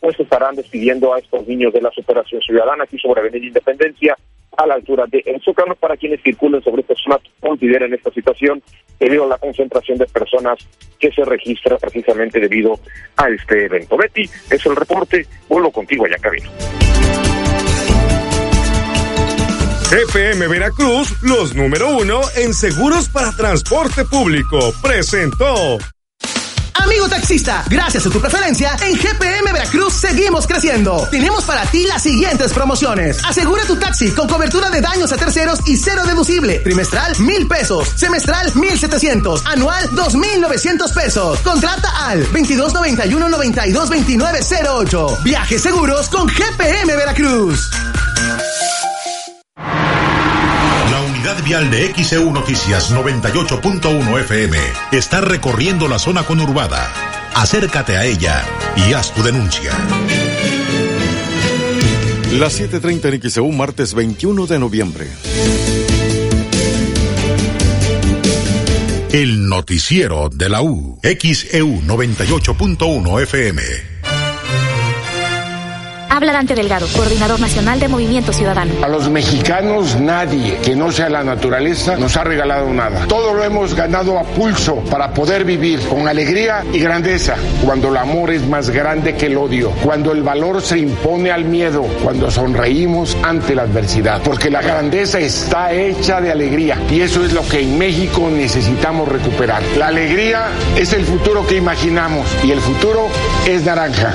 pues estarán despidiendo a estos niños de la superación ciudadana aquí sobre Avenida Independencia a la altura de El Zócalo para quienes circulen sobre esta zona consideren esta situación debido a la concentración de personas que se registra precisamente debido a este evento. Betty, es el reporte, vuelvo contigo allá cabino. GPM Veracruz, los número uno en seguros para transporte público, presentó. Amigo taxista, gracias a tu preferencia, en GPM Veracruz seguimos creciendo. Tenemos para ti las siguientes promociones. Asegura tu taxi con cobertura de daños a terceros y cero deducible. Trimestral, mil pesos. Semestral, mil setecientos. Anual, dos mil novecientos pesos. Contrata al 2291 922908. Viajes seguros con GPM Veracruz. Unidad Vial de XEU Noticias 98.1 FM está recorriendo la zona conurbada. Acércate a ella y haz tu denuncia. Las 7.30 en XEU, martes 21 de noviembre. El noticiero de la U. XEU 98.1 FM. Habla Dante Delgado, coordinador nacional de Movimiento Ciudadano. A los mexicanos nadie que no sea la naturaleza nos ha regalado nada. Todo lo hemos ganado a pulso para poder vivir con alegría y grandeza. Cuando el amor es más grande que el odio, cuando el valor se impone al miedo, cuando sonreímos ante la adversidad. Porque la grandeza está hecha de alegría y eso es lo que en México necesitamos recuperar. La alegría es el futuro que imaginamos y el futuro es naranja.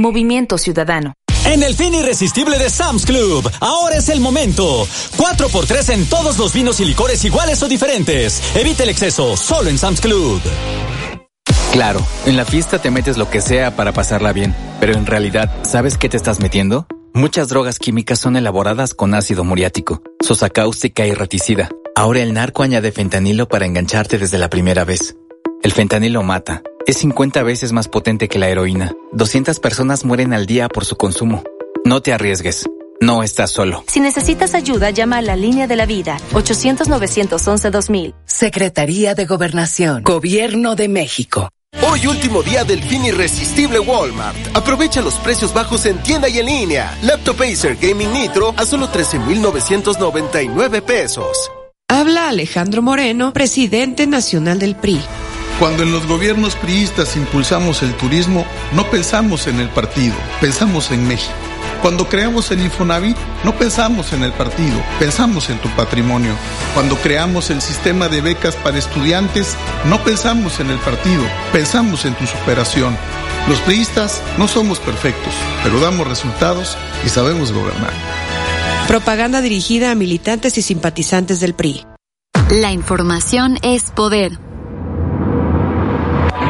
Movimiento Ciudadano. En el fin irresistible de Sam's Club, ahora es el momento. 4x3 en todos los vinos y licores iguales o diferentes. Evite el exceso, solo en Sam's Club. Claro, en la fiesta te metes lo que sea para pasarla bien, pero en realidad, ¿sabes qué te estás metiendo? Muchas drogas químicas son elaboradas con ácido muriático, sosa cáustica y reticida. Ahora el narco añade fentanilo para engancharte desde la primera vez. El fentanilo mata. Es 50 veces más potente que la heroína. 200 personas mueren al día por su consumo. No te arriesgues. No estás solo. Si necesitas ayuda, llama a la línea de la vida 800-911-2000. Secretaría de Gobernación. Gobierno de México. Hoy último día del fin irresistible Walmart. Aprovecha los precios bajos en tienda y en línea. Laptop Acer Gaming Nitro a solo 13,999 pesos. Habla Alejandro Moreno, presidente nacional del PRI. Cuando en los gobiernos priistas impulsamos el turismo, no pensamos en el partido, pensamos en México. Cuando creamos el Infonavit, no pensamos en el partido, pensamos en tu patrimonio. Cuando creamos el sistema de becas para estudiantes, no pensamos en el partido, pensamos en tu superación. Los priistas no somos perfectos, pero damos resultados y sabemos gobernar. Propaganda dirigida a militantes y simpatizantes del PRI. La información es poder.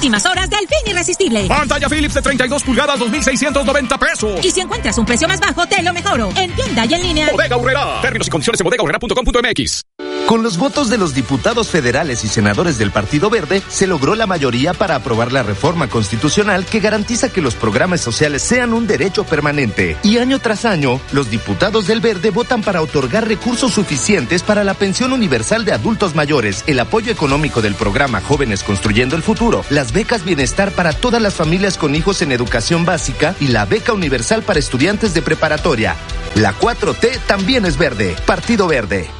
últimas horas del fin irresistible. Pantalla Philips de 32 pulgadas, 2,690 pesos. Y si encuentras un precio más bajo, te lo mejoro. En tienda y en línea. Bodega Urrera. Términos y condiciones en bodegaurrera.com.mx. Con los votos de los diputados federales y senadores del Partido Verde, se logró la mayoría para aprobar la reforma constitucional que garantiza que los programas sociales sean un derecho permanente. Y año tras año, los diputados del Verde votan para otorgar recursos suficientes para la pensión universal de adultos mayores, el apoyo económico del programa Jóvenes Construyendo el Futuro, las becas bienestar para todas las familias con hijos en educación básica y la beca universal para estudiantes de preparatoria. La 4T también es verde. Partido Verde.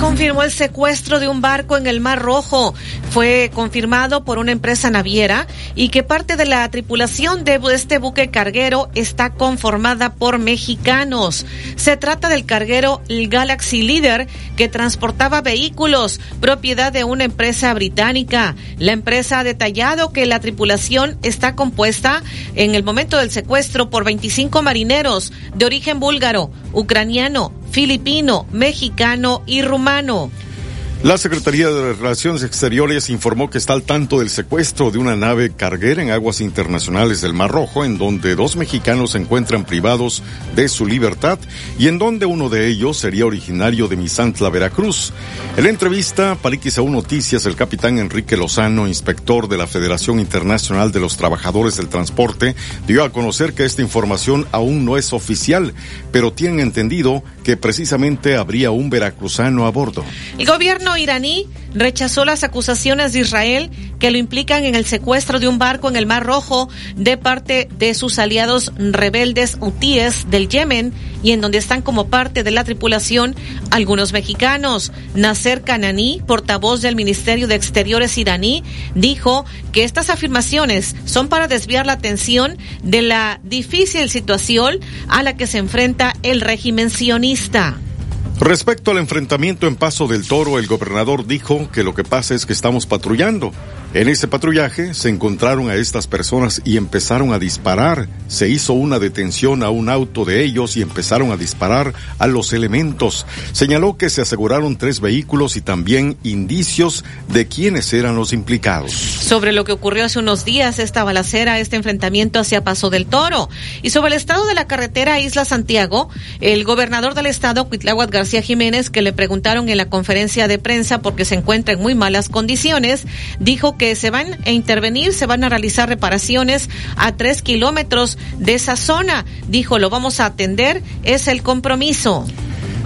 Confirmó el secuestro de un barco en el Mar Rojo. Fue confirmado por una empresa naviera y que parte de la tripulación de este buque carguero está conformada por mexicanos. Se trata del carguero Galaxy Leader que transportaba vehículos, propiedad de una empresa británica. La empresa ha detallado que la tripulación está compuesta en el momento del secuestro por 25 marineros de origen búlgaro, ucraniano, filipino, mexicano y rumano. La Secretaría de Relaciones Exteriores informó que está al tanto del secuestro de una nave carguera en aguas internacionales del Mar Rojo, en donde dos mexicanos se encuentran privados de su libertad y en donde uno de ellos sería originario de Misantla, Veracruz. En la entrevista, para XAU Noticias, el capitán Enrique Lozano, inspector de la Federación Internacional de los Trabajadores del Transporte, dio a conocer que esta información aún no es oficial, pero tienen entendido que precisamente habría un veracruzano a bordo. El gobierno iraní rechazó las acusaciones de Israel que lo implican en el secuestro de un barco en el Mar Rojo de parte de sus aliados rebeldes hutíes del Yemen y en donde están como parte de la tripulación algunos mexicanos. Nasser Kanani, portavoz del Ministerio de Exteriores iraní, dijo que estas afirmaciones son para desviar la atención de la difícil situación a la que se enfrenta el régimen sionista. Respecto al enfrentamiento en Paso del Toro, el gobernador dijo que lo que pasa es que estamos patrullando. En ese patrullaje se encontraron a estas personas y empezaron a disparar. Se hizo una detención a un auto de ellos y empezaron a disparar a los elementos. Señaló que se aseguraron tres vehículos y también indicios de quiénes eran los implicados. Sobre lo que ocurrió hace unos días, esta balacera, este enfrentamiento hacia Paso del Toro. Y sobre el estado de la carretera Isla Santiago, el gobernador del estado, Cuitláhuac García Jiménez, que le preguntaron en la conferencia de prensa porque se encuentra en muy malas condiciones, dijo que se van a intervenir, se van a realizar reparaciones a tres kilómetros de esa zona. Dijo, lo vamos a atender, es el compromiso.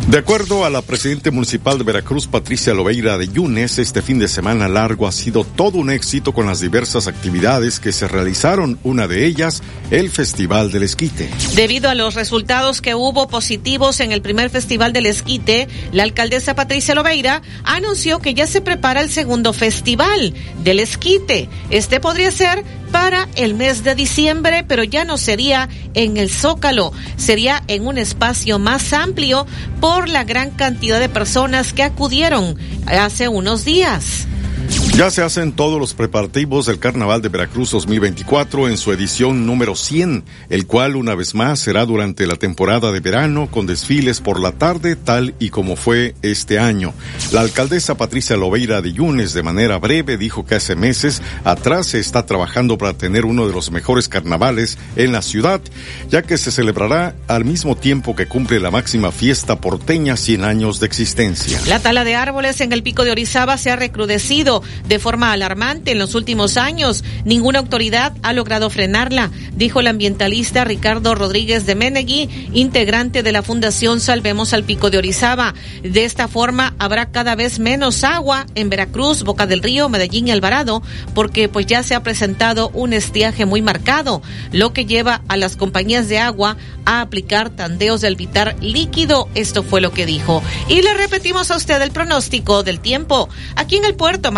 De acuerdo a la presidenta municipal de Veracruz, Patricia Lobeira de Yunes, este fin de semana largo ha sido todo un éxito con las diversas actividades que se realizaron, una de ellas, el Festival del Esquite. Debido a los resultados que hubo positivos en el primer Festival del Esquite, la alcaldesa Patricia Lobeira anunció que ya se prepara el segundo Festival del Esquite. Este podría ser para el mes de diciembre, pero ya no sería en el Zócalo, sería en un espacio más amplio por la gran cantidad de personas que acudieron hace unos días. Ya se hacen todos los preparativos del Carnaval de Veracruz 2024 en su edición número 100, el cual una vez más será durante la temporada de verano con desfiles por la tarde tal y como fue este año. La alcaldesa Patricia Lobeira de Yunes de manera breve dijo que hace meses atrás se está trabajando para tener uno de los mejores carnavales en la ciudad, ya que se celebrará al mismo tiempo que cumple la máxima fiesta porteña 100 años de existencia. La tala de árboles en el pico de Orizaba se ha recrudecido de forma alarmante en los últimos años. Ninguna autoridad ha logrado frenarla, dijo el ambientalista Ricardo Rodríguez de Menegui, integrante de la Fundación Salvemos al Pico de Orizaba. De esta forma habrá cada vez menos agua en Veracruz, Boca del Río, Medellín y Alvarado, porque pues ya se ha presentado un estiaje muy marcado, lo que lleva a las compañías de agua a aplicar tandeos de albitar líquido. Esto fue lo que dijo. Y le repetimos a usted el pronóstico del tiempo. Aquí en el puerto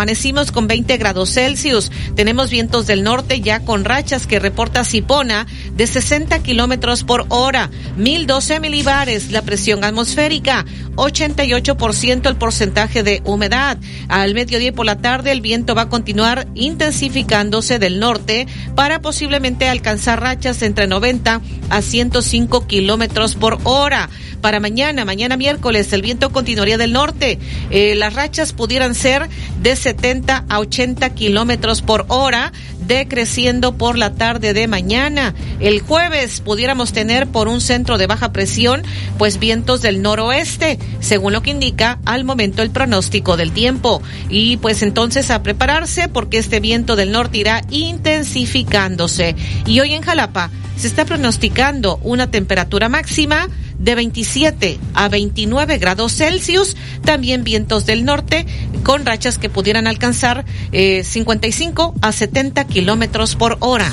con 20 grados Celsius. Tenemos vientos del norte ya con rachas que reporta Cipona de 60 kilómetros por hora, 1012 milibares la presión atmosférica, 88% el porcentaje de humedad. Al mediodía por la tarde el viento va a continuar intensificándose del norte para posiblemente alcanzar rachas entre 90 a 105 kilómetros por hora. Para mañana, mañana miércoles, el viento continuaría del norte. Eh, las rachas pudieran ser de 70 a 80 kilómetros por hora, decreciendo por la tarde de mañana. El jueves pudiéramos tener por un centro de baja presión, pues vientos del noroeste, según lo que indica al momento el pronóstico del tiempo. Y pues entonces a prepararse porque este viento del norte irá intensificándose. Y hoy en Jalapa se está pronosticando una temperatura máxima de 27 a 29 grados Celsius, también vientos del norte con rachas que pudieran alcanzar eh, 55 a 70 kilómetros por hora.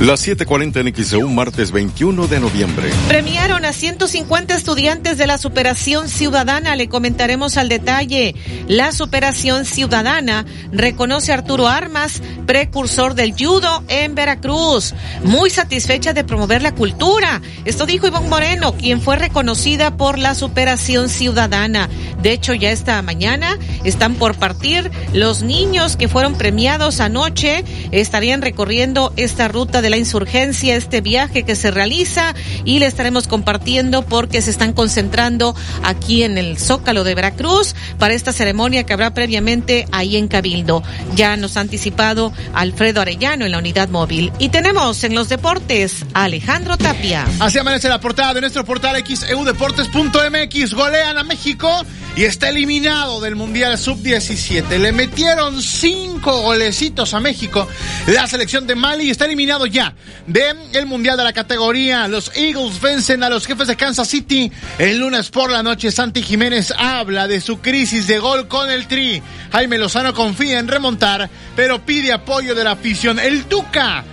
Las 7:40 en XEU, martes 21 de noviembre. Premiaron a 150 estudiantes de la Superación Ciudadana. Le comentaremos al detalle. La Superación Ciudadana reconoce a Arturo Armas, precursor del judo en Veracruz. Muy satisfecha de promover la cultura. Esto dijo Ivonne Moreno, quien fue reconocida por la Superación Ciudadana. De hecho, ya esta mañana están por partir los niños que fueron premiados anoche. Estarían recorriendo esta ruta de la insurgencia, este viaje que se realiza y le estaremos compartiendo porque se están concentrando aquí en el Zócalo de Veracruz para esta ceremonia que habrá previamente ahí en Cabildo. Ya nos ha anticipado Alfredo Arellano en la unidad móvil. Y tenemos en los deportes a Alejandro Tapia. Así amanece la portada de nuestro portal xeudeportes.mx. Golean a México y está eliminado del Mundial Sub-17. Le metieron cinco golecitos a México. La selección de Mali está eliminado ya de el Mundial de la categoría. Los Eagles vencen a los jefes de Kansas City. El lunes por la noche, Santi Jiménez habla de su crisis de gol con el Tri. Jaime Lozano confía en remontar, pero pide apoyo de la afición. El Tuca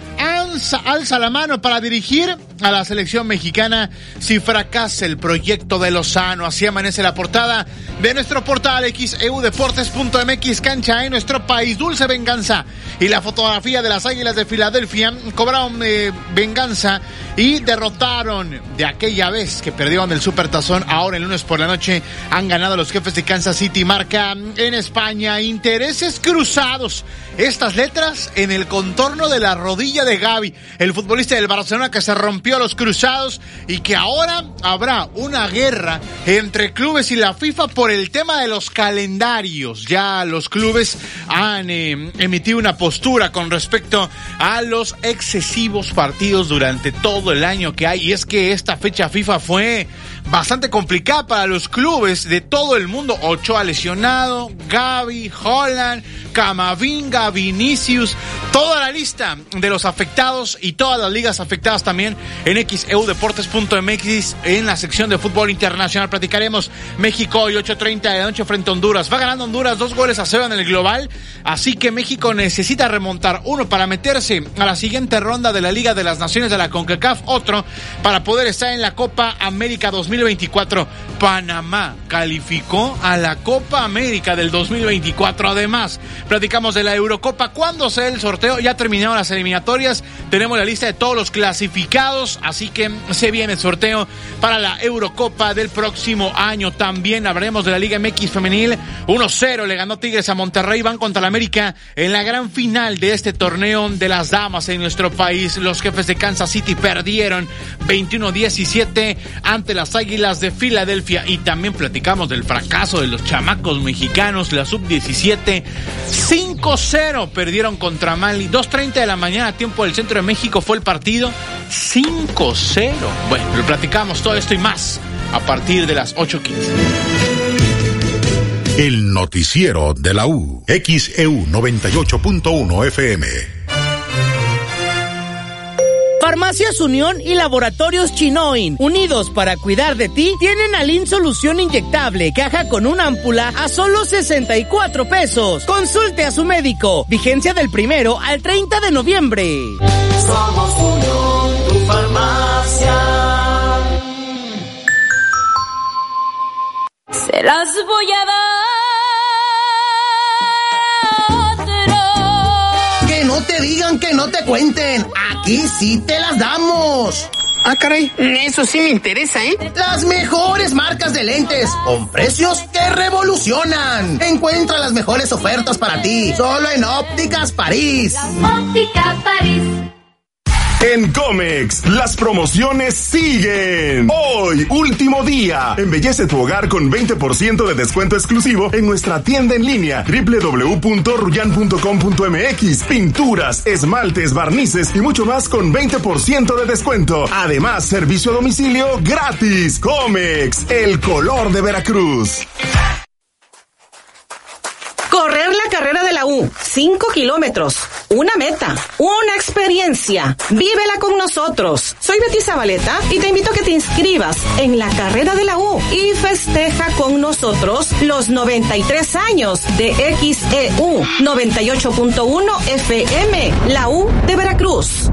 alza, la mano para dirigir a la selección mexicana si fracasa el proyecto de Lozano. Así amanece la portada de nuestro portal xeudeportes.mx cancha en nuestro país. Dulce venganza y la fotografía de las Águilas de Filadelfia cobraron eh, venganza y derrotaron de aquella vez que perdieron el Supertazón. Ahora el lunes por la noche han ganado los jefes de Kansas City. Marca en España intereses cruzados. Estas letras en el contorno de la rodilla de Gaby, el futbolista del Barcelona que se rompió los cruzados y que ahora habrá una guerra entre clubes y la FIFA por el tema de los calendarios. Ya los clubes han eh, emitido una postura con respecto a los excesivos partidos durante todo el año que hay. Y es que esta fecha FIFA fue bastante complicada para los clubes de todo el mundo. Ochoa lesionado, Gaby, Holland, Camavinga, Vinicius, toda la lista de los afectados y todas las ligas afectadas también en xeudeportes.mx en la sección de fútbol internacional. Platicaremos México hoy 8.30 de la noche frente a Honduras. Va ganando Honduras dos goles a cero en el global, así que México necesita remontar uno para meterse a la siguiente ronda de la Liga de las Naciones de la CONCACAF, otro para poder estar en la Copa América 2024. Panamá calificó a la Copa América del 2024. Además, platicamos de la Eurocopa. ¿Cuándo sea el sorteo? Ya terminaron las eliminatorias. Tenemos la lista de todos los clasificados, así que se viene el sorteo para la Eurocopa del próximo año. También hablaremos de la Liga MX femenil. 1-0 le ganó Tigres a Monterrey. Van contra la América en la gran final de este torneo de las damas en nuestro país. Los jefes de Kansas City perdieron 21-17 ante las Águilas de Filadelfia. Y también platicamos del fracaso de los chamacos mexicanos, la sub-17. 5-0 perdieron contra Mali. 2.30 de la mañana, tiempo del centro de México fue el partido. 5-0. Bueno, lo platicamos todo esto y más a partir de las 8.15. El noticiero de la U. XEU 98.1 FM. Farmacias Unión y Laboratorios Chinoin, unidos para cuidar de ti, tienen Alin Solución Inyectable, caja con una ámpula a solo 64 pesos. Consulte a su médico. Vigencia del primero al 30 de noviembre. Somos Unión, tu farmacia. Se las voy a dar cuenten. Aquí sí te las damos. Ah, caray, eso sí me interesa, ¿eh? Las mejores marcas de lentes con precios que revolucionan. Encuentra las mejores ofertas para ti solo en Ópticas París. Óptica París. En Comex, las promociones siguen. Hoy, último día. Embellece tu hogar con 20% de descuento exclusivo en nuestra tienda en línea www.ruyan.com.mx. Pinturas, esmaltes, barnices y mucho más con 20% de descuento. Además, servicio a domicilio gratis. Comex, el color de Veracruz. Correr la carrera de la U, 5 kilómetros, una meta, una experiencia. Vívela con nosotros. Soy Betty Zabaleta y te invito a que te inscribas en la carrera de la U y festeja con nosotros los 93 años de XEU 98.1 FM, la U de Veracruz.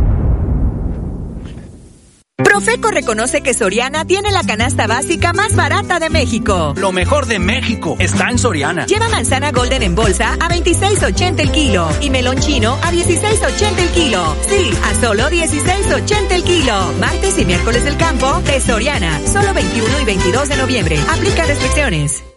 Profeco reconoce que Soriana tiene la canasta básica más barata de México. Lo mejor de México está en Soriana. Lleva manzana golden en bolsa a 26.80 el kilo y melón chino a 16.80 el kilo. Sí, a solo 16.80 el kilo. Martes y miércoles del campo de Soriana. Solo 21 y 22 de noviembre. Aplica restricciones.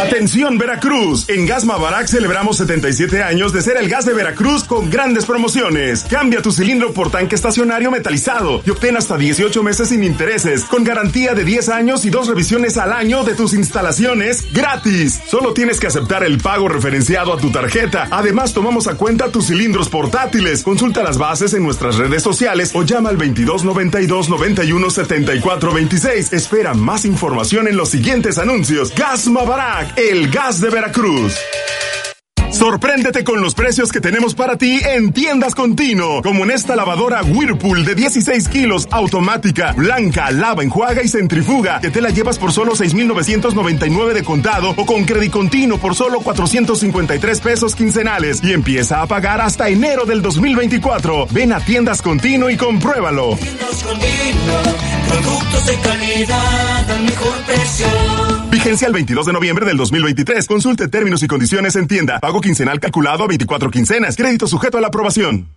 Atención Veracruz, en Gas Mavarac celebramos 77 años de ser el gas de Veracruz con grandes promociones. Cambia tu cilindro por tanque estacionario metalizado y obtén hasta 18 meses sin intereses, con garantía de 10 años y dos revisiones al año de tus instalaciones gratis. Solo tienes que aceptar el pago referenciado a tu tarjeta. Además tomamos a cuenta tus cilindros portátiles. Consulta las bases en nuestras redes sociales o llama al 2292 91 74 26. Espera más información en los siguientes anuncios. Gas El gas de Veracruz. Sorpréndete con los precios que tenemos para ti en Tiendas Continuo, como en esta lavadora Whirlpool de 16 kilos, automática, blanca, lava, enjuaga y centrifuga, que te la llevas por solo 6,999 de contado o con crédito continuo por solo 453 pesos quincenales y empieza a pagar hasta enero del 2024. Ven a Tiendas Continuo y compruébalo. Tiendas Continuo, productos de calidad al mejor precio. Vigencia el 22 de noviembre del 2023. Consulte términos y condiciones en tienda. Pago quincenal calculado a 24 quincenas. Crédito sujeto a la aprobación.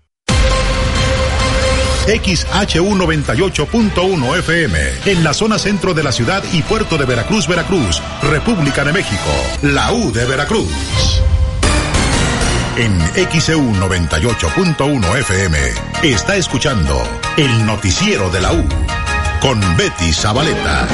XHU 98.1 FM, en la zona centro de la ciudad y puerto de Veracruz, Veracruz, República de México, la U de Veracruz. En XEU 98.1 FM está escuchando el noticiero de la U con Betty Zabaleta.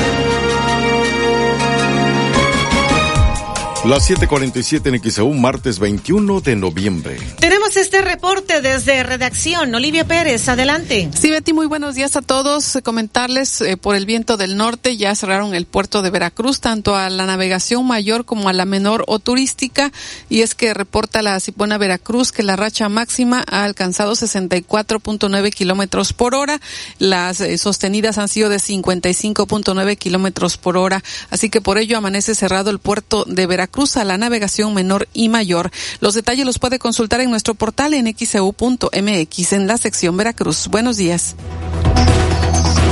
Las 7:47 en XEU, martes 21 de noviembre. Tenemos este reporte desde redacción. Olivia Pérez, adelante. Sí, Betty, muy buenos días a todos. Comentarles eh, por el viento del norte ya cerraron el puerto de Veracruz, tanto a la navegación mayor como a la menor o turística. Y es que reporta la Cipona Veracruz que la racha máxima ha alcanzado 64.9 kilómetros por hora. Las eh, sostenidas han sido de 55.9 kilómetros por hora. Así que por ello amanece cerrado el puerto de Veracruz a la navegación menor y mayor. Los detalles los puede consultar en nuestro portal en xeu.mx en la sección Veracruz. Buenos días.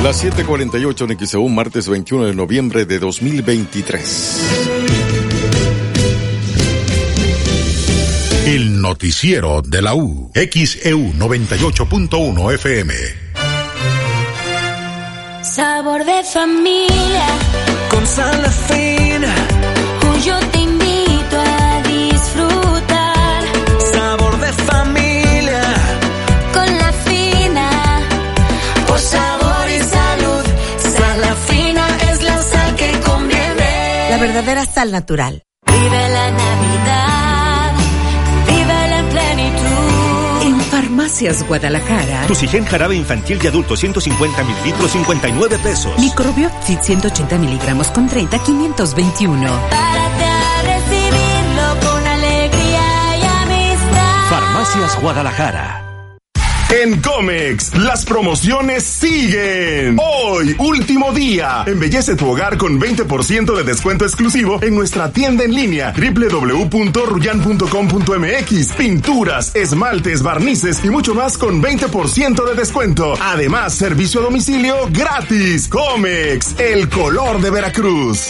Las 7:48 en XEU, martes 21 de noviembre de 2023. El noticiero de la U. XEU 98.1 FM. Sabor de familia. Con sal fina. Verdadera sal natural. Vive la Navidad. Vive en plenitud. En Farmacias Guadalajara. Tusigen jarabe infantil y adulto 150 mililitros 59 pesos. Microbiopsit 180 miligramos con 30 521. Párate a recibirlo con alegría y amistad. Farmacias Guadalajara. En Comex, las promociones siguen. Hoy, último día. Embellece tu hogar con 20% de descuento exclusivo en nuestra tienda en línea www.ruyan.com.mx. Pinturas, esmaltes, barnices y mucho más con 20% de descuento. Además, servicio a domicilio gratis. Comex, el color de Veracruz.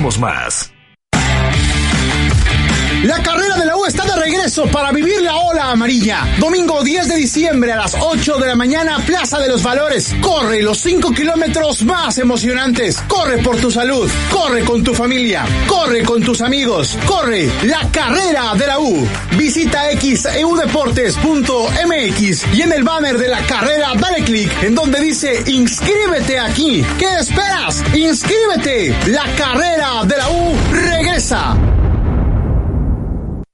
más. La carrera de la U está de regreso para vivir la ola amarilla. Domingo 10 de diciembre a las 8 de la mañana, Plaza de los Valores. Corre los 5 kilómetros más emocionantes. Corre por tu salud. Corre con tu familia. Corre con tus amigos. Corre la carrera de la U. Visita xeudeportes.mx y en el banner de la carrera dale clic en donde dice inscríbete aquí. ¿Qué esperas? Inscríbete. La carrera de la U regresa.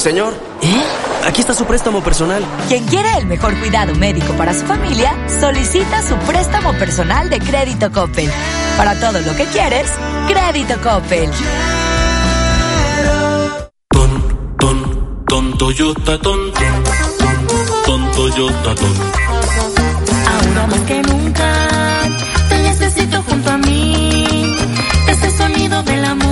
señor. ¿Eh? Aquí está su préstamo personal. Quien quiere el mejor cuidado médico para su familia, solicita su préstamo personal de Crédito Coppel. Para todo lo que quieres, Crédito Coppel. Ton, ton, ton Toyota, ton, ton Toyota, ton. Ahora más que nunca te necesito junto a mí. Ese sonido del amor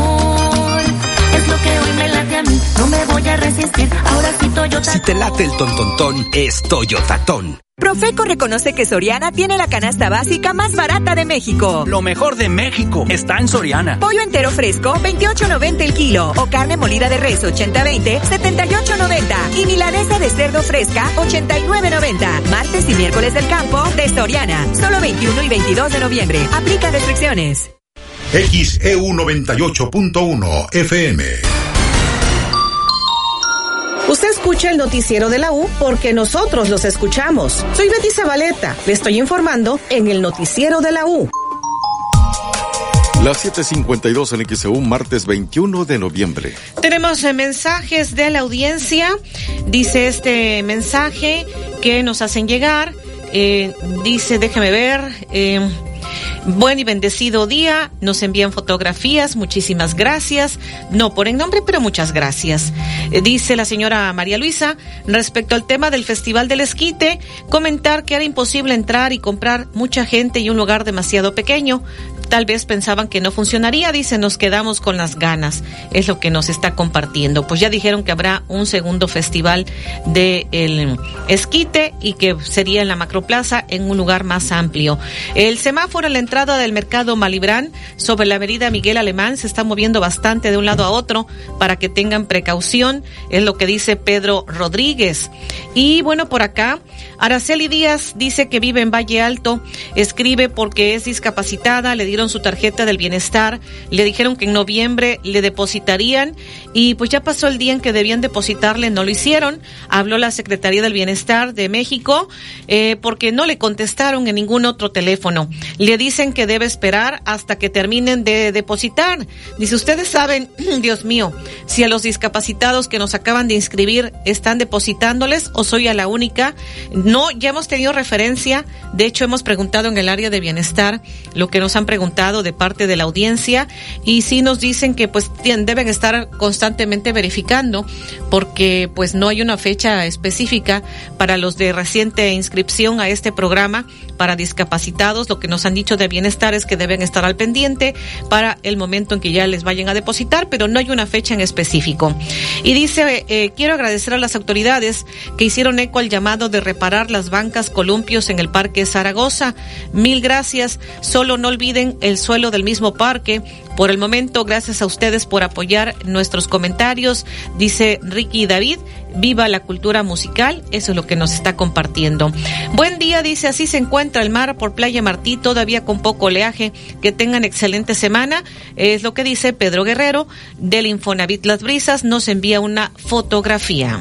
No me voy a resistir. Ahora sí Toyota. Si te late el tontontón, es Toyotatón. Profeco reconoce que Soriana tiene la canasta básica más barata de México. Lo mejor de México está en Soriana. Pollo entero fresco, 28.90 el kilo. O carne molida de res, 80-20, 78.90. Y milanesa de cerdo fresca, 89.90. Martes y miércoles del campo de Soriana. Solo 21 y 22 de noviembre. Aplica restricciones. XEU 98.1 FM. Escucha el noticiero de la U porque nosotros los escuchamos. Soy Betty Zabaleta. Le estoy informando en el noticiero de la U. Las 7:52 en XEU, martes 21 de noviembre. Tenemos eh, mensajes de la audiencia. Dice este mensaje que nos hacen llegar. Eh, dice, déjeme ver. Eh, Buen y bendecido día. Nos envían fotografías. Muchísimas gracias. No por en nombre, pero muchas gracias. Eh, dice la señora María Luisa, respecto al tema del Festival del Esquite, comentar que era imposible entrar y comprar mucha gente y un lugar demasiado pequeño. Tal vez pensaban que no funcionaría, dice, nos quedamos con las ganas. Es lo que nos está compartiendo. Pues ya dijeron que habrá un segundo festival de el esquite y que sería en la Macroplaza en un lugar más amplio. El semáforo en la entrada del mercado Malibrán sobre la avenida Miguel Alemán se está moviendo bastante de un lado a otro para que tengan precaución, es lo que dice Pedro Rodríguez. Y bueno, por acá, Araceli Díaz dice que vive en Valle Alto, escribe porque es discapacitada, le dieron su tarjeta del bienestar, le dijeron que en noviembre le depositarían y pues ya pasó el día en que debían depositarle, no lo hicieron. Habló la Secretaría del Bienestar de México eh, porque no le contestaron en ningún otro teléfono. Le dicen que debe esperar hasta que terminen de depositar. Dice, ustedes saben, Dios mío, si a los discapacitados que nos acaban de inscribir están depositándoles o soy a la única. No, ya hemos tenido referencia, de hecho hemos preguntado en el área de bienestar lo que nos han preguntado de parte de la audiencia y sí nos dicen que pues deben estar constantemente verificando porque pues no hay una fecha específica para los de reciente inscripción a este programa para discapacitados. Lo que nos han dicho de bienestar es que deben estar al pendiente para el momento en que ya les vayan a depositar, pero no hay una fecha en específico. Y dice, eh, quiero agradecer a las autoridades que hicieron eco al llamado de reparar las bancas columpios en el Parque Zaragoza. Mil gracias. Solo no olviden el suelo del mismo parque. Por el momento, gracias a ustedes por apoyar nuestros comentarios, dice Ricky David. Viva la cultura musical, eso es lo que nos está compartiendo. Buen día, dice, así se encuentra el mar por Playa Martí, todavía con poco oleaje. Que tengan excelente semana, es lo que dice Pedro Guerrero del Infonavit Las Brisas, nos envía una fotografía.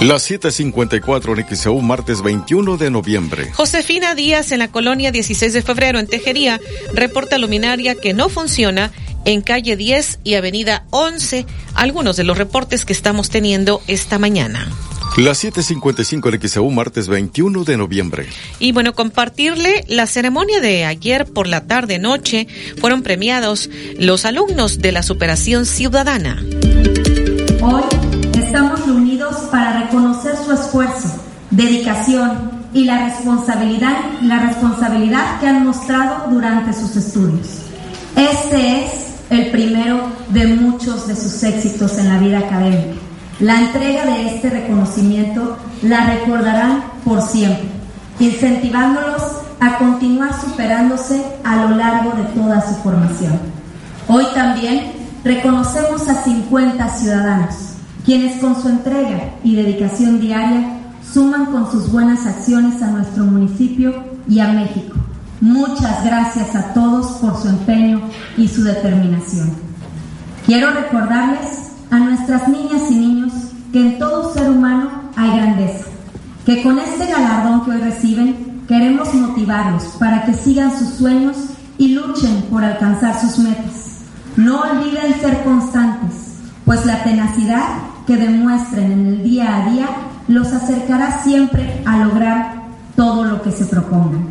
Las 7:54 en XEU, martes 21 de noviembre. Josefina Díaz en la colonia 16 de febrero en Tejería reporta luminaria que no funciona en calle 10 y avenida 11. Algunos de los reportes que estamos teniendo esta mañana. Las 7:55 en XEU, martes 21 de noviembre. Y bueno, compartirle la ceremonia de ayer por la tarde noche fueron premiados los alumnos de la superación ciudadana. Hoy estamos reunidos para reconocer su esfuerzo, dedicación y la responsabilidad, la responsabilidad que han mostrado durante sus estudios. Este es el primero de muchos de sus éxitos en la vida académica. La entrega de este reconocimiento la recordarán por siempre, incentivándolos a continuar superándose a lo largo de toda su formación. Hoy también reconocemos a 50 ciudadanos, quienes con su entrega y dedicación diaria suman con sus buenas acciones a nuestro municipio y a México. Muchas gracias a todos por su empeño y su determinación. Quiero recordarles a nuestras niñas y niños que en todo ser humano hay grandeza, que con este galardón que hoy reciben queremos motivarlos para que sigan sus sueños y luchen por alcanzar sus metas. No olviden ser constantes, pues la tenacidad que demuestren en el día a día los acercará siempre a lograr todo lo que se propongan.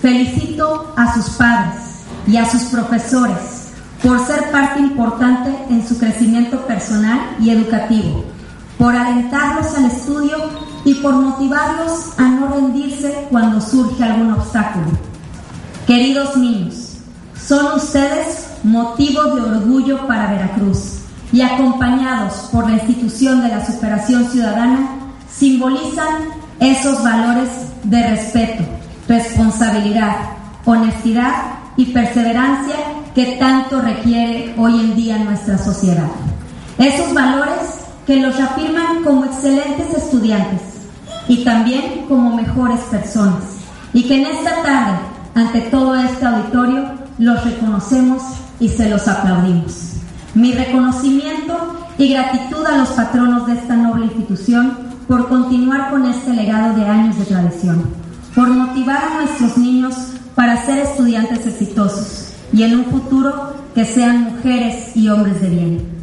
Felicito a sus padres y a sus profesores por ser parte importante en su crecimiento personal y educativo, por alentarlos al estudio y por motivarlos a no rendirse cuando surge algún obstáculo. Queridos niños, son ustedes motivo de orgullo para Veracruz y acompañados por la institución de la superación ciudadana, simbolizan esos valores de respeto, responsabilidad, honestidad y perseverancia que tanto requiere hoy en día nuestra sociedad. Esos valores que los afirman como excelentes estudiantes y también como mejores personas y que en esta tarde, ante todo este auditorio, los reconocemos y se los aplaudimos. Mi reconocimiento y gratitud a los patronos de esta noble institución por continuar con este legado de años de tradición, por motivar a nuestros niños para ser estudiantes exitosos y en un futuro que sean mujeres y hombres de bien.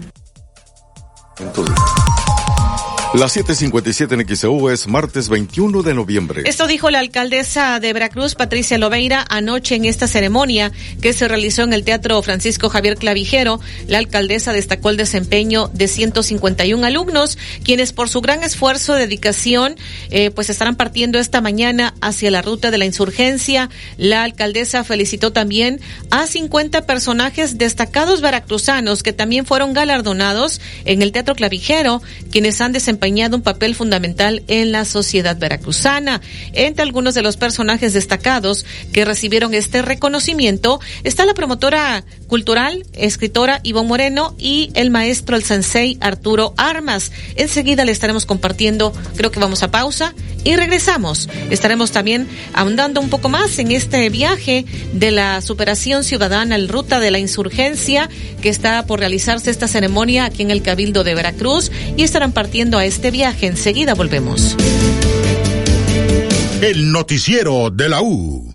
Las 7:57 en XEU es martes 21 de noviembre. Esto dijo la alcaldesa de Veracruz, Patricia Loveira, anoche en esta ceremonia que se realizó en el Teatro Francisco Javier Clavijero. La alcaldesa destacó el desempeño de 151 alumnos, quienes por su gran esfuerzo, dedicación, eh, pues estarán partiendo esta mañana hacia la ruta de la insurgencia. La alcaldesa felicitó también a 50 personajes destacados veracruzanos que también fueron galardonados en el Teatro Clavijero, quienes han desempeñado un papel fundamental en la sociedad veracruzana. Entre algunos de los personajes destacados que recibieron este reconocimiento está la promotora cultural, escritora Ivonne Moreno y el maestro, el sensei Arturo Armas. Enseguida le estaremos compartiendo, creo que vamos a pausa y regresamos. Estaremos también ahondando un poco más en este viaje de la superación ciudadana, el ruta de la insurgencia que está por realizarse esta ceremonia aquí en el Cabildo de Veracruz y estarán partiendo a este viaje. Enseguida volvemos. El noticiero de la U.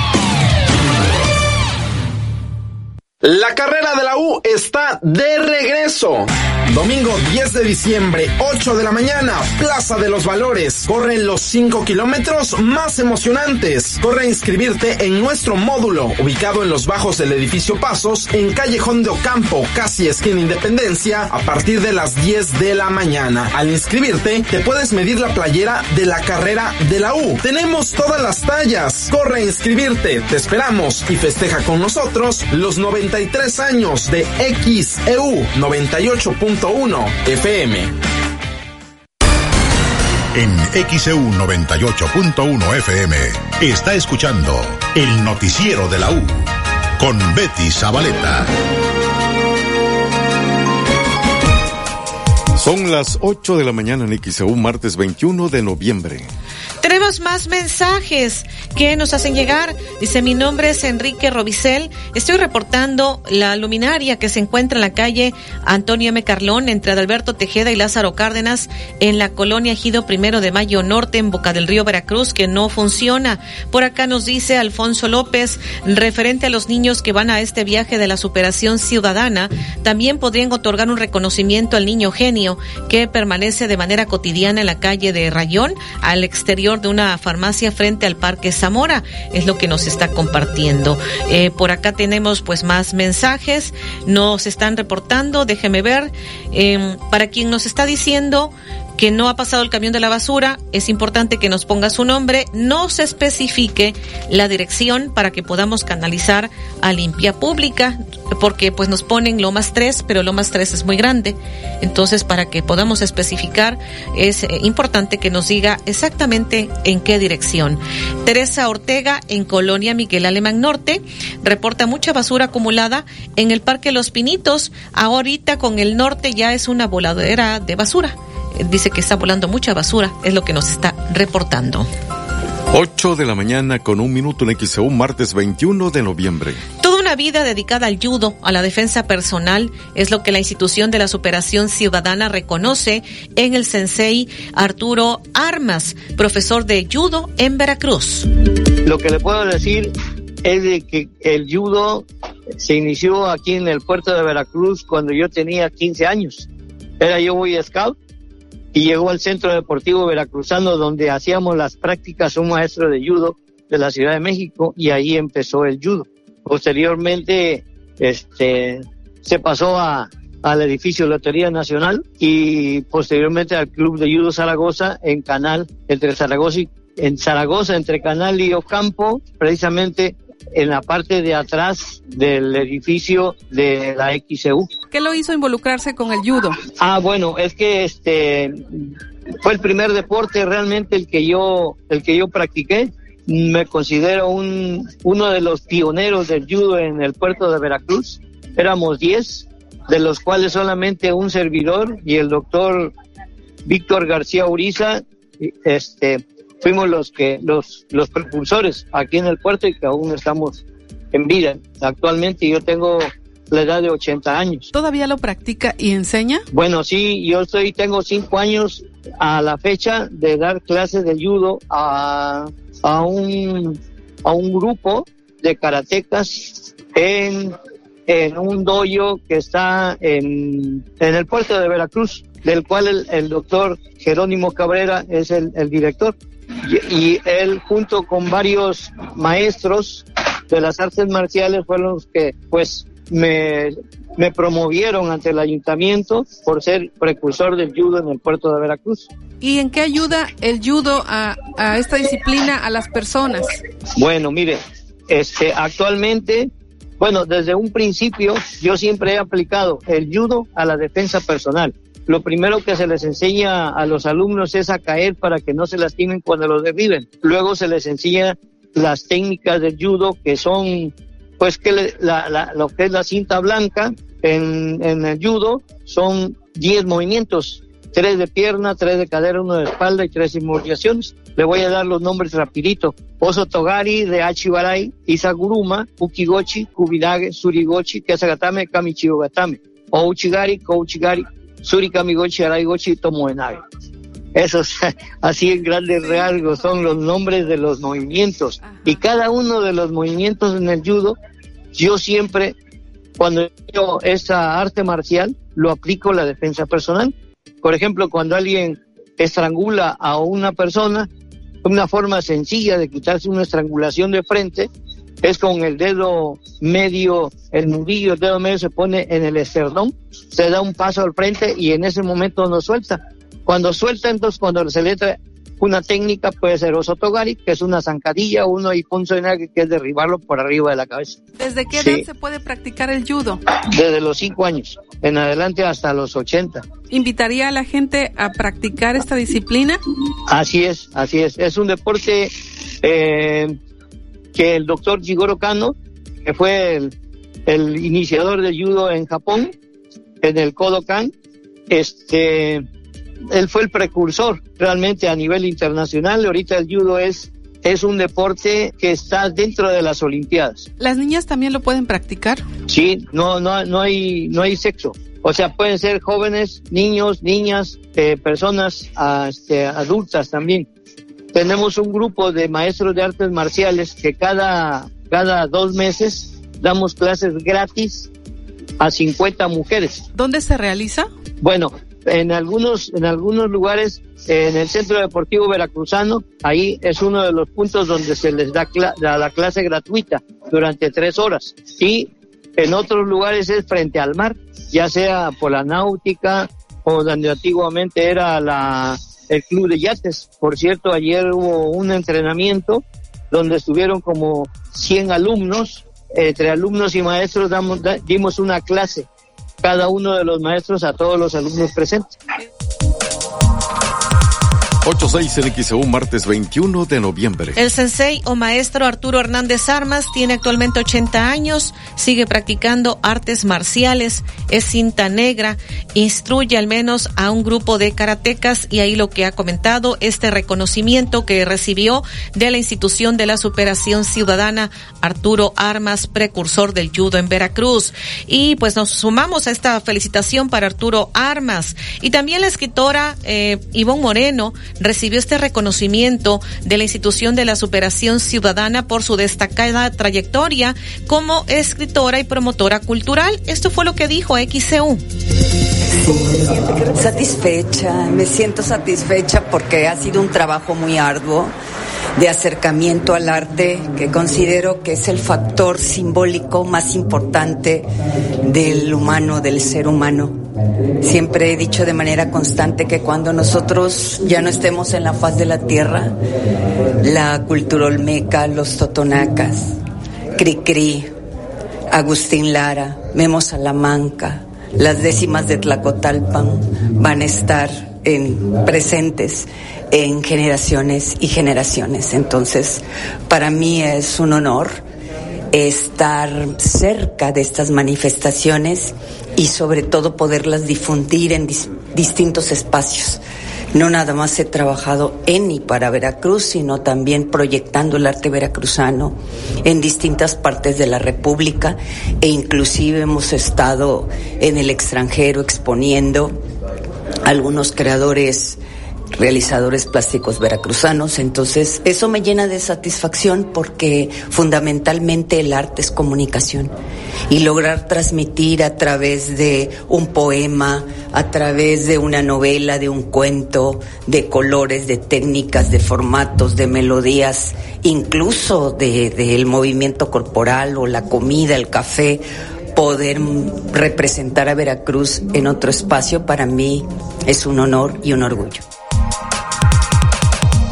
La carrera de la U está de regreso. Domingo 10 de diciembre, 8 de la mañana, Plaza de los Valores. Corren los 5 kilómetros más emocionantes. Corre a inscribirte en nuestro módulo, ubicado en los bajos del edificio Pasos, en Callejón de Ocampo, casi esquina Independencia, a partir de las 10 de la mañana. Al inscribirte, te puedes medir la playera de la carrera de la U. Tenemos todas las tallas. Corre a inscribirte, te esperamos y festeja con nosotros los 93 años de XEU 98. FM. En XEU 98.1 FM está escuchando el noticiero de la U con Betty Zabaleta. Son las 8 de la mañana en XEU, martes 21 de noviembre. Más mensajes que nos hacen llegar. Dice, mi nombre es Enrique Robicel. Estoy reportando la luminaria que se encuentra en la calle Antonio M. Carlón entre Adalberto Tejeda y Lázaro Cárdenas en la colonia Ejido Primero de Mayo Norte en Boca del Río Veracruz que no funciona. Por acá nos dice Alfonso López, referente a los niños que van a este viaje de la superación ciudadana, también podrían otorgar un reconocimiento al niño genio que permanece de manera cotidiana en la calle de Rayón al exterior de farmacia frente al Parque Zamora. Es lo que nos está compartiendo. Eh, por acá tenemos pues más mensajes. Nos están reportando, déjeme ver. Eh, para quien nos está diciendo que no ha pasado el camión de la basura, es importante que nos ponga su nombre, no se especifique la dirección para que podamos canalizar a limpia pública, porque pues nos ponen Lomas 3, pero Lomas 3 es muy grande. Entonces, para que podamos especificar, es eh, importante que nos diga exactamente en qué dirección. Teresa Ortega, en Colonia Miguel Alemán Norte, reporta mucha basura acumulada en el Parque Los Pinitos. Ahorita con el norte ya es una voladera de basura dice que está volando mucha basura, es lo que nos está reportando. 8 de la mañana con un minuto en XEU, martes 21 de noviembre. Toda una vida dedicada al judo, a la defensa personal, es lo que la institución de la superación ciudadana reconoce en el sensei Arturo Armas, profesor de judo en Veracruz. Lo que le puedo decir es de que el judo se inició aquí en el puerto de Veracruz cuando yo tenía 15 años. Era yo muy scout y llegó al Centro Deportivo Veracruzano donde hacíamos las prácticas un maestro de judo de la Ciudad de México y ahí empezó el judo. Posteriormente este se pasó a, al edificio Lotería Nacional y posteriormente al Club de Judo Zaragoza en Canal entre Zaragoza y en Zaragoza entre Canal y Ocampo, precisamente en la parte de atrás del edificio de la XCU. ¿Qué lo hizo involucrarse con el judo? Ah, bueno, es que este fue el primer deporte realmente el que yo el que yo practiqué. Me considero un uno de los pioneros del judo en el puerto de Veracruz. Éramos 10, de los cuales solamente un servidor y el doctor Víctor García Uriza este fuimos los que los los propulsores aquí en el puerto y que aún estamos en vida. Actualmente yo tengo la edad de 80 años. ¿Todavía lo practica y enseña? Bueno, sí, yo estoy tengo cinco años a la fecha de dar clases de judo a, a un a un grupo de karatecas en en un dojo que está en, en el puerto de Veracruz, del cual el, el doctor Jerónimo Cabrera es el, el director y, él junto con varios maestros de las artes marciales fueron los que pues me, me promovieron ante el ayuntamiento por ser precursor del judo en el puerto de Veracruz. ¿Y en qué ayuda el judo a, a esta disciplina a las personas? Bueno, mire, este, actualmente, bueno, desde un principio yo siempre he aplicado el judo a la defensa personal lo primero que se les enseña a los alumnos es a caer para que no se lastimen cuando los derriben. Luego se les enseña las técnicas del judo que son, pues que la, lo que es la cinta blanca en, en el judo son 10 movimientos, tres de pierna, tres de cadera, uno de espalda y tres inmovilizaciones. Le voy a dar los nombres rapidito. Oso Togari de Achibarai, Isaguruma, Ukigochi, Kubidage, Surigochi, Kesagatame, Kamichigogatame. Ouchigari, Kouchigari, Surikamigochi, Araigochi, Tomoenabe. Esos, así en grandes rasgos, son los nombres de los movimientos. Y cada uno de los movimientos en el judo, yo siempre cuando yo esa arte marcial lo aplico a la defensa personal. Por ejemplo, cuando alguien estrangula a una persona, una forma sencilla de quitarse una estrangulación de frente es con el dedo medio, el nudillo, el dedo medio se pone en el esternón, se da un paso al frente y en ese momento no suelta. Cuando suelta, entonces cuando se le trae una técnica puede ser osotogari, que es una zancadilla, uno y punzo que es derribarlo por arriba de la cabeza. ¿Desde qué edad se puede practicar el judo? Desde los cinco años, en adelante hasta los 80. ¿Invitaría a la gente a practicar esta disciplina? Así es, así es. Es un deporte eh, que el doctor Jigoro Kano, que fue el, el iniciador del judo en Japón, en el Kodokan, este él fue el precursor realmente a nivel internacional. Ahorita el judo es es un deporte que está dentro de las Olimpiadas. ¿Las niñas también lo pueden practicar? Sí, no, no, no hay, no hay sexo. O sea, pueden ser jóvenes, niños, niñas, eh, personas ah, este, adultas también. Tenemos un grupo de maestros de artes marciales que cada, cada dos meses damos clases gratis a 50 mujeres. ¿Dónde se realiza? Bueno, en algunos, en algunos lugares, en el Centro Deportivo Veracruzano, ahí es uno de los puntos donde se les da la clase gratuita durante tres horas. Y en otros lugares es frente al mar, ya sea por la náutica o donde antiguamente era la, el club de yates. Por cierto, ayer hubo un entrenamiento donde estuvieron como 100 alumnos, entre alumnos y maestros damos, dimos una clase cada uno de los maestros a todos los alumnos presentes. 86 en martes 21 de noviembre. El sensei o maestro Arturo Hernández Armas tiene actualmente 80 años, sigue practicando artes marciales, es cinta negra, instruye al menos a un grupo de karatecas y ahí lo que ha comentado, este reconocimiento que recibió de la institución de la superación ciudadana Arturo Armas, precursor del judo en Veracruz. Y pues nos sumamos a esta felicitación para Arturo Armas y también la escritora eh, Ivonne Moreno, recibió este reconocimiento de la institución de la superación ciudadana por su destacada trayectoria como escritora y promotora cultural. Esto fue lo que dijo XCU. Satisfecha, me siento satisfecha porque ha sido un trabajo muy arduo de acercamiento al arte que considero que es el factor simbólico más importante del humano, del ser humano. Siempre he dicho de manera constante que cuando nosotros ya no estemos en la faz de la tierra, la cultura olmeca, los totonacas, Cricri, Agustín Lara, Memo Salamanca, las décimas de Tlacotalpan van a estar en, presentes en generaciones y generaciones. Entonces, para mí es un honor estar cerca de estas manifestaciones y sobre todo poderlas difundir en distintos espacios. No nada más he trabajado en y para Veracruz, sino también proyectando el arte veracruzano en distintas partes de la República e inclusive hemos estado en el extranjero exponiendo algunos creadores realizadores plásticos veracruzanos. Entonces, eso me llena de satisfacción porque fundamentalmente el arte es comunicación y lograr transmitir a través de un poema, a través de una novela, de un cuento, de colores, de técnicas, de formatos, de melodías, incluso del de, movimiento corporal o la comida, el café poder representar a Veracruz en otro espacio para mí es un honor y un orgullo.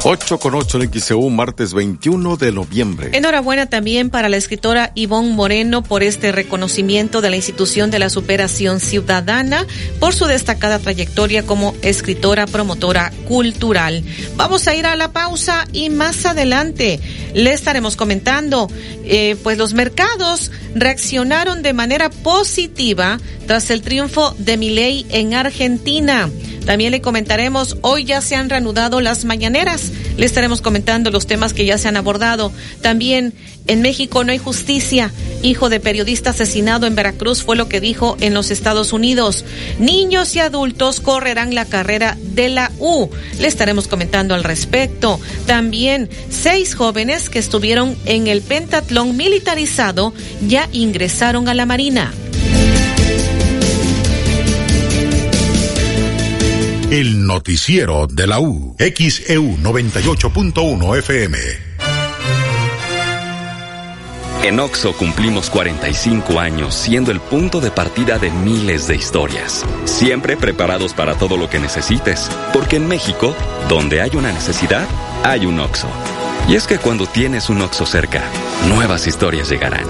8 con 8 en XEU, martes 21 de noviembre. Enhorabuena también para la escritora Ivonne Moreno por este reconocimiento de la institución de la superación ciudadana por su destacada trayectoria como escritora promotora cultural. Vamos a ir a la pausa y más adelante le estaremos comentando, eh, pues los mercados reaccionaron de manera positiva tras el triunfo de Milei en Argentina. También le comentaremos, hoy ya se han reanudado las mañaneras. Le estaremos comentando los temas que ya se han abordado. También en México no hay justicia. Hijo de periodista asesinado en Veracruz fue lo que dijo en los Estados Unidos. Niños y adultos correrán la carrera de la U. Le estaremos comentando al respecto. También seis jóvenes que estuvieron en el pentatlón militarizado ya ingresaron a la Marina. El noticiero de la U. XEU 98.1 FM. En OXO cumplimos 45 años siendo el punto de partida de miles de historias. Siempre preparados para todo lo que necesites. Porque en México, donde hay una necesidad, hay un OXO. Y es que cuando tienes un OXO cerca, nuevas historias llegarán.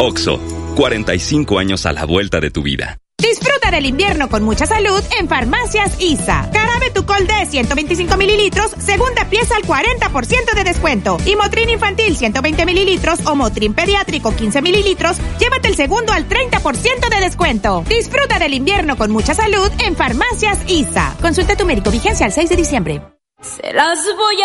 OXO, 45 años a la vuelta de tu vida. Disfruta del invierno con mucha salud en Farmacias ISA. Carabe Tucol D 125 mililitros, segunda pieza al 40% de descuento. Y Motrin infantil 120 mililitros o Motrin pediátrico 15 mililitros, llévate el segundo al 30% de descuento. Disfruta del invierno con mucha salud en Farmacias ISA. Consulta tu médico vigencia al 6 de diciembre. Se las voy.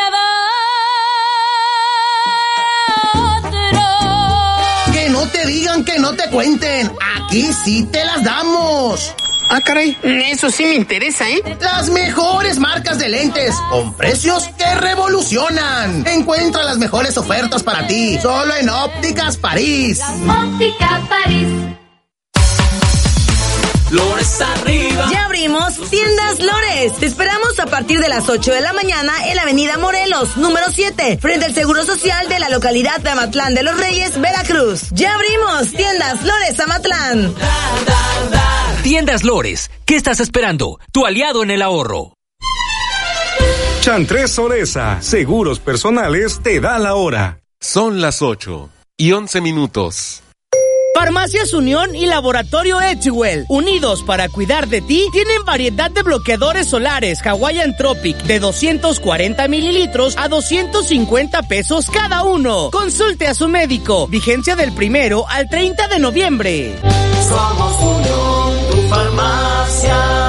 Digan, que no te cuenten. Aquí sí te las damos. Ah, caray, eso sí me interesa, ¿eh? Las mejores marcas de lentes, con precios que revolucionan. Encuentra las mejores ofertas para ti, solo en Ópticas París. Óptica París. Lores arriba. Ya abrimos Tiendas Lores. Te esperamos a partir de las 8 de la mañana en la Avenida Morelos, número 7, frente al Seguro Social de la localidad de Amatlán de los Reyes, Veracruz. Ya abrimos Tiendas Lores Amatlán. Tiendas Lores, ¿qué estás esperando? Tu aliado en el ahorro. Chantres Soresa, Seguros Personales, te da la hora. Son las 8 y 11 minutos. Farmacias Unión y Laboratorio Edgewell, unidos para cuidar de ti, tienen variedad de bloqueadores solares Hawaiian Tropic de 240 mililitros a 250 pesos cada uno. Consulte a su médico. Vigencia del primero al 30 de noviembre. Somos Unión, tu farmacia.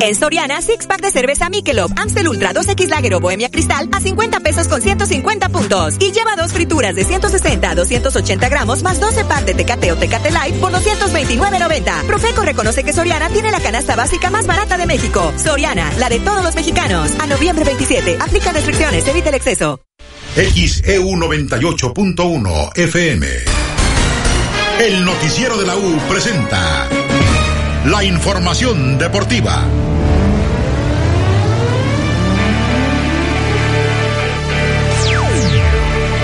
En Soriana, six pack de cerveza Michelob, Amstel Ultra 2X Lager o Bohemia Cristal a 50 pesos con 150 puntos. Y lleva dos frituras de 160 a 280 gramos más 12 pack de Tecate o Tecate Light por 229.90. Profeco reconoce que Soriana tiene la canasta básica más barata de México. Soriana, la de todos los mexicanos. A noviembre 27, aplica restricciones, evita el exceso. XEU 98.1 FM. El noticiero de la U presenta la información deportiva.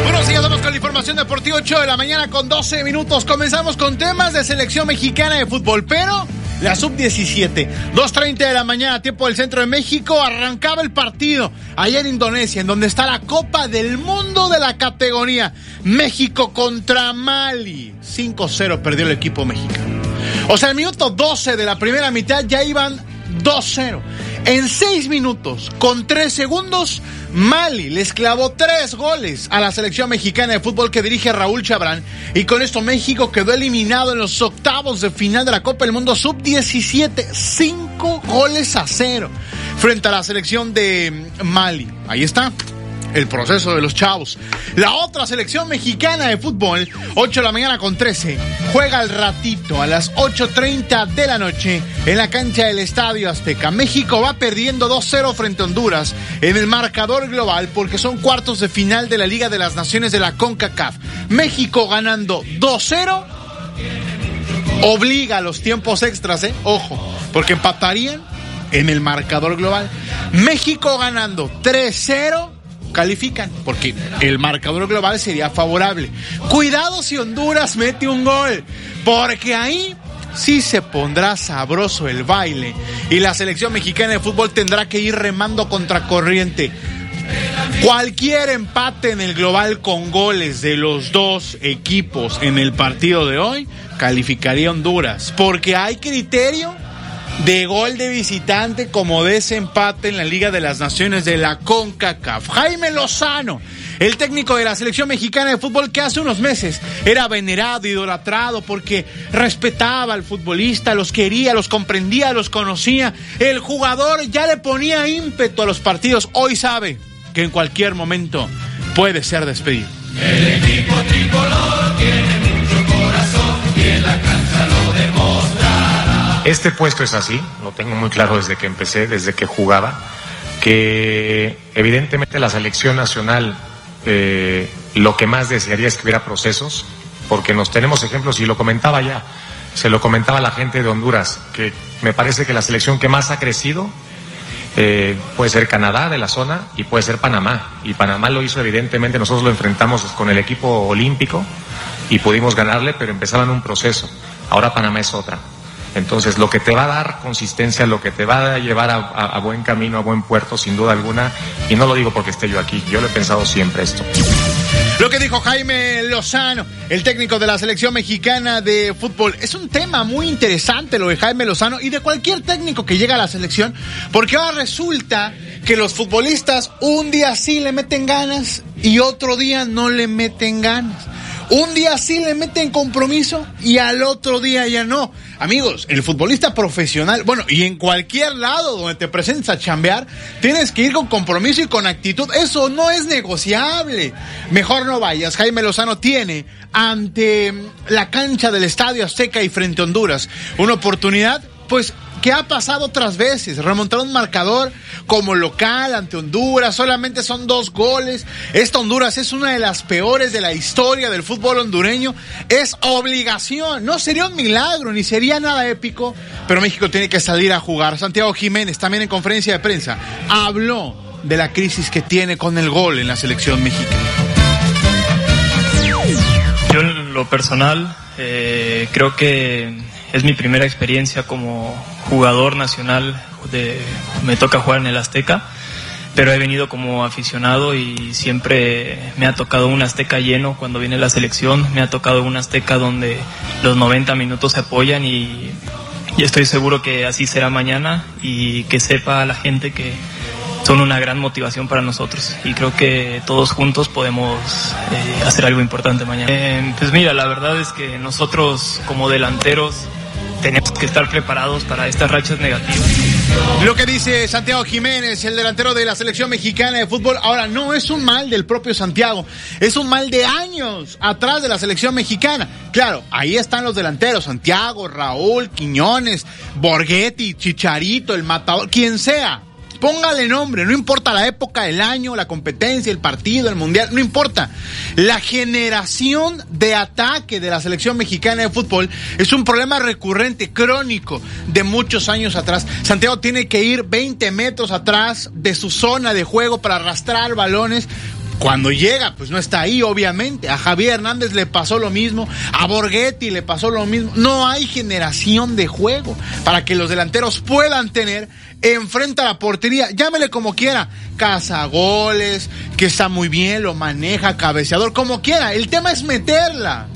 Buenos días, vamos con la información deportiva 8 de la mañana con 12 minutos. Comenzamos con temas de selección mexicana de fútbol, pero la sub-17, 2.30 de la mañana, tiempo del centro de México, arrancaba el partido allá en Indonesia, en donde está la Copa del Mundo de la categoría. México contra Mali. 5-0 perdió el equipo mexicano. O sea, el minuto 12 de la primera mitad ya iban 2-0. En 6 minutos, con 3 segundos, Mali les clavó 3 goles a la selección mexicana de fútbol que dirige Raúl Chabrán. Y con esto México quedó eliminado en los octavos de final de la Copa del Mundo Sub-17. 5 goles a 0 frente a la selección de Mali. Ahí está el proceso de los chavos. La otra selección mexicana de fútbol, 8 de la mañana con 13, juega al ratito a las 8.30 de la noche en la cancha del Estadio Azteca. México va perdiendo 2-0 frente a Honduras en el marcador global porque son cuartos de final de la Liga de las Naciones de la CONCACAF. México ganando 2-0 obliga a los tiempos extras, ¿eh? Ojo, porque empatarían en el marcador global. México ganando 3-0 califican, porque el marcador global sería favorable. Cuidado si Honduras mete un gol, porque ahí sí se pondrá sabroso el baile y la selección mexicana de fútbol tendrá que ir remando contra corriente. Cualquier empate en el global con goles de los dos equipos en el partido de hoy calificaría Honduras, porque hay criterio de gol de visitante como desempate en la Liga de las Naciones de la CONCACAF. Jaime Lozano, el técnico de la selección mexicana de fútbol que hace unos meses era venerado, idolatrado porque respetaba al futbolista, los quería, los comprendía, los conocía. El jugador ya le ponía ímpetu a los partidos. Hoy sabe que en cualquier momento puede ser despedido. El equipo tricolor tiene mucho corazón y la. Este puesto es así, lo tengo muy claro desde que empecé, desde que jugaba, que evidentemente la selección nacional eh, lo que más desearía es que hubiera procesos, porque nos tenemos ejemplos, y lo comentaba ya, se lo comentaba la gente de Honduras, que me parece que la selección que más ha crecido eh, puede ser Canadá de la zona y puede ser Panamá. Y Panamá lo hizo evidentemente, nosotros lo enfrentamos con el equipo olímpico y pudimos ganarle, pero empezaban un proceso. Ahora Panamá es otra. Entonces, lo que te va a dar consistencia, lo que te va a llevar a, buen camino, a buen puerto, sin duda alguna, y no lo digo porque esté yo aquí, yo lo he pensado siempre esto. Lo que dijo Jaime Lozano, el técnico de la selección mexicana de fútbol, es un tema muy interesante lo de Jaime Lozano y de cualquier técnico que llega a la selección, porque ahora resulta que los futbolistas un día sí le meten ganas y otro día no le meten ganas. Un día sí le meten compromiso y al otro día ya no. Amigos, el futbolista profesional, bueno, y en cualquier lado donde te presentes a chambear, tienes que ir con compromiso y con actitud. Eso no es negociable. Mejor no vayas. Jaime Lozano tiene ante la cancha del Estadio Azteca y frente a Honduras una oportunidad, pues ¿Qué ha pasado otras veces? Remontar un marcador como local ante Honduras, solamente son dos goles. Esta Honduras es una de las peores de la historia del fútbol hondureño. Es obligación, no sería un milagro, ni sería nada épico, pero México tiene que salir a jugar. Santiago Jiménez, también en conferencia de prensa, habló de la crisis que tiene con el gol en la selección mexicana. Yo en lo personal eh, creo que es mi primera experiencia como jugador nacional, de, me toca jugar en el Azteca, pero he venido como aficionado y siempre me ha tocado un Azteca lleno cuando viene la selección, me ha tocado un Azteca donde los 90 minutos se apoyan y, y estoy seguro que así será mañana y que sepa la gente que son una gran motivación para nosotros y creo que todos juntos podemos eh, hacer algo importante mañana. Eh, pues mira, la verdad es que nosotros como delanteros tenemos que estar preparados para estas rachas negativas. Lo que dice Santiago Jiménez, el delantero de la selección mexicana de fútbol, ahora no es un mal del propio Santiago, es un mal de años atrás de la selección mexicana. Claro, ahí están los delanteros, Santiago, Raúl, Quiñones, Borghetti, Chicharito, el Matador, quien sea. Póngale nombre, no importa la época, el año, la competencia, el partido, el mundial, no importa. La generación de ataque de la selección mexicana de fútbol es un problema recurrente, crónico, de muchos años atrás. Santiago tiene que ir 20 metros atrás de su zona de juego para arrastrar balones cuando llega, pues no está ahí, obviamente. A Javier Hernández le pasó lo mismo, a Borghetti le pasó lo mismo. No hay generación de juego para que los delanteros puedan tener enfrente a la portería, llámele como quiera, cazagoles, que está muy bien, lo maneja, cabeceador, como quiera. El tema es meterla.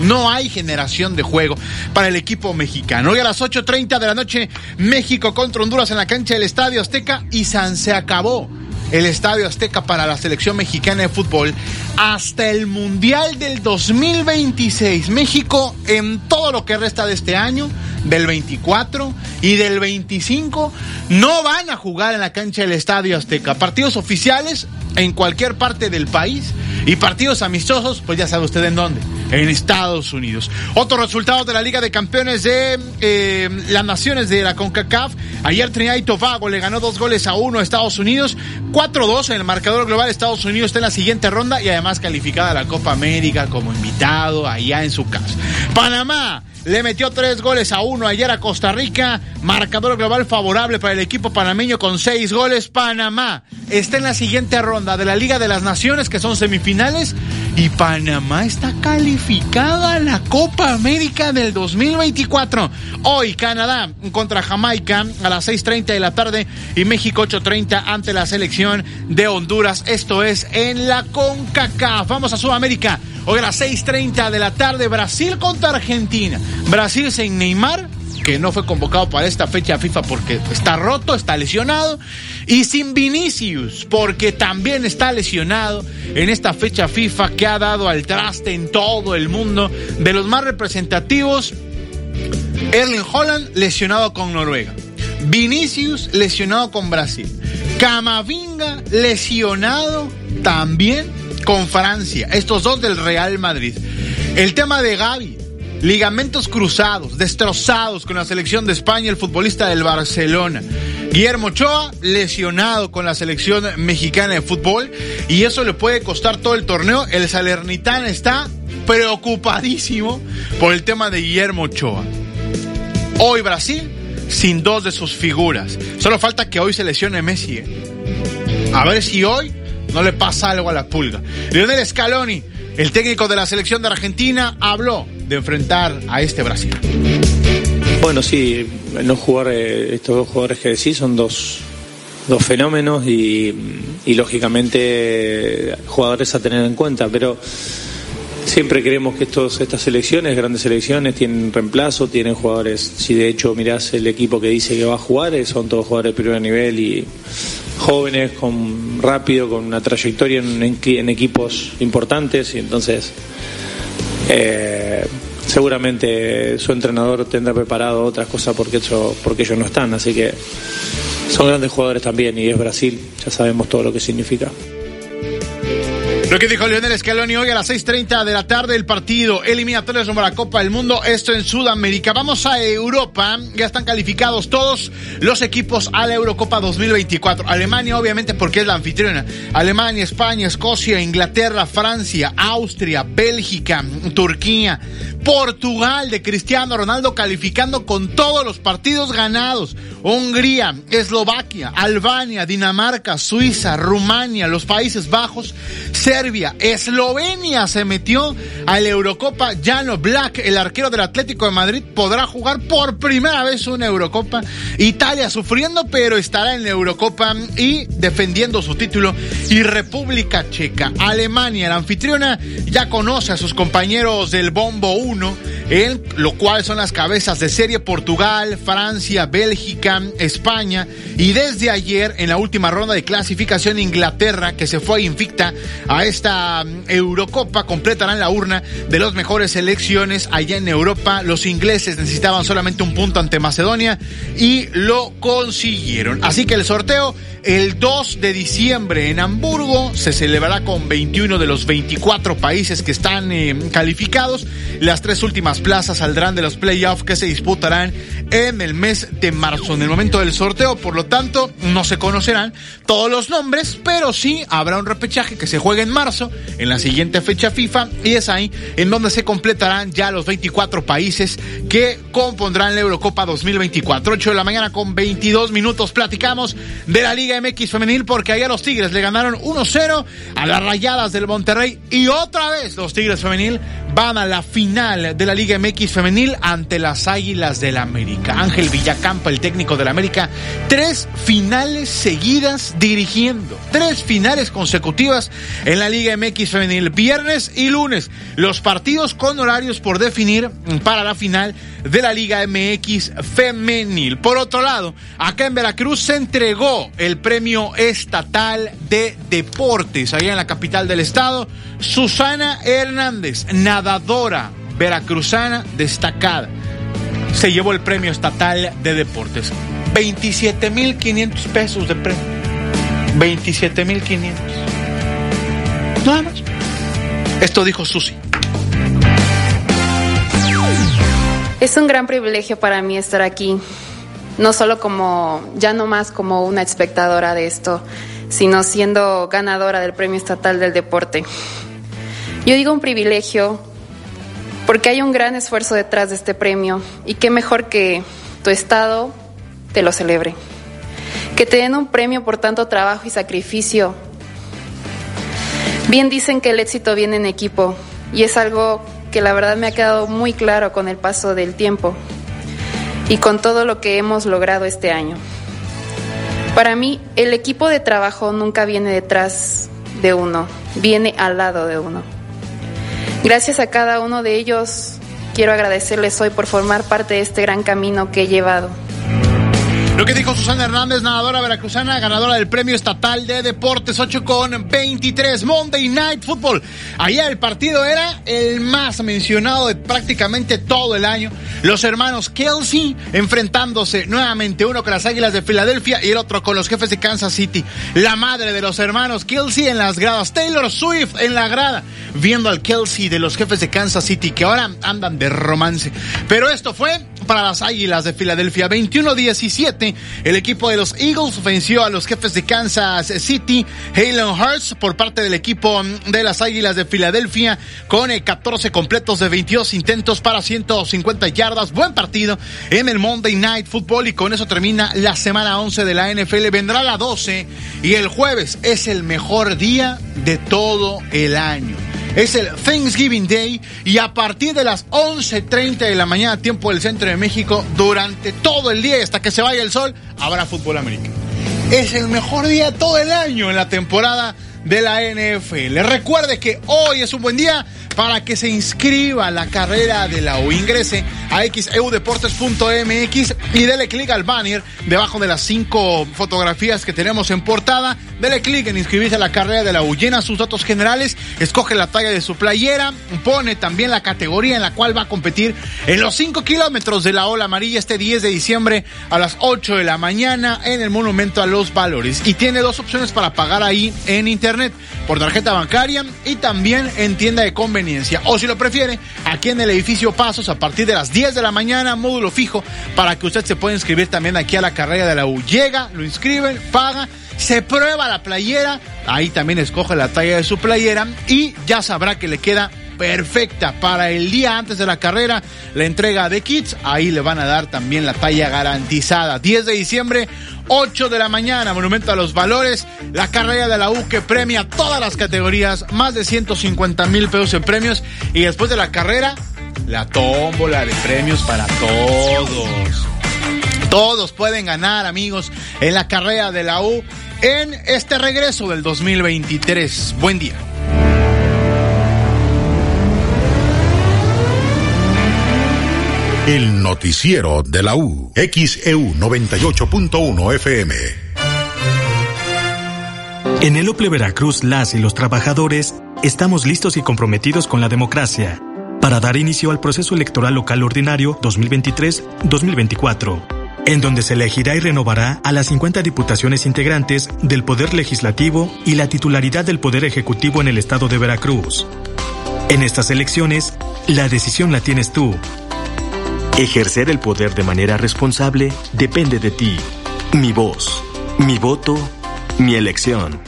No hay generación de juego para el equipo mexicano. Hoy a las 8.30 de la noche, México contra Honduras en la cancha del Estadio Azteca y San se acabó el Estadio Azteca para la selección mexicana de fútbol hasta el Mundial del 2026. México en todo lo que resta de este año, del 24 y del 25, no van a jugar en la cancha del Estadio Azteca. Partidos oficiales en cualquier parte del país y partidos amistosos, pues ya sabe usted en dónde, en Estados Unidos. Otro resultado de la Liga de Campeones de eh, las Naciones de la CONCACAF. Ayer Trinidad y Tobago le ganó dos goles a uno a Estados Unidos. 4-2 en el marcador global. Estados Unidos está en la siguiente ronda y además calificada a la Copa América como invitado allá en su casa. Panamá le metió tres goles a uno ayer a Costa Rica. Marcador global favorable para el equipo panameño con seis goles. Panamá está en la siguiente ronda de la Liga de las Naciones, que son semifinales. Y Panamá está calificada a la Copa América del 2024. Hoy Canadá contra Jamaica a las 6.30 de la tarde y México 8.30 ante la selección de Honduras. Esto es en la CONCACAF. Vamos a Sudamérica. Hoy a las 6.30 de la tarde, Brasil contra Argentina. Brasil sin Neymar, que no fue convocado para esta fecha FIFA porque está roto, está lesionado. Y sin Vinicius, porque también está lesionado en esta fecha FIFA que ha dado al traste en todo el mundo. De los más representativos, Erling Holland lesionado con Noruega. Vinicius lesionado con Brasil. Camavinga lesionado también con Francia. Estos dos del Real Madrid. El tema de Gaby. Ligamentos cruzados, destrozados con la selección de España, el futbolista del Barcelona. Guillermo Ochoa, lesionado con la selección mexicana de fútbol, y eso le puede costar todo el torneo. El Salernitán está preocupadísimo por el tema de Guillermo Ochoa. Hoy Brasil sin dos de sus figuras. Solo falta que hoy se lesione Messi. ¿eh? A ver si hoy no le pasa algo a la pulga. Lionel Scaloni, el técnico de la selección de Argentina, habló de enfrentar a este Brasil. Bueno, sí, no jugar eh, estos dos jugadores que decís son dos, dos fenómenos y, y lógicamente jugadores a tener en cuenta, pero Siempre creemos que estos, estas selecciones, grandes selecciones, tienen reemplazo, tienen jugadores. Si de hecho mirás el equipo que dice que va a jugar, eh, son todos jugadores de primer nivel y jóvenes, con rápido, con una trayectoria en, equipos importantes. Y entonces, eh, seguramente su entrenador tendrá preparado otras cosas porque ellos no están. Así que son grandes jugadores también y es Brasil, ya sabemos todo lo que significa. Lo que dijo Lionel Scaloni hoy a las 6.30 de la tarde, el partido eliminatorio a la Copa del Mundo, esto en Sudamérica. Vamos a Europa, ya están calificados todos los equipos a la Eurocopa 2024. Alemania, obviamente, porque es la anfitriona. Alemania, España, Escocia, Inglaterra, Francia, Austria, Bélgica, Turquía, Portugal de Cristiano Ronaldo calificando con todos los partidos ganados. Hungría, Eslovaquia, Albania, Dinamarca, Suiza, Rumania, los Países Bajos, Serbia, Eslovenia se metió a la Eurocopa. Jano Black, el arquero del Atlético de Madrid, podrá jugar por primera vez una Eurocopa. Italia sufriendo, pero estará en la Eurocopa y defendiendo su título. Y República Checa, Alemania, la anfitriona, ya conoce a sus compañeros del Bombo 1, en lo cual son las cabezas de serie Portugal, Francia, Bélgica, España. Y desde ayer, en la última ronda de clasificación, Inglaterra, que se fue invicta a esta mm, Eurocopa, completarán la urna de las mejores selecciones allá en Europa. Los ingleses necesitaban solamente un punto ante Macedonia y lo consiguieron. Así que el sorteo el 2 de diciembre en Hamburgo se celebrará con 21 de los 24 países que están eh, calificados. Las tres últimas plazas saldrán de los playoffs que se disputarán en el mes de marzo. En el momento del sorteo, por lo tanto, no se conocerán todos los nombres, pero sí habrá un repechaje que se juegue en marzo, en la siguiente fecha FIFA, y es ahí en donde se completarán ya los 24 países que compondrán la Eurocopa 2024. 8 de la mañana con 22 minutos platicamos de la Liga MX femenil porque ayer los Tigres le ganaron 1-0 a las Rayadas del Monterrey y otra vez los Tigres femenil van a la final de la Liga MX femenil ante las Águilas del América. Ángel Villacampa, el técnico del América, tres finales seguidas dirigiendo, tres finales consecutivas en la Liga MX femenil, viernes y lunes, los partidos con horarios por definir para la final de la Liga MX femenil. Por otro lado, acá en Veracruz se entregó el premio estatal de deportes, allá en la capital del estado, Susana Hernández, nadadora veracruzana destacada, se llevó el premio estatal de deportes. 27.500 pesos de premio. 27.500. Nada más. Esto dijo Susi. Es un gran privilegio para mí estar aquí, no solo como, ya no más como una espectadora de esto, sino siendo ganadora del Premio Estatal del Deporte. Yo digo un privilegio porque hay un gran esfuerzo detrás de este premio y qué mejor que tu estado te lo celebre. Que te den un premio por tanto trabajo y sacrificio. Bien dicen que el éxito viene en equipo y es algo que la verdad me ha quedado muy claro con el paso del tiempo y con todo lo que hemos logrado este año. Para mí, el equipo de trabajo nunca viene detrás de uno, viene al lado de uno. Gracias a cada uno de ellos, quiero agradecerles hoy por formar parte de este gran camino que he llevado. Lo que dijo Susana Hernández, nadadora veracruzana, ganadora del Premio Estatal de Deportes 8 con 23, Monday Night Football. Allá el partido era el más mencionado de prácticamente todo el año. Los hermanos Kelsey enfrentándose nuevamente, uno con las Águilas de Filadelfia y el otro con los jefes de Kansas City. La madre de los hermanos Kelsey en las gradas, Taylor Swift en la grada, viendo al Kelsey de los jefes de Kansas City que ahora andan de romance. Pero esto fue para las Águilas de Filadelfia. 21-17, el equipo de los Eagles venció a los jefes de Kansas City, Halen Hurts, por parte del equipo de las Águilas de Filadelfia, con 14 completos de 22 intentos para 150 yardas. Buen partido en el Monday Night Football y con eso termina la semana 11 de la NFL. Vendrá la 12 y el jueves es el mejor día de todo el año. Es el Thanksgiving Day y a partir de las 11.30 de la mañana, tiempo del centro de México, durante todo el día hasta que se vaya el sol, habrá fútbol americano. Es el mejor día todo el año en la temporada de la NFL. Recuerde que hoy es un buen día para que se inscriba a la carrera de la U. Ingrese a xeudeportes.mx y dele clic al banner debajo de las cinco fotografías que tenemos en portada. Dele clic en inscribirse a la carrera de la U. Llena sus datos generales, escoge la talla de su playera, pone también la categoría en la cual va a competir en los 5 kilómetros de la ola amarilla este 10 de diciembre a las 8 de la mañana en el Monumento a los Valores. Y tiene dos opciones para pagar ahí en internet, por tarjeta bancaria y también en tienda de conveniencia o si lo prefiere, aquí en el edificio Pasos a partir de las 10 de la mañana, módulo fijo, para que usted se pueda inscribir también aquí a la carrera de la U. Llega, lo inscriben, paga, se prueba la playera, ahí también escoge la talla de su playera y ya sabrá que le queda perfecta para el día antes de la carrera, la entrega de kits, ahí le van a dar también la talla garantizada. 10 de diciembre, 8 de la mañana, Monumento a los Valores, la carrera de la U que premia todas las categorías, más de 150 mil pesos en premios y después de la carrera, la tómbola de premios para todos. Todos pueden ganar, amigos, en la carrera de la U en este regreso del 2023. Buen día. El noticiero de la U. XEU 98.1 FM. En el Ople Veracruz, las y los trabajadores estamos listos y comprometidos con la democracia para dar inicio al proceso electoral local ordinario 2023-2024, en donde se elegirá y renovará a las 50 diputaciones integrantes del Poder Legislativo y la titularidad del Poder Ejecutivo en el Estado de Veracruz. En estas elecciones, la decisión la tienes tú. Ejercer el poder de manera responsable depende de ti. Mi voz, mi voto, mi elección.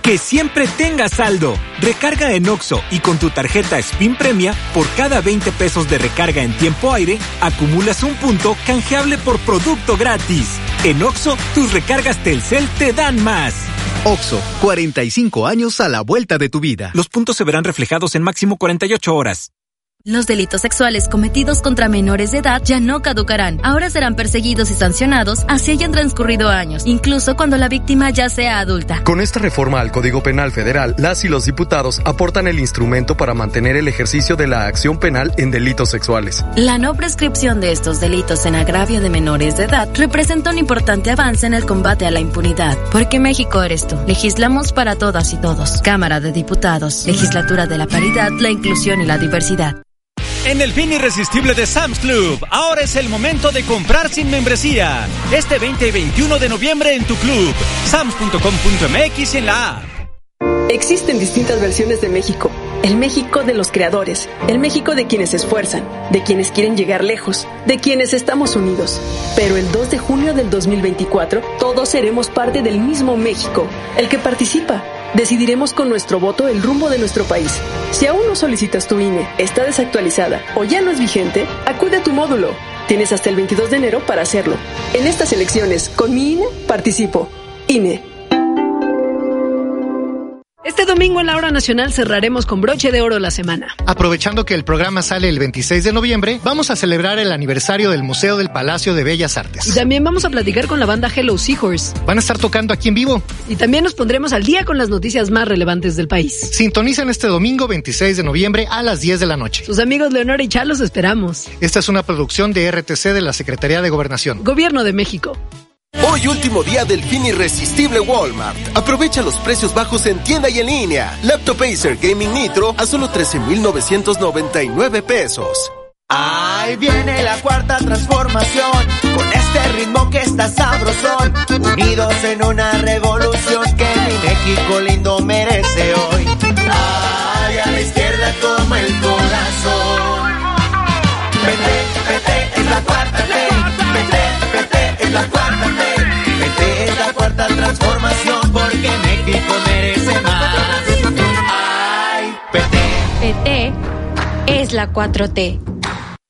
Que siempre tengas saldo. Recarga en Oxo y con tu tarjeta Spin Premia, por cada 20 pesos de recarga en tiempo aire, acumulas un punto canjeable por producto gratis. En Oxo, tus recargas Telcel te dan más. Oxo, 45 años a la vuelta de tu vida. Los puntos se verán reflejados en máximo 48 horas. Los delitos sexuales cometidos contra menores de edad ya no caducarán. Ahora serán perseguidos y sancionados así hayan transcurrido años, incluso cuando la víctima ya sea adulta. Con esta reforma al Código Penal Federal, las y los diputados aportan el instrumento para mantener el ejercicio de la acción penal en delitos sexuales. La no prescripción de estos delitos en agravio de menores de edad representa un importante avance en el combate a la impunidad. Porque México eres tú. Legislamos para todas y todos. Cámara de Diputados. Legislatura de la Paridad, la Inclusión y la Diversidad. En el fin irresistible de Sam's Club, ahora es el momento de comprar sin membresía. Este 20 y 21 de noviembre en tu club, sams.com.mx en la app. Existen distintas versiones de México. El México de los creadores, el México de quienes se esfuerzan, de quienes quieren llegar lejos, de quienes estamos unidos. Pero el 2 de junio del 2024, todos seremos parte del mismo México, el que participa Decidiremos con nuestro voto el rumbo de nuestro país. Si aún no solicitas tu INE, está desactualizada o ya no es vigente, acude a tu módulo. Tienes hasta el 22 de enero para hacerlo. En estas elecciones, con mi INE, participo. INE. Este domingo en la hora nacional cerraremos con broche de oro la semana. Aprovechando que el programa sale el 26 de noviembre, vamos a celebrar el aniversario del Museo del Palacio de Bellas Artes. Y también vamos a platicar con la banda Hello Seahorse. Van a estar tocando aquí en vivo. Y también nos pondremos al día con las noticias más relevantes del país. Sintonicen este domingo 26 de noviembre a las 10 de la noche. Sus amigos Leonor y Charlos esperamos. Esta es una producción de RTC de la Secretaría de Gobernación. Gobierno de México. Hoy último día del fin irresistible Walmart. Aprovecha los precios bajos en tienda y en línea. Laptop Acer Gaming Nitro a solo 13,999 pesos. Ahí viene la cuarta transformación, con este ritmo que está sabrosón, unidos en una revolución que mi México lindo merece hoy. Ay, a la izquierda toma el corazón. Vete, vete, es la cuarta la transformación porque México merece más. Ay, PT. PT es la 4T.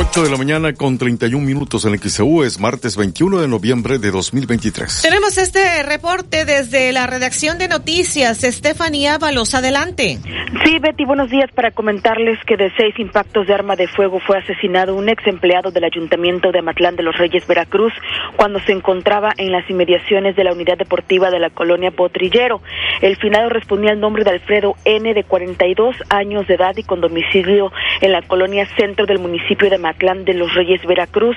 8 de la mañana con 31 minutos en el XEU es martes 21 de noviembre de 2023. Tenemos este reporte desde la redacción de noticias. Estefanía Ábalos, adelante. Sí, Betty, buenos días para comentarles que de seis impactos de arma de fuego fue asesinado un ex empleado del Ayuntamiento de Amatlán de los Reyes, Veracruz, cuando se encontraba en las inmediaciones de la unidad deportiva de la colonia Potrillero. El finado respondía al nombre de Alfredo N, de 42 años de edad y con domicilio en la colonia centro del municipio de Matlán de los Reyes, Veracruz.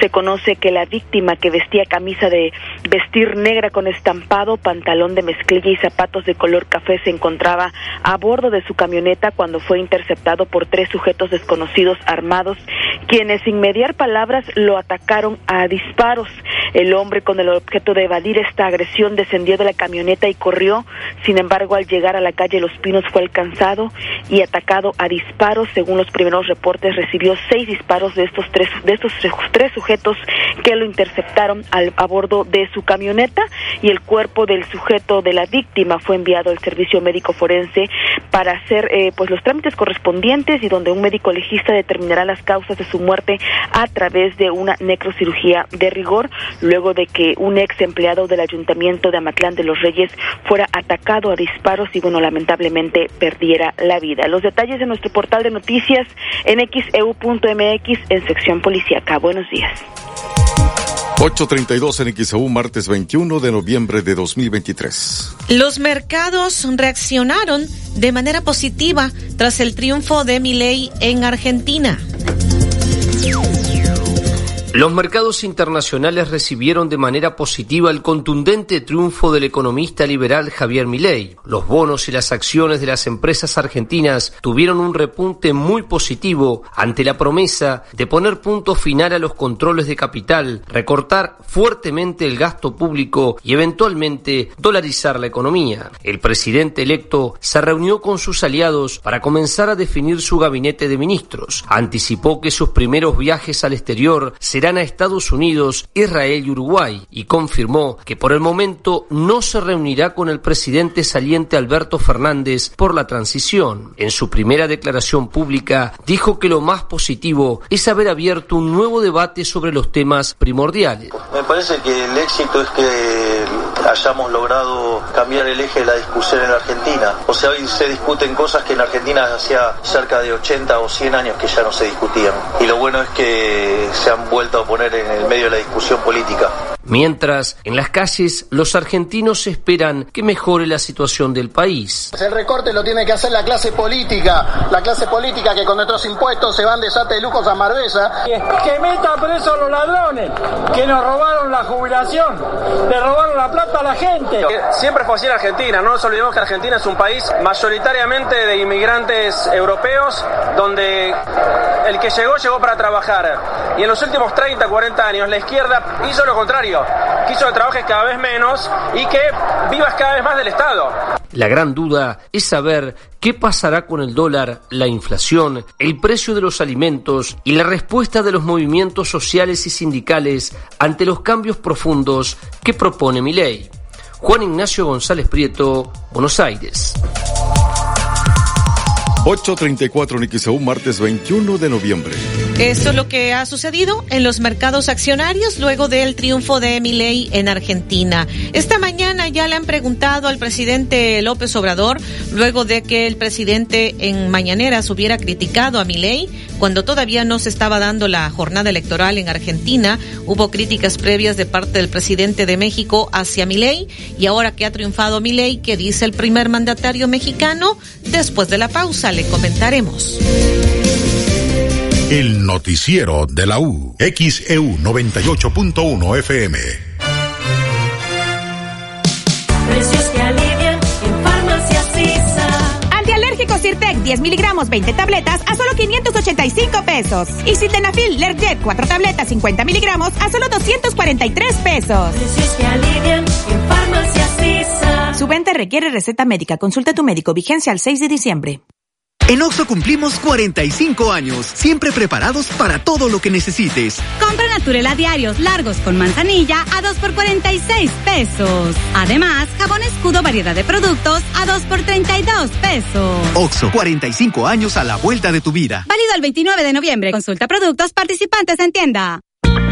Se conoce que la víctima que vestía camisa de vestir negra con estampado, pantalón de mezclilla y zapatos de color café se encontraba a bordo de su camioneta cuando fue interceptado por tres sujetos desconocidos armados, quienes sin mediar palabras lo atacaron a disparos. El hombre con el objeto de evadir esta agresión descendió de la camioneta y corrió. Sin embargo, al llegar a la calle Los Pinos fue alcanzado y atacado a disparos. Según los primeros reportes, recibió seis disparos de estos tres, de estos tres sujetos que lo interceptaron al, a bordo de su camioneta y el cuerpo del sujeto de la víctima fue enviado al servicio médico forense para hacer eh, pues los trámites correspondientes y donde un médico legista determinará las causas de su muerte a través de una necrocirugía de rigor luego de que un ex empleado del ayuntamiento de Amatlán de los Reyes fuera atacado a disparos y bueno lamentablemente perdiera la vida. Los detalles de nuestro portal de noticias en xeu.mx en sección policíaca. Buenos días. 8.32 en XEU, martes 21 de noviembre de 2023. Los mercados reaccionaron de manera positiva tras el triunfo de Milei en Argentina. Los mercados internacionales recibieron de manera positiva el contundente triunfo del economista liberal Javier Milei. Los bonos y las acciones de las empresas argentinas tuvieron un repunte muy positivo ante la promesa de poner punto final a los controles de capital, recortar fuertemente el gasto público y eventualmente dolarizar la economía. El presidente electo se reunió con sus aliados para comenzar a definir su gabinete de ministros. Anticipó que sus primeros viajes al exterior serán a Estados Unidos, Israel y Uruguay y confirmó que por el momento no se reunirá con el presidente saliente Alberto Fernández por la transición. En su primera declaración pública dijo que lo más positivo es haber abierto un nuevo debate sobre los temas primordiales. Me parece que el éxito es que hayamos logrado cambiar el eje de la discusión en la Argentina. O sea, hoy se discuten cosas que en Argentina hacía cerca de 80 o 100 años que ya no se discutían. Y lo bueno es que se han vuelto a poner en el medio de la discusión política. Mientras, en las calles, los argentinos esperan que mejore la situación del país. El recorte lo tiene que hacer la clase política, la clase política que con nuestros impuestos se van de sate de lujos a Marbella. Que meta preso a los ladrones, que nos robaron la jubilación, le robaron la plata a la gente. Siempre fue así en Argentina, no nos olvidemos que Argentina es un país mayoritariamente de inmigrantes europeos, donde el que llegó, llegó para trabajar. Y en los últimos 30, 40 años, la izquierda hizo lo contrario. Quiso que trabajes cada vez menos y que vivas cada vez más del Estado. La gran duda es saber qué pasará con el dólar, la inflación, el precio de los alimentos y la respuesta de los movimientos sociales y sindicales ante los cambios profundos que propone mi ley. Juan Ignacio González Prieto, Buenos Aires. 834 un martes 21 de noviembre. Esto es lo que ha sucedido en los mercados accionarios luego del triunfo de Milei en Argentina. Esta mañana ya le han preguntado al presidente López Obrador, luego de que el presidente en mañaneras hubiera criticado a Milei cuando todavía no se estaba dando la jornada electoral en Argentina, hubo críticas previas de parte del presidente de México hacia Milei y ahora que ha triunfado Milei, ¿qué dice el primer mandatario mexicano? Después de la pausa le comentaremos. El noticiero de la U. XEU 98.1 FM. Precios que alivian en Farmacias Sisa. Antialérgico Sirtec 10 miligramos 20 tabletas a solo 585 pesos. Y Sildenafil Lerjet 4 tabletas 50 miligramos a solo 243 pesos. Precios que alivian en Farmacias Sisa. Su venta requiere receta médica. Consulta a tu médico. Vigencia al 6 de diciembre. En Oxo cumplimos 45 años, siempre preparados para todo lo que necesites. Compra Naturela diarios largos con manzanilla a 2 por 46 pesos. Además, jabón escudo variedad de productos a 2 por 32 pesos. Oxo, 45 años a la vuelta de tu vida. Válido el 29 de noviembre. Consulta productos participantes en tienda.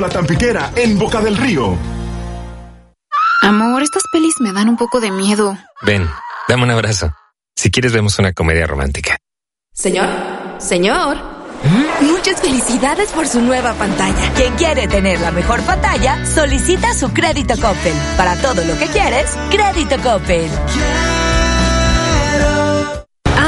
La Tampiquera, en Boca del Río. Amor, estas pelis me dan un poco de miedo. Ven, dame un abrazo. Si quieres, vemos una comedia romántica. Señor, señor. Muchas felicidades por su nueva pantalla. Quien quiere tener la mejor pantalla, solicita su crédito Coppel. Para todo lo que quieres, crédito Coppel.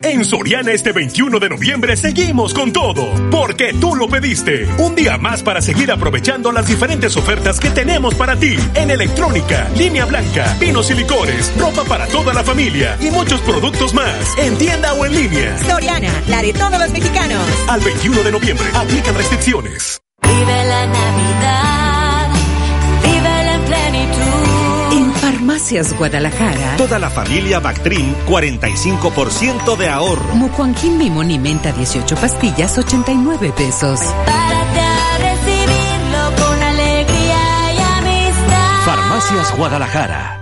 En Soriana este 21 de noviembre seguimos con todo, porque tú lo pediste. Un día más para seguir aprovechando las diferentes ofertas que tenemos para ti en electrónica, línea blanca, vinos y licores, ropa para toda la familia y muchos productos más, en tienda o en línea. Soriana, la de todos los mexicanos. Al 21 de noviembre, aplican restricciones. Vive la Navidad, Farmacias Guadalajara. Toda la familia Bactrim, 45% de ahorro. Mucuanquín Limón y Menta, 18 pastillas, 89 pesos. Párate a recibirlo con alegría y amistad. Farmacias Guadalajara.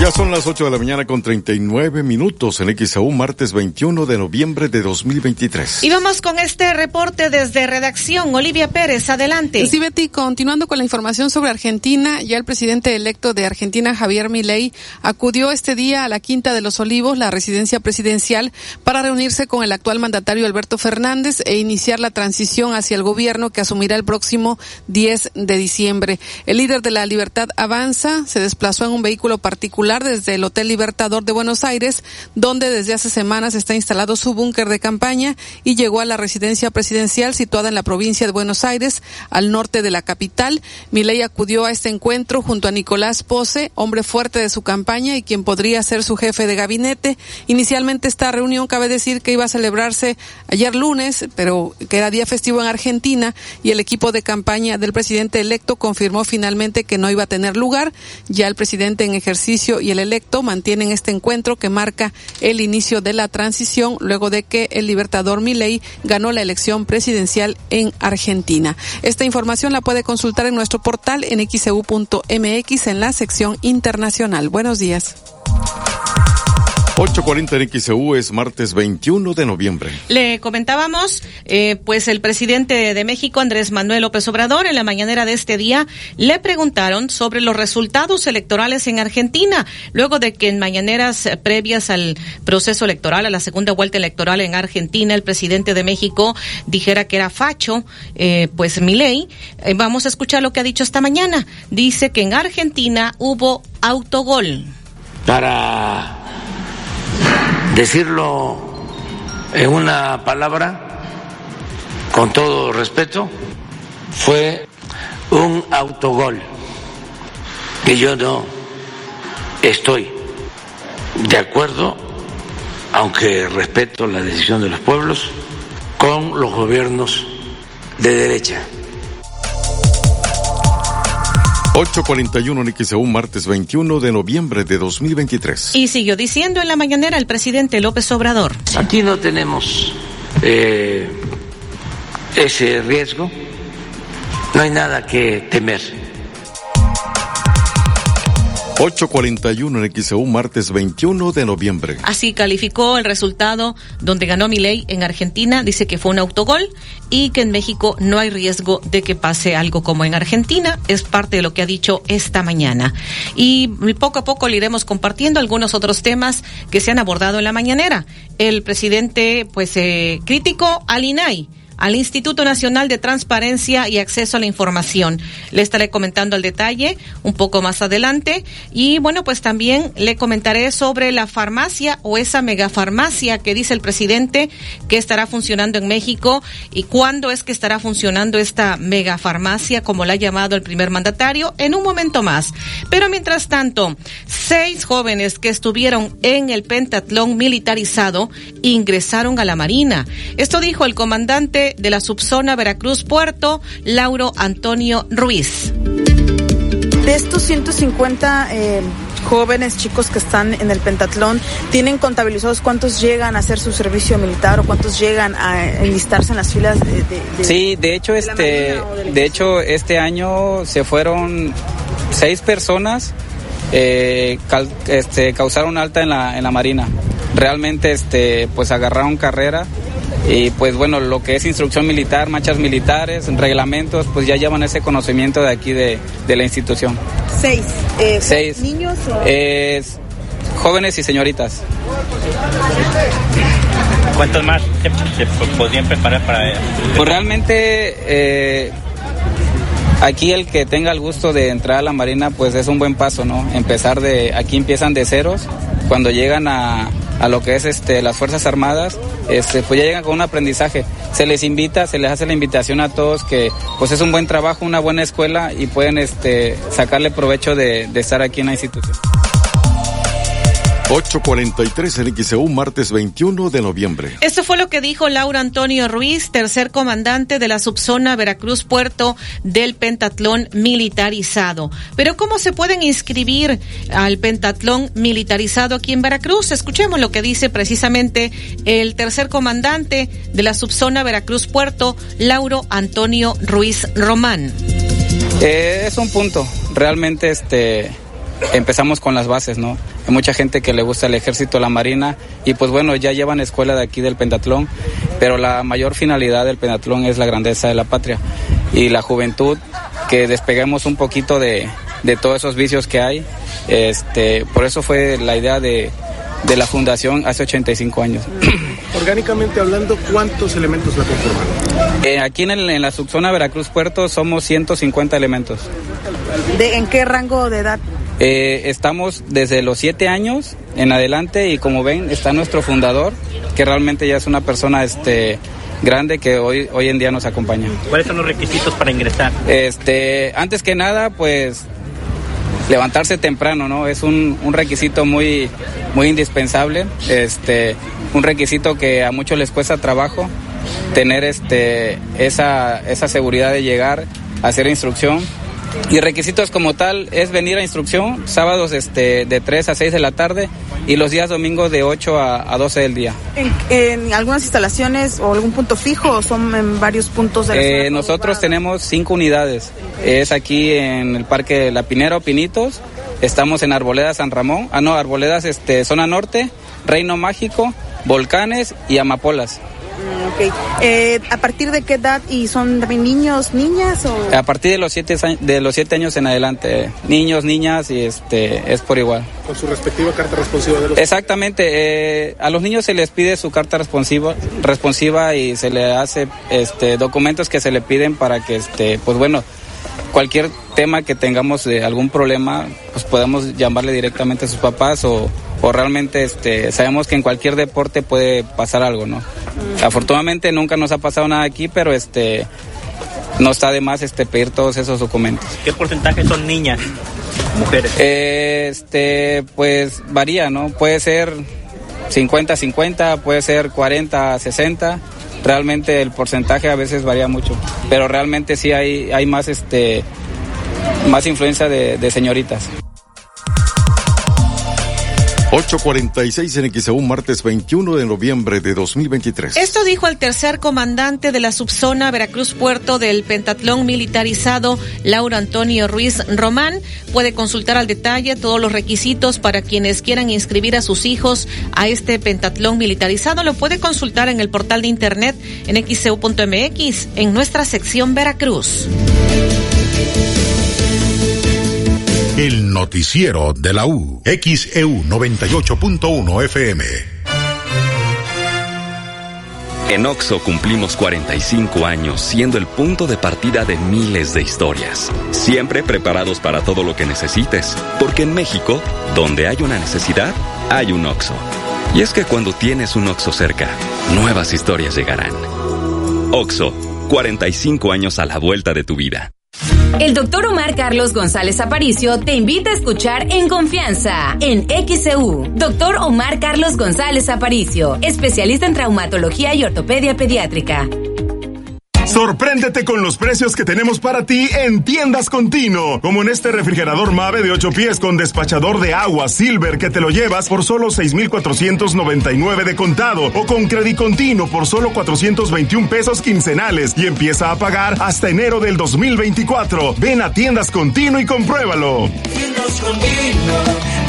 Ya son las 8 de la mañana con 39 minutos en XAU, martes 21 de noviembre de 2023. Y vamos con este reporte desde redacción. Olivia Pérez, adelante. Sí, Betty, continuando con la información sobre Argentina, ya el presidente electo de Argentina, Javier Milei, acudió este día a la Quinta de los Olivos, la residencia presidencial, para reunirse con el actual mandatario Alberto Fernández e iniciar la transición hacia el gobierno que asumirá el próximo 10 de diciembre. El líder de la Libertad Avanza se desplazó en un vehículo particular desde el Hotel Libertador de Buenos Aires, donde desde hace semanas está instalado su búnker de campaña y llegó a la residencia presidencial situada en la provincia de Buenos Aires, al norte de la capital. Milei acudió a este encuentro junto a Nicolás Pose, hombre fuerte de su campaña y quien podría ser su jefe de gabinete. Inicialmente esta reunión cabe decir que iba a celebrarse ayer lunes, pero que era día festivo en Argentina y el equipo de campaña del presidente electo confirmó finalmente que no iba a tener lugar. Ya el presidente en ejercicio y el electo mantienen este encuentro que marca el inicio de la transición luego de que el libertador Milei ganó la elección presidencial en Argentina. Esta información la puede consultar en nuestro portal en xeu.mx en la sección internacional. Buenos días. 8.40 en XEU es martes 21 de noviembre. Le comentábamos, eh, pues el presidente de México, Andrés Manuel López Obrador, en la mañanera de este día, le preguntaron sobre los resultados electorales en Argentina, luego de que en mañaneras previas al proceso electoral, a la segunda vuelta electoral en Argentina, el presidente de México dijera que era facho, eh, pues mi ley. Eh, vamos a escuchar lo que ha dicho esta mañana. Dice que en Argentina hubo autogol. Para decirlo en una palabra, con todo respeto, fue un autogol. Y yo no estoy de acuerdo, aunque respeto la decisión de los pueblos, con los gobiernos de derecha. 841 en un martes 21 de noviembre de 2023. Y siguió diciendo en la mañanera el presidente López Obrador. Aquí no tenemos eh, ese riesgo, no hay nada que temer. 841 en XEU, martes 21 de noviembre. Así calificó el resultado donde ganó Milei en Argentina. Dice que fue un autogol y que en México no hay riesgo de que pase algo como en Argentina. Es parte de lo que ha dicho esta mañana. Y poco a poco le iremos compartiendo algunos otros temas que se han abordado en la mañanera. El presidente, pues, eh, criticó al INAI al Instituto Nacional de Transparencia y Acceso a la Información. Le estaré comentando al detalle un poco más adelante y bueno, pues también le comentaré sobre la farmacia o esa megafarmacia que dice el presidente que estará funcionando en México y cuándo es que estará funcionando esta megafarmacia como la ha llamado el primer mandatario en un momento más. Pero mientras tanto, seis jóvenes que estuvieron en el pentatlón militarizado ingresaron a la Marina. Esto dijo el comandante de la subzona Veracruz Puerto, Lauro Antonio Ruiz. De estos 150 eh, jóvenes, chicos que están en el pentatlón, ¿tienen contabilizados cuántos llegan a hacer su servicio militar o cuántos llegan a enlistarse en las filas de, Sí, de hecho, este, de, hecho, este año se fueron seis personas eh, este, causaron alta en la, en la Marina. Realmente, este, pues agarraron carrera y pues bueno, lo que es instrucción militar, marchas militares, reglamentos, pues ya llevan ese conocimiento de aquí de, la institución. Seis. Eh, Seis. ¿Niños jóvenes y señoritas. ¿Cuántos más se, podrían preparar para eso? Pues realmente eh, aquí el que tenga el gusto de entrar a la Marina, pues es un buen paso, ¿no? Empezar de, aquí empiezan de ceros, cuando llegan a, a lo que es este, las Fuerzas Armadas, este, pues ya llegan con un aprendizaje. Se les invita, se les hace la invitación a todos que pues es un buen trabajo, una buena escuela y pueden este, sacarle provecho de, de estar aquí en la institución. 843 en XEU, martes 21 de noviembre. Esto fue lo que dijo Laura Antonio Ruiz, tercer comandante de la subzona Veracruz Puerto del Pentatlón militarizado. Pero ¿cómo se pueden inscribir al Pentatlón militarizado aquí en Veracruz? Escuchemos lo que dice precisamente el tercer comandante de la subzona Veracruz Puerto, Lauro Antonio Ruiz Román. Eh, es un punto. Realmente este empezamos con las bases, ¿no? Hay mucha gente que le gusta el ejército, la marina, y pues bueno, ya llevan escuela de aquí del pentatlón, pero la mayor finalidad del pentatlón es la grandeza de la patria y la juventud, que despeguemos un poquito de, de todos esos vicios que hay. Este, por eso fue la idea de, de la fundación hace 85 años. Orgánicamente hablando, ¿cuántos elementos la conforman? Eh, aquí en, el- en la subzona Veracruz Puerto somos 150 elementos. ¿De, ¿En qué rango de edad? Eh, estamos desde los 7 años en adelante y como ven está nuestro fundador, que realmente ya es una persona este, grande que hoy, hoy en día nos acompaña. ¿Cuáles son los requisitos para ingresar? Este, antes que nada, pues levantarse temprano, ¿no? Es un, un requisito muy, muy indispensable, este, un requisito que a muchos les cuesta trabajo, tener este, esa, esa seguridad de llegar, hacer instrucción. Y requisitos como tal es venir a instrucción, sábados este, de 3 a 6 de la tarde y los días domingos de 8 a, a 12 del día. ¿En, en algunas instalaciones o algún punto fijo o son en varios puntos de la Eh, zona? nosotros tenemos cinco unidades. Es aquí en el Parque La Pinera o Pinitos. Estamos en Arboleda San Ramón. Ah, no, Arboledas este, Zona Norte, Reino Mágico, Volcanes y Amapolas. Mm, ok. Eh, ¿A partir de qué edad? ¿Y son también niños, niñas o...? A partir de los siete, de los siete años en adelante, niños, niñas y este es por igual. Con su respectiva carta responsiva de los... Exactamente, eh, a los niños se les pide su carta responsiva, responsiva y se le hace este, documentos que se le piden para que, este, pues bueno, cualquier tema que tengamos de algún problema, pues podemos llamarle directamente a sus papás o, o realmente este, sabemos que en cualquier deporte puede pasar algo, ¿no? Afortunadamente nunca nos ha pasado nada aquí, pero este, no está de más este, pedir todos esos documentos. ¿Qué porcentaje son niñas, mujeres? Eh, Este, pues varía, ¿no? Puede ser 50-50, puede ser 40-60. Realmente el porcentaje a veces varía mucho, pero realmente sí hay, hay más, este, más influencia de, de señoritas. 846 en XEU, martes 21 de noviembre de 2023. Esto dijo el tercer comandante de la subzona Veracruz Puerto del Pentatlón Militarizado, Lauro Antonio Ruiz Román. Puede consultar al detalle todos los requisitos para quienes quieran inscribir a sus hijos a este Pentatlón Militarizado. Lo puede consultar en el portal de internet en xeu.mx en nuestra sección Veracruz. El noticiero de la U. XEU 98.1 FM. En OXO cumplimos 45 años siendo el punto de partida de miles de historias. Siempre preparados para todo lo que necesites. Porque en México, donde hay una necesidad, hay un OXO. Y es que cuando tienes un OXO cerca, nuevas historias llegarán. OXO, 45 años a la vuelta de tu vida. El doctor Omar Carlos González Aparicio te invita a escuchar En Confianza en XEU. Doctor Omar Carlos González Aparicio, especialista en traumatología y ortopedia pediátrica. Sorpréndete con los precios que tenemos para ti en Tiendas Continuo, como en este refrigerador Mave de 8 pies con despachador de agua Silver que te lo llevas por solo 6,499 de contado o con Credit Continuo por solo 421 pesos quincenales y empieza a pagar hasta enero del 2024. Ven a Tiendas Continuo y compruébalo. Tiendas Continuo,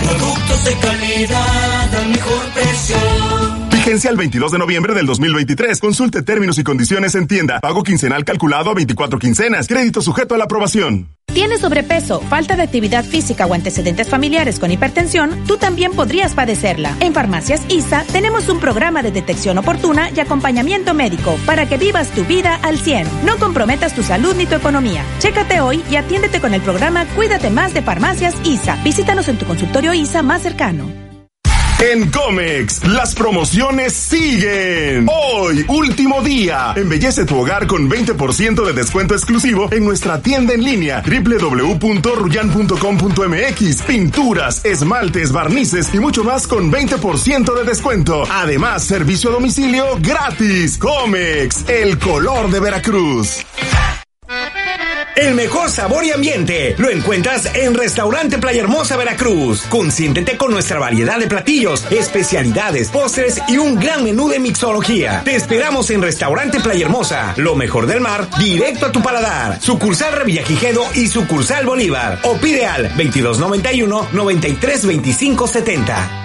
productos de calidad al mejor precio. Vigencia el 22 de noviembre del 2023. Consulte términos y condiciones en tienda. Pago quincenal calculado a 24 quincenas. Crédito sujeto a la aprobación. ¿Tienes sobrepeso, falta de actividad física o antecedentes familiares con hipertensión? Tú también podrías padecerla. En Farmacias ISA tenemos un programa de detección oportuna y acompañamiento médico para que vivas tu vida al 100. No comprometas tu salud ni tu economía. Chécate hoy y atiéndete con el programa Cuídate más de Farmacias ISA. Visítanos en tu consultorio ISA más cercano. En Comex, las promociones siguen. Hoy, último día. Embellece tu hogar con 20% de descuento exclusivo en nuestra tienda en línea www.ruyan.com.mx. Pinturas, esmaltes, barnices y mucho más con 20% de descuento. Además, servicio a domicilio gratis. Comex, el color de Veracruz. El mejor sabor y ambiente lo encuentras en Restaurante Playa Hermosa Veracruz. Consiéntete con nuestra variedad de platillos, especialidades, postres y un gran menú de mixología. Te esperamos en Restaurante Playa Hermosa, lo mejor del mar, directo a tu paladar. Sucursal Revillagigedo y sucursal Bolívar. O pide al 2291 932570.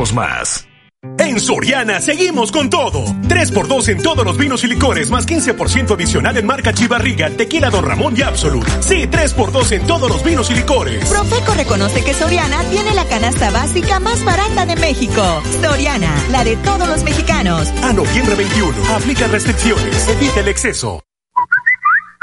más. En Soriana seguimos con todo. 3x2 en todos los vinos y licores, más 15% adicional en marca Chivarriga, Tequila Don Ramón y Absolut. Sí, 3x2 en todos los vinos y licores. Profeco reconoce que Soriana tiene la canasta básica más barata de México. Soriana, la de todos los mexicanos. A noviembre 21, aplica restricciones, evita el exceso.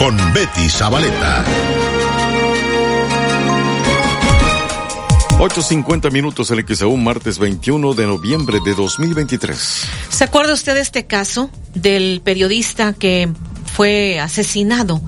con Betty Zabaleta. 8.50 minutos el XEU, martes 21 de noviembre de 2023. ¿Se acuerda usted de este caso del periodista que fue asesinado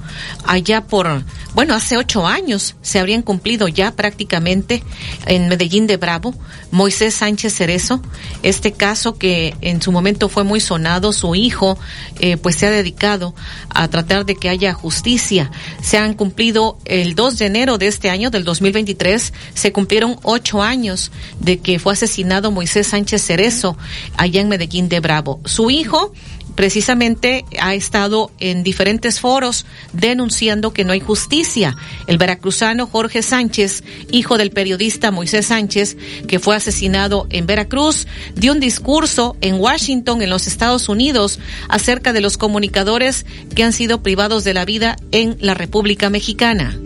allá por, bueno, hace ocho años, se habrían cumplido ya prácticamente en Medellín de Bravo, Moisés Sánchez Cerezo, este caso que en su momento fue muy sonado, su hijo eh, pues se ha dedicado a tratar de que haya justicia. Se han cumplido el 2 de enero de este año, del 2023, se cumplieron ocho años de que fue asesinado Moisés Sánchez Cerezo allá en Medellín de Bravo. Su hijo precisamente ha estado en diferentes foros denunciando que no hay justicia. El veracruzano Jorge Sánchez, hijo del periodista Moisés Sánchez, que fue asesinado en Veracruz, dio un discurso en Washington, en los Estados Unidos, acerca de los comunicadores que han sido privados de la vida en la República Mexicana.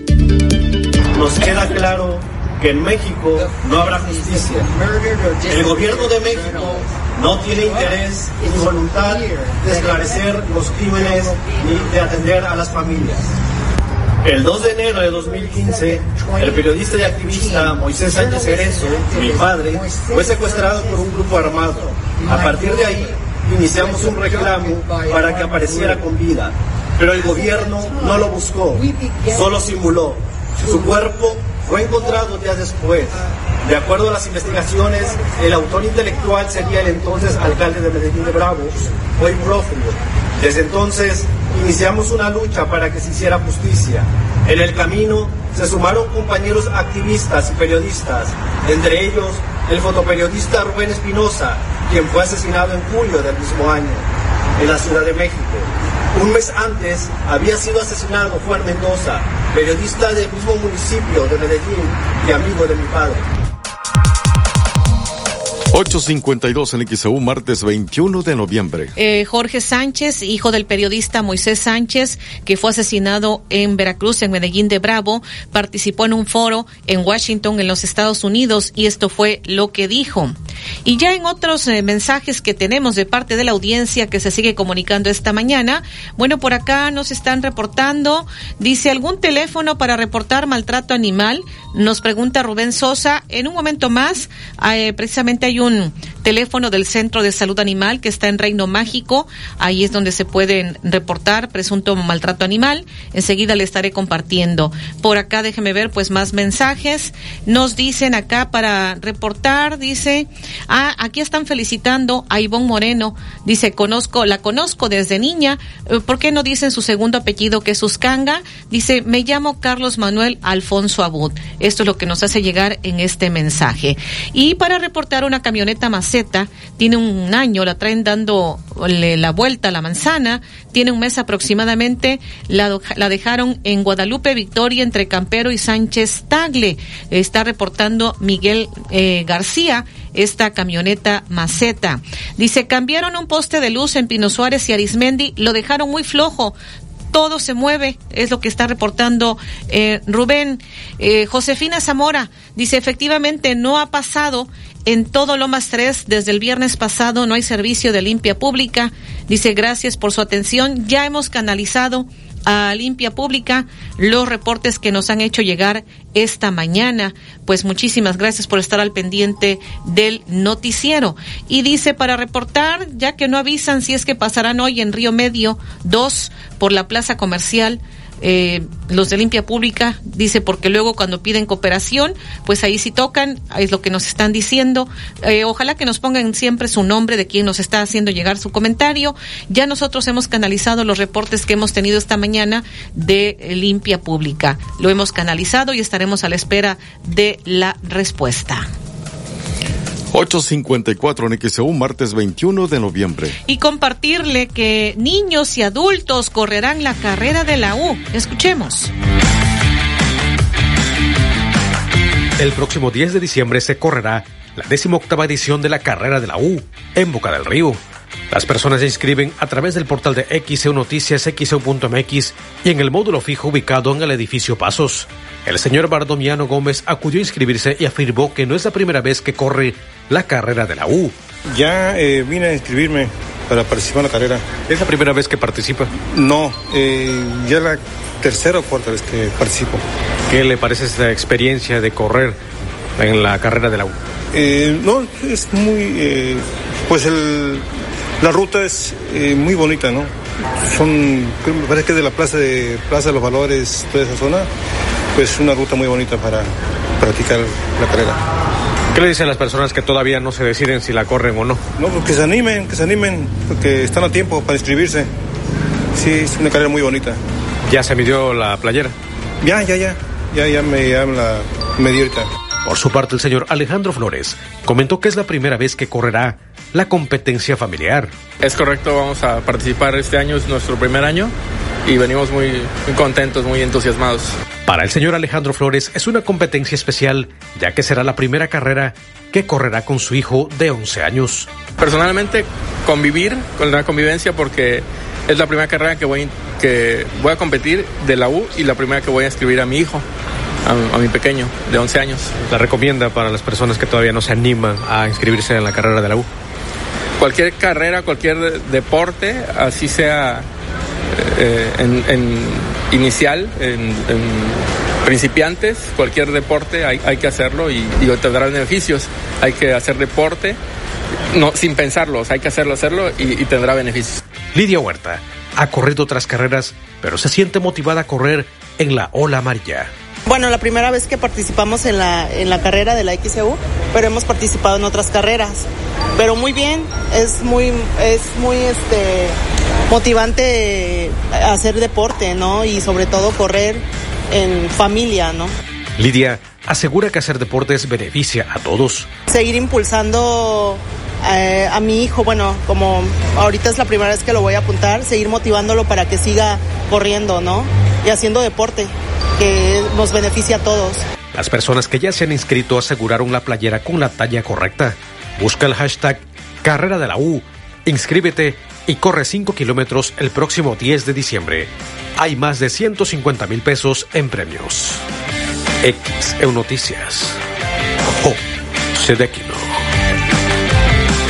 Nos queda claro que en México no habrá justicia. El gobierno de México no tiene interés ni voluntad de esclarecer los crímenes ni de atender a las familias. El 2 de enero de 2015, el periodista y activista Moisés Sánchez Cerezo, mi padre, fue secuestrado por un grupo armado. A partir de ahí, iniciamos un reclamo para que apareciera con vida. Pero el gobierno no lo buscó, solo simuló. Su cuerpo fue encontrado días después. De acuerdo a las investigaciones, el autor intelectual sería el entonces alcalde de Medellín de Bravo, hoy prófugo. Desde entonces iniciamos una lucha para que se hiciera justicia. En el camino se sumaron compañeros activistas y periodistas, entre ellos el fotoperiodista Rubén Espinosa, quien fue asesinado en julio del mismo año, en la Ciudad de México. Un mes antes había sido asesinado Juan Mendoza, periodista del mismo municipio de Medellín y amigo de mi padre. 852 en XEU, martes 21 de noviembre. Eh, Jorge Sánchez, hijo del periodista Moisés Sánchez, que fue asesinado en Veracruz, en Medellín de Bravo, participó en un foro en Washington, en los Estados Unidos, y esto fue lo que dijo. Y ya en otros eh, mensajes que tenemos de parte de la audiencia que se sigue comunicando esta mañana, bueno, por acá nos están reportando, dice algún teléfono para reportar maltrato animal, nos pregunta Rubén Sosa, en un momento más, eh, precisamente hay un teléfono del Centro de Salud Animal que está en Reino Mágico. Ahí es donde se pueden reportar presunto maltrato animal. Enseguida le estaré compartiendo. Por acá déjeme ver pues más mensajes. Nos dicen acá para reportar, dice, ah, aquí están felicitando a Ivonne Moreno. Dice, conozco, la conozco desde niña. Eh, ¿Por qué no dicen su segundo apellido que es Uscanga? Dice, me llamo Carlos Manuel Alfonso Abud. Esto es lo que nos hace llegar en este mensaje. Y para reportar una camioneta camioneta tiene un año, la traen dando la vuelta a la manzana, tiene un mes aproximadamente, la, la dejaron en Guadalupe Victoria entre Campero y Sánchez Tagle. Está reportando Miguel eh, García esta camioneta maceta. Dice, cambiaron un poste de luz en Pino Suárez y Arismendi, lo dejaron muy flojo todo se mueve, es lo que está reportando eh, Rubén. Eh, Josefina Zamora dice, efectivamente, no ha pasado en todo Lomas 3 desde el viernes pasado, no hay servicio de limpia pública. Dice, gracias por su atención, ya hemos canalizado a Limpia Pública los reportes que nos han hecho llegar esta mañana. Pues muchísimas gracias por estar al pendiente del noticiero. Y dice para reportar, ya que no avisan si es que pasarán hoy en Río Medio 2 por la plaza comercial eh, los de limpia pública, dice, porque luego cuando piden cooperación, pues ahí sí tocan, es lo que nos están diciendo. Eh, ojalá que nos pongan siempre su nombre de quien nos está haciendo llegar su comentario. Ya nosotros hemos canalizado los reportes que hemos tenido esta mañana de limpia pública. Lo hemos canalizado y estaremos a la espera de la respuesta. 854 en XEU, martes 21 de noviembre. Y compartirle que niños y adultos correrán la carrera de la U. Escuchemos. El próximo 10 de diciembre se correrá la 18 edición de la carrera de la U en Boca del Río. Las personas se inscriben a través del portal de XEU Noticias XEU.mx y en el módulo fijo ubicado en el edificio Pasos. El señor Bardomiano Gómez acudió a inscribirse y afirmó que no es la primera vez que corre la carrera de la U. Ya eh, vine a inscribirme para participar en la carrera. ¿Es la primera vez que participa? No, eh, ya la tercera o cuarta vez que participo. ¿Qué le parece esta experiencia de correr en la carrera de la U? Eh, no, es muy, pues el, la ruta es muy bonita, ¿no? Son, me parece que de la plaza de Plaza de los Valores, toda esa zona, pues una ruta muy bonita para practicar la carrera. ¿Qué le dicen las personas que todavía no se deciden si la corren o no? No, pues que se animen, que se animen, porque están a tiempo para inscribirse. Sí, es una carrera muy bonita. ¿Ya se midió la playera? Ya, ya, ya. Ya, ya me, ya la medí ahorita. Por su parte, el señor Alejandro Flores comentó que es la primera vez que correrá la competencia familiar. Es correcto, vamos a participar este año, es nuestro primer año y venimos muy, muy contentos, muy entusiasmados. Para el señor Alejandro Flores es una competencia especial, ya que será la primera carrera que correrá con su hijo de 11 años. Personalmente, convivir con la convivencia porque es la primera carrera que voy, que voy a competir de la U y la primera que voy a escribir a mi hijo. A, a, mi pequeño de 11 años. ¿La recomienda para las personas que todavía no se animan a inscribirse en la carrera de la U? Cualquier carrera, cualquier deporte, así sea eh, en, inicial, en, principiantes, cualquier deporte hay, hay que hacerlo y, y beneficios. Hay que hacer deporte no, sin pensarlos, hay que hacerlo, hacerlo y, y tendrá beneficios. Lidia Huerta ha corrido otras carreras, pero se siente motivada a correr en la ola amarilla. Bueno, la primera vez que participamos en la, en la carrera de la XEU, pero hemos participado en otras carreras. Pero muy bien, es muy, es muy este, motivante hacer deporte, ¿no? Y sobre todo correr en familia, ¿no? Lidia asegura que hacer deportes beneficia a todos. Seguir impulsando eh, a mi hijo, bueno, como ahorita es la primera vez que lo voy a apuntar, seguir motivándolo para que siga corriendo, ¿no? Y haciendo deporte, que nos beneficia a todos. Las personas que ya se han inscrito aseguraron la playera con la talla correcta. Busca el hashtag Carrera de la U, inscríbete y corre 5 kilómetros el próximo 10 de diciembre. Hay más de 150 mil pesos en premios. XEU Noticias. Oh, Sedequino.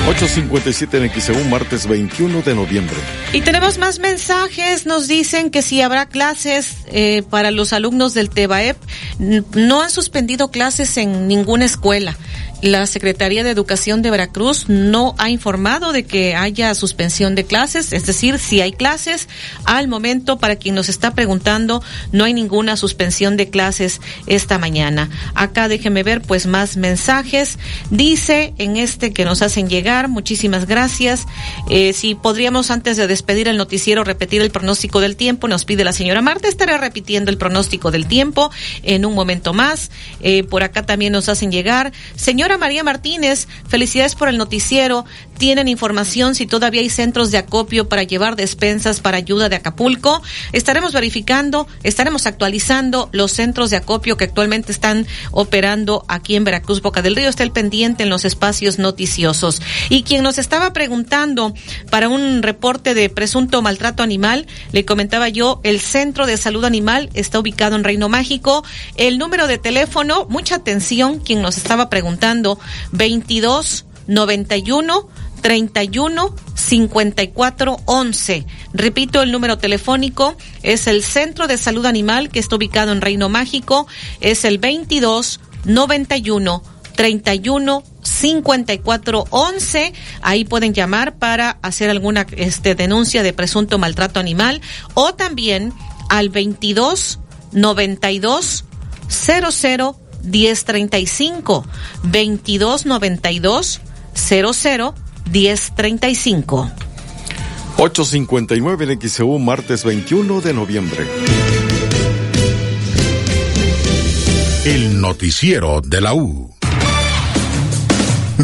857 en XEU, martes 21 de noviembre. Y tenemos más mensajes. Nos dicen que si habrá clases eh, para los alumnos del TEBAEP, no han suspendido clases en ninguna escuela. La Secretaría de Educación de Veracruz no ha informado de que haya suspensión de clases, es decir, si hay clases, al momento, para quien nos está preguntando, no hay ninguna suspensión de clases esta mañana. Acá déjeme ver pues más mensajes. Dice en este que nos hacen llegar, muchísimas gracias. Eh, si podríamos antes de despedir el noticiero repetir el pronóstico del tiempo, nos pide la señora Marta, estaré repitiendo el pronóstico del tiempo en un momento más. Eh, por acá también nos hacen llegar. Señor Señora María Martínez, felicidades por el noticiero. ¿Tienen información si todavía hay centros de acopio para llevar despensas para ayuda de Acapulco? Estaremos verificando, estaremos actualizando los centros de acopio que actualmente están operando aquí en Veracruz, Boca del Río. Está el pendiente en los espacios noticiosos. Y quien nos estaba preguntando para un reporte de presunto maltrato animal, le comentaba yo, el Centro de Salud Animal está ubicado en Reino Mágico. El número de teléfono, mucha atención, quien nos estaba preguntando, 22 91 31 54 11. Repito, el número telefónico es el Centro de Salud Animal que está ubicado en Reino Mágico, es el 22 91 31 54 11. Ahí pueden llamar para hacer alguna este, denuncia de presunto maltrato animal o también al 22 92 00 1035 22 92 00 1035. 859 en XEU, martes 21 de noviembre. El noticiero de la U.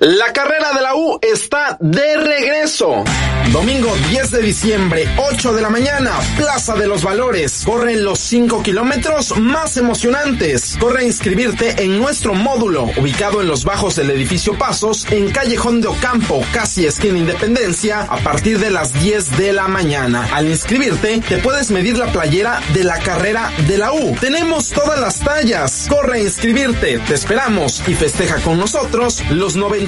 La carrera de la U está de regreso. Domingo 10 de diciembre, 8 de la mañana, Plaza de los Valores. Corren los 5 kilómetros más emocionantes. Corre a inscribirte en nuestro módulo, ubicado en los bajos del edificio Pasos, en Callejón de Ocampo, casi esquina Independencia, a partir de las 10 de la mañana. Al inscribirte, te puedes medir la playera de la carrera de la U. Tenemos todas las tallas. Corre a inscribirte. Te esperamos y festeja con nosotros los 90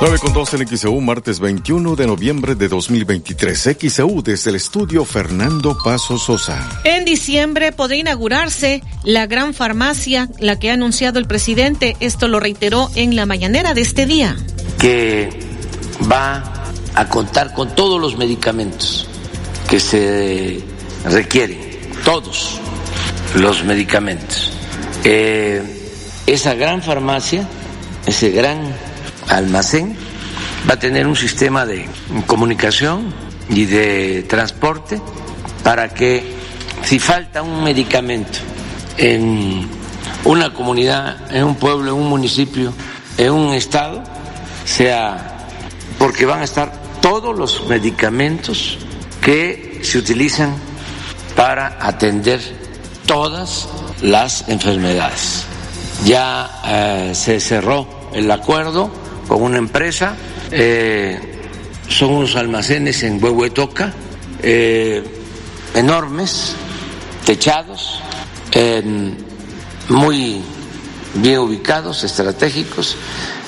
9 con 2 en XEU, martes 21 de noviembre de 2023. XEU desde el estudio Fernando Paso Sosa. En diciembre podría inaugurarse la gran farmacia, la que ha anunciado el presidente. Esto lo reiteró en la mañanera de este día. Que va a contar con todos los medicamentos que se requieren, todos los medicamentos. Eh, esa gran farmacia, ese gran almacén va a tener un sistema de comunicación y de transporte para que si falta un medicamento en una comunidad, en un pueblo, en un municipio, en un estado, sea porque van a estar todos los medicamentos que se utilizan para atender todas las enfermedades. Ya eh, se cerró el acuerdo con una empresa. Eh, son unos almacenes en Huehuetoca, eh, enormes, techados, muy bien ubicados, estratégicos,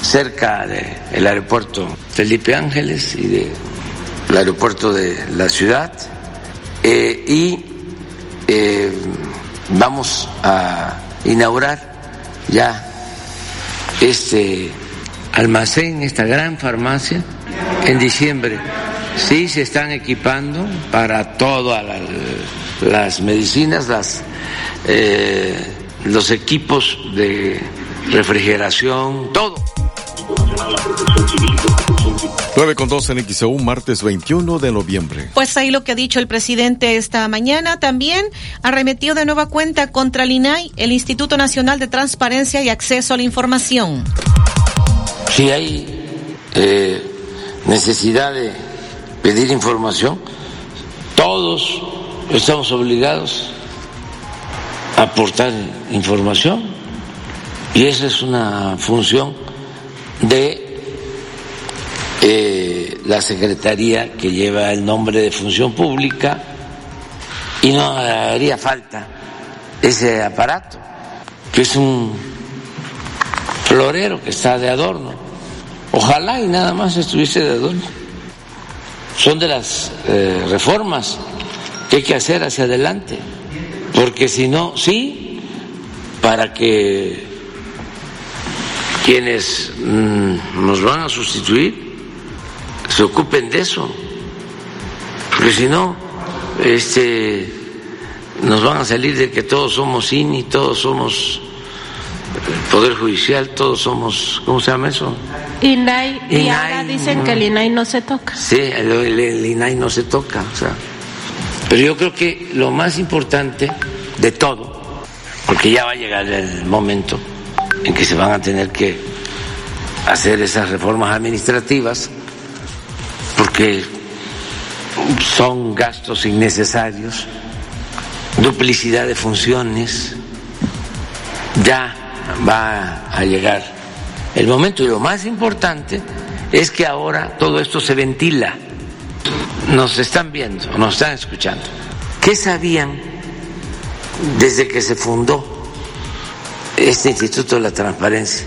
cerca del aeropuerto Felipe Ángeles y del aeropuerto de la ciudad. Eh, y vamos a inaugurar ya este almacén, esta gran farmacia, en diciembre. Sí, se están equipando para todas las medicinas, las, eh, los equipos de refrigeración, todo. 9 con 2 en XEU, martes 21 de noviembre. Pues ahí lo que ha dicho el presidente esta mañana. También arremetió de nueva cuenta contra el INAI, el Instituto Nacional de Transparencia y Acceso a la Información. Si hay eh, necesidad de pedir información, todos estamos obligados a aportar información y esa es una función de eh, la secretaría que lleva el nombre de función pública y no haría falta ese aparato, que es un florero que está de adorno. Ojalá y nada más estuviese de adorno. Son de las eh, reformas que hay que hacer hacia adelante, porque si no, sí, para que quienes mm, nos van a sustituir se ocupen de eso, porque si no, este, nos van a salir de que todos somos INI, todos somos Poder Judicial, todos somos, ¿cómo se llama eso? INAI, y ahora dicen que el INAI no se toca. Sí, el, el INAI no se toca, o sea. Pero yo creo que lo más importante de todo, porque ya va a llegar el momento en que se van a tener que hacer esas reformas administrativas, porque son gastos innecesarios, duplicidad de funciones, ya va a llegar el momento y lo más importante es que ahora todo esto se ventila. Nos están viendo, nos están escuchando. ¿Qué sabían desde que se fundó este Instituto de la Transparencia?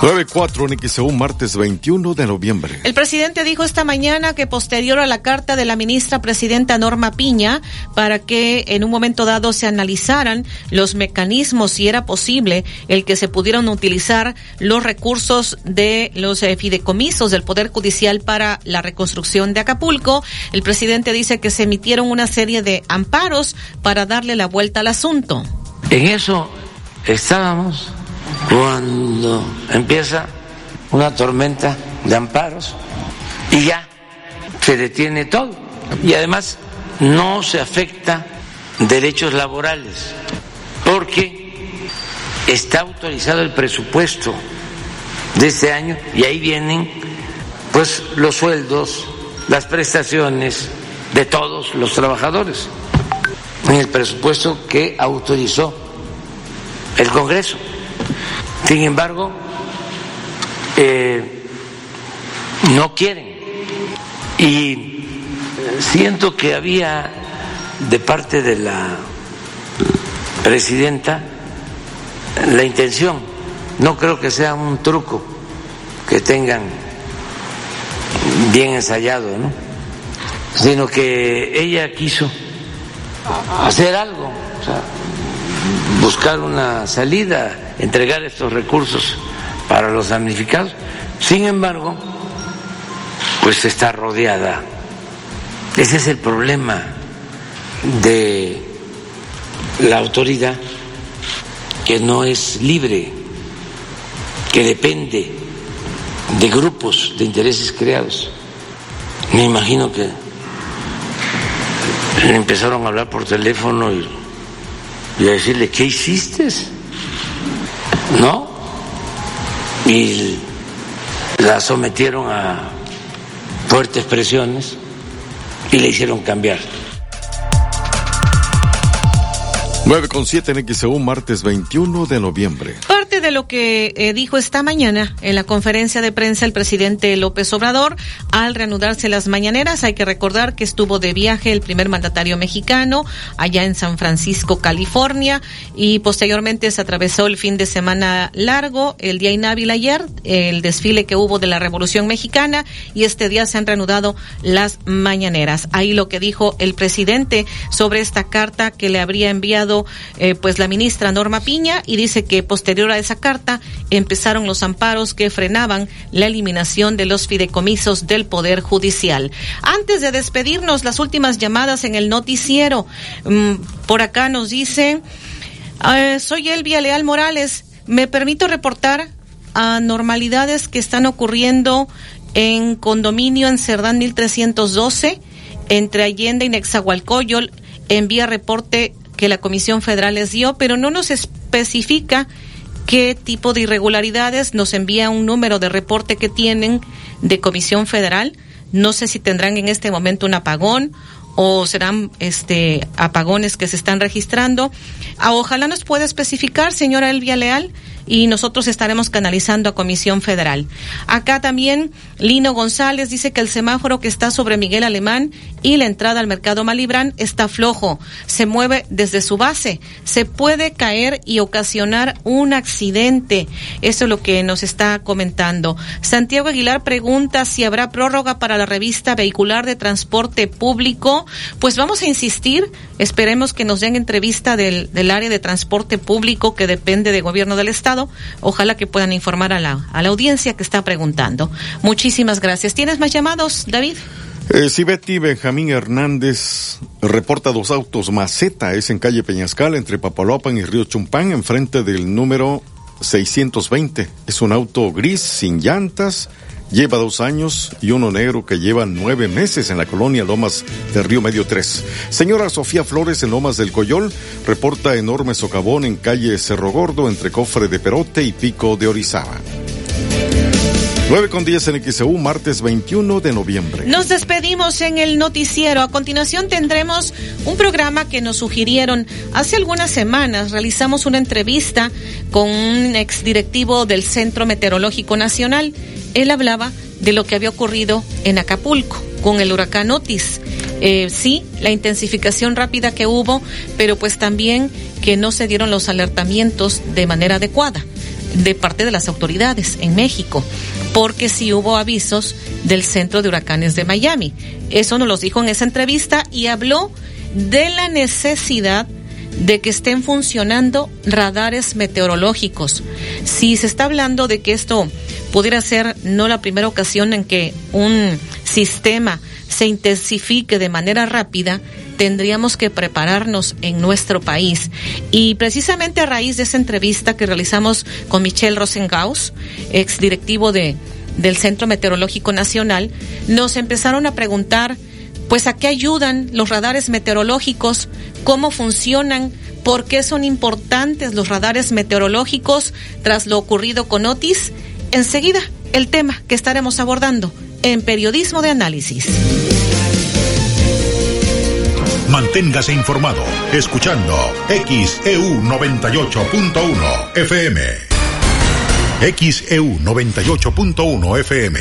9-4 en XEU, martes 21 de noviembre. El presidente dijo esta mañana que posterior a la carta de la ministra presidenta Norma Piña para que en un momento dado se analizaran los mecanismos, si era posible, el que se pudieran utilizar los recursos de los eh, fideicomisos del Poder Judicial para la reconstrucción de Acapulco. El presidente dice que se emitieron una serie de amparos para darle la vuelta al asunto. En eso estábamos cuando empieza una tormenta de amparos y ya se detiene todo. Y además no se afecta derechos laborales porque está autorizado el presupuesto de este año y ahí vienen pues los sueldos, las prestaciones de todos los trabajadores en el presupuesto que autorizó el Congreso. Sin embargo, eh, no quieren. Y siento que había de parte de la presidenta la intención, no creo que sea un truco que tengan bien ensayado, ¿no? sino que ella quiso hacer algo, o sea, buscar una salida entregar estos recursos para los damnificados. Sin embargo, pues está rodeada. Ese es el problema de la autoridad, que no es libre, que depende de grupos de intereses creados. Me imagino que empezaron a hablar por teléfono y, y a decirle, ¿qué hiciste? ¿No? Y la sometieron a fuertes presiones y le hicieron cambiar. 9 con 7 en XEU, martes 21 de noviembre de lo que eh, dijo esta mañana en la conferencia de prensa el presidente López Obrador al reanudarse las mañaneras. Hay que recordar que estuvo de viaje el primer mandatario mexicano allá en San Francisco, California, y posteriormente se atravesó el fin de semana largo, el día inhábil ayer, el desfile que hubo de la Revolución Mexicana, y este día se han reanudado las mañaneras. Ahí lo que dijo el presidente sobre esta carta que le habría enviado eh, pues la ministra Norma Piña y dice que posterior a esa carta empezaron los amparos que frenaban la eliminación de los fideicomisos del Poder Judicial. Antes de despedirnos, las últimas llamadas en el noticiero. Mm, por acá nos dice, eh, soy Elvia Leal Morales, me permito reportar anormalidades que están ocurriendo en condominio en Cerdán 1312 entre Allende y Nexahualcoyol. Envía reporte que la Comisión Federal les dio, pero no nos especifica qué tipo de irregularidades, nos envía un número de reporte que tienen de Comisión Federal. No sé si tendrán en este momento un apagón o serán este apagones que se están registrando. Ah, ojalá nos pueda especificar, señora Elvia Leal, y nosotros estaremos canalizando a Comisión Federal. Acá también Lino González dice que el semáforo que está sobre Miguel Alemán y la entrada al mercado Malibrán está flojo, se mueve desde su base, se puede caer y ocasionar un accidente. Eso es lo que nos está comentando. Santiago Aguilar pregunta si habrá prórroga para la revista vehicular de transporte público. Pues vamos a insistir, esperemos que nos den entrevista del, del área de transporte público que depende del gobierno del estado. Ojalá que puedan informar a la, a la audiencia que está preguntando. Muchísimas gracias. ¿Tienes más llamados, David? Eh, sí, Betty Benjamín Hernández reporta dos autos maceta, es en calle Peñascal, entre Papaloapan y Río Chumpán, enfrente del número 620. Es un auto gris, sin llantas, lleva dos años y uno negro que lleva nueve meses en la colonia Lomas de Río Medio 3. Señora Sofía Flores en Lomas del Coyol reporta enorme socavón en calle Cerro Gordo entre Cofre de Perote y Pico de Orizaba. 9 con 10 en XEU, martes 21 de noviembre. Nos despedimos en el noticiero. A continuación tendremos un programa que nos sugirieron hace algunas semanas. Realizamos una entrevista con un exdirectivo del Centro Meteorológico Nacional. Él hablaba de lo que había ocurrido en Acapulco con el huracán Otis. Eh, sí, la intensificación rápida que hubo, pero pues también que no se dieron los alertamientos de manera adecuada de parte de las autoridades en México, porque sí hubo avisos del Centro de Huracanes de Miami. Eso nos lo dijo en esa entrevista y habló de la necesidad de que estén funcionando radares meteorológicos. Si se está hablando de que esto pudiera ser no la primera ocasión en que un sistema se intensifique de manera rápida, tendríamos que prepararnos en nuestro país. Y precisamente a raíz de esa entrevista que realizamos con Michelle Rosengaus, ex directivo de, del Centro Meteorológico Nacional, nos empezaron a preguntar, pues a qué ayudan los radares meteorológicos, cómo funcionan, por qué son importantes los radares meteorológicos tras lo ocurrido con Otis. Enseguida, el tema que estaremos abordando en Periodismo de Análisis. Manténgase informado escuchando XEU 98.1 FM. XEU 98.1 FM.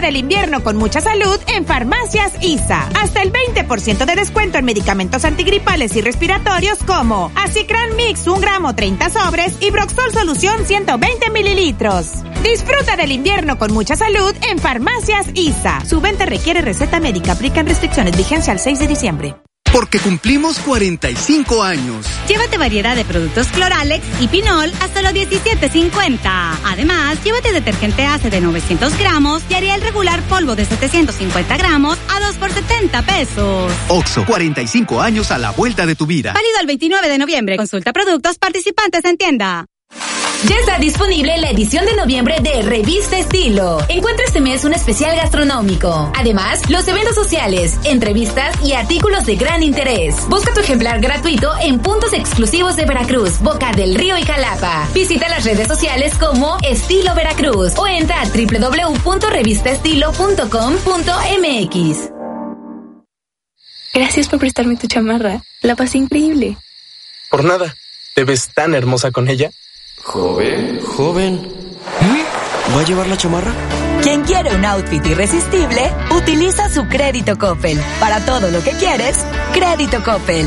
Disfruta del invierno con mucha salud en Farmacias ISA. Hasta el 20% de descuento en medicamentos antigripales y respiratorios como Acicran Mix 1 gramo 30 sobres y Broxol Solución 120 mililitros. Disfruta del invierno con mucha salud en Farmacias ISA. Su venta requiere receta médica. Aplican restricciones. Vigencia al 6 de diciembre. Porque cumplimos 45 años. Llévate variedad de productos Cloralex y Pinol hasta los 17.50. Además, llévate detergente ACE de 900 gramos y Ariel regular polvo de 750 gramos a 2 por 70 pesos. Oxo, 45 años a la vuelta de tu vida. Válido el 29 de noviembre. Consulta productos participantes en tienda. Ya está disponible la edición de noviembre de Revista Estilo. Encuentra este mes un especial gastronómico. Además, los eventos sociales, entrevistas y artículos de gran interés. Busca tu ejemplar gratuito en puntos exclusivos de Veracruz, Boca del Río y Jalapa. Visita las redes sociales como Estilo Veracruz o entra a www.revistaestilo.com.mx. Gracias por prestarme tu chamarra. La pasé increíble. Por nada. ¿Te ves tan hermosa con ella? Joven, joven. ¿Va a llevar la chamarra? Quien quiere un outfit irresistible, utiliza su crédito Coppel. Para todo lo que quieres, crédito Coppel.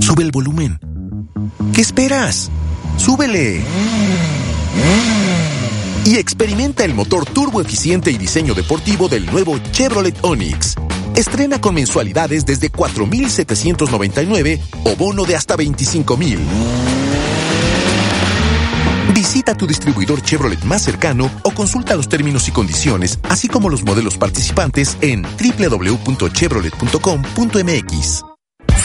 Sube el volumen. ¿Qué esperas? ¡Súbele! Y experimenta el motor turbo eficiente y diseño deportivo del nuevo Chevrolet Onix. Estrena con mensualidades desde 4,799 o bono de hasta 25,000. Visita tu distribuidor Chevrolet más cercano o consulta los términos y condiciones, así como los modelos participantes en www.chevrolet.com.mx.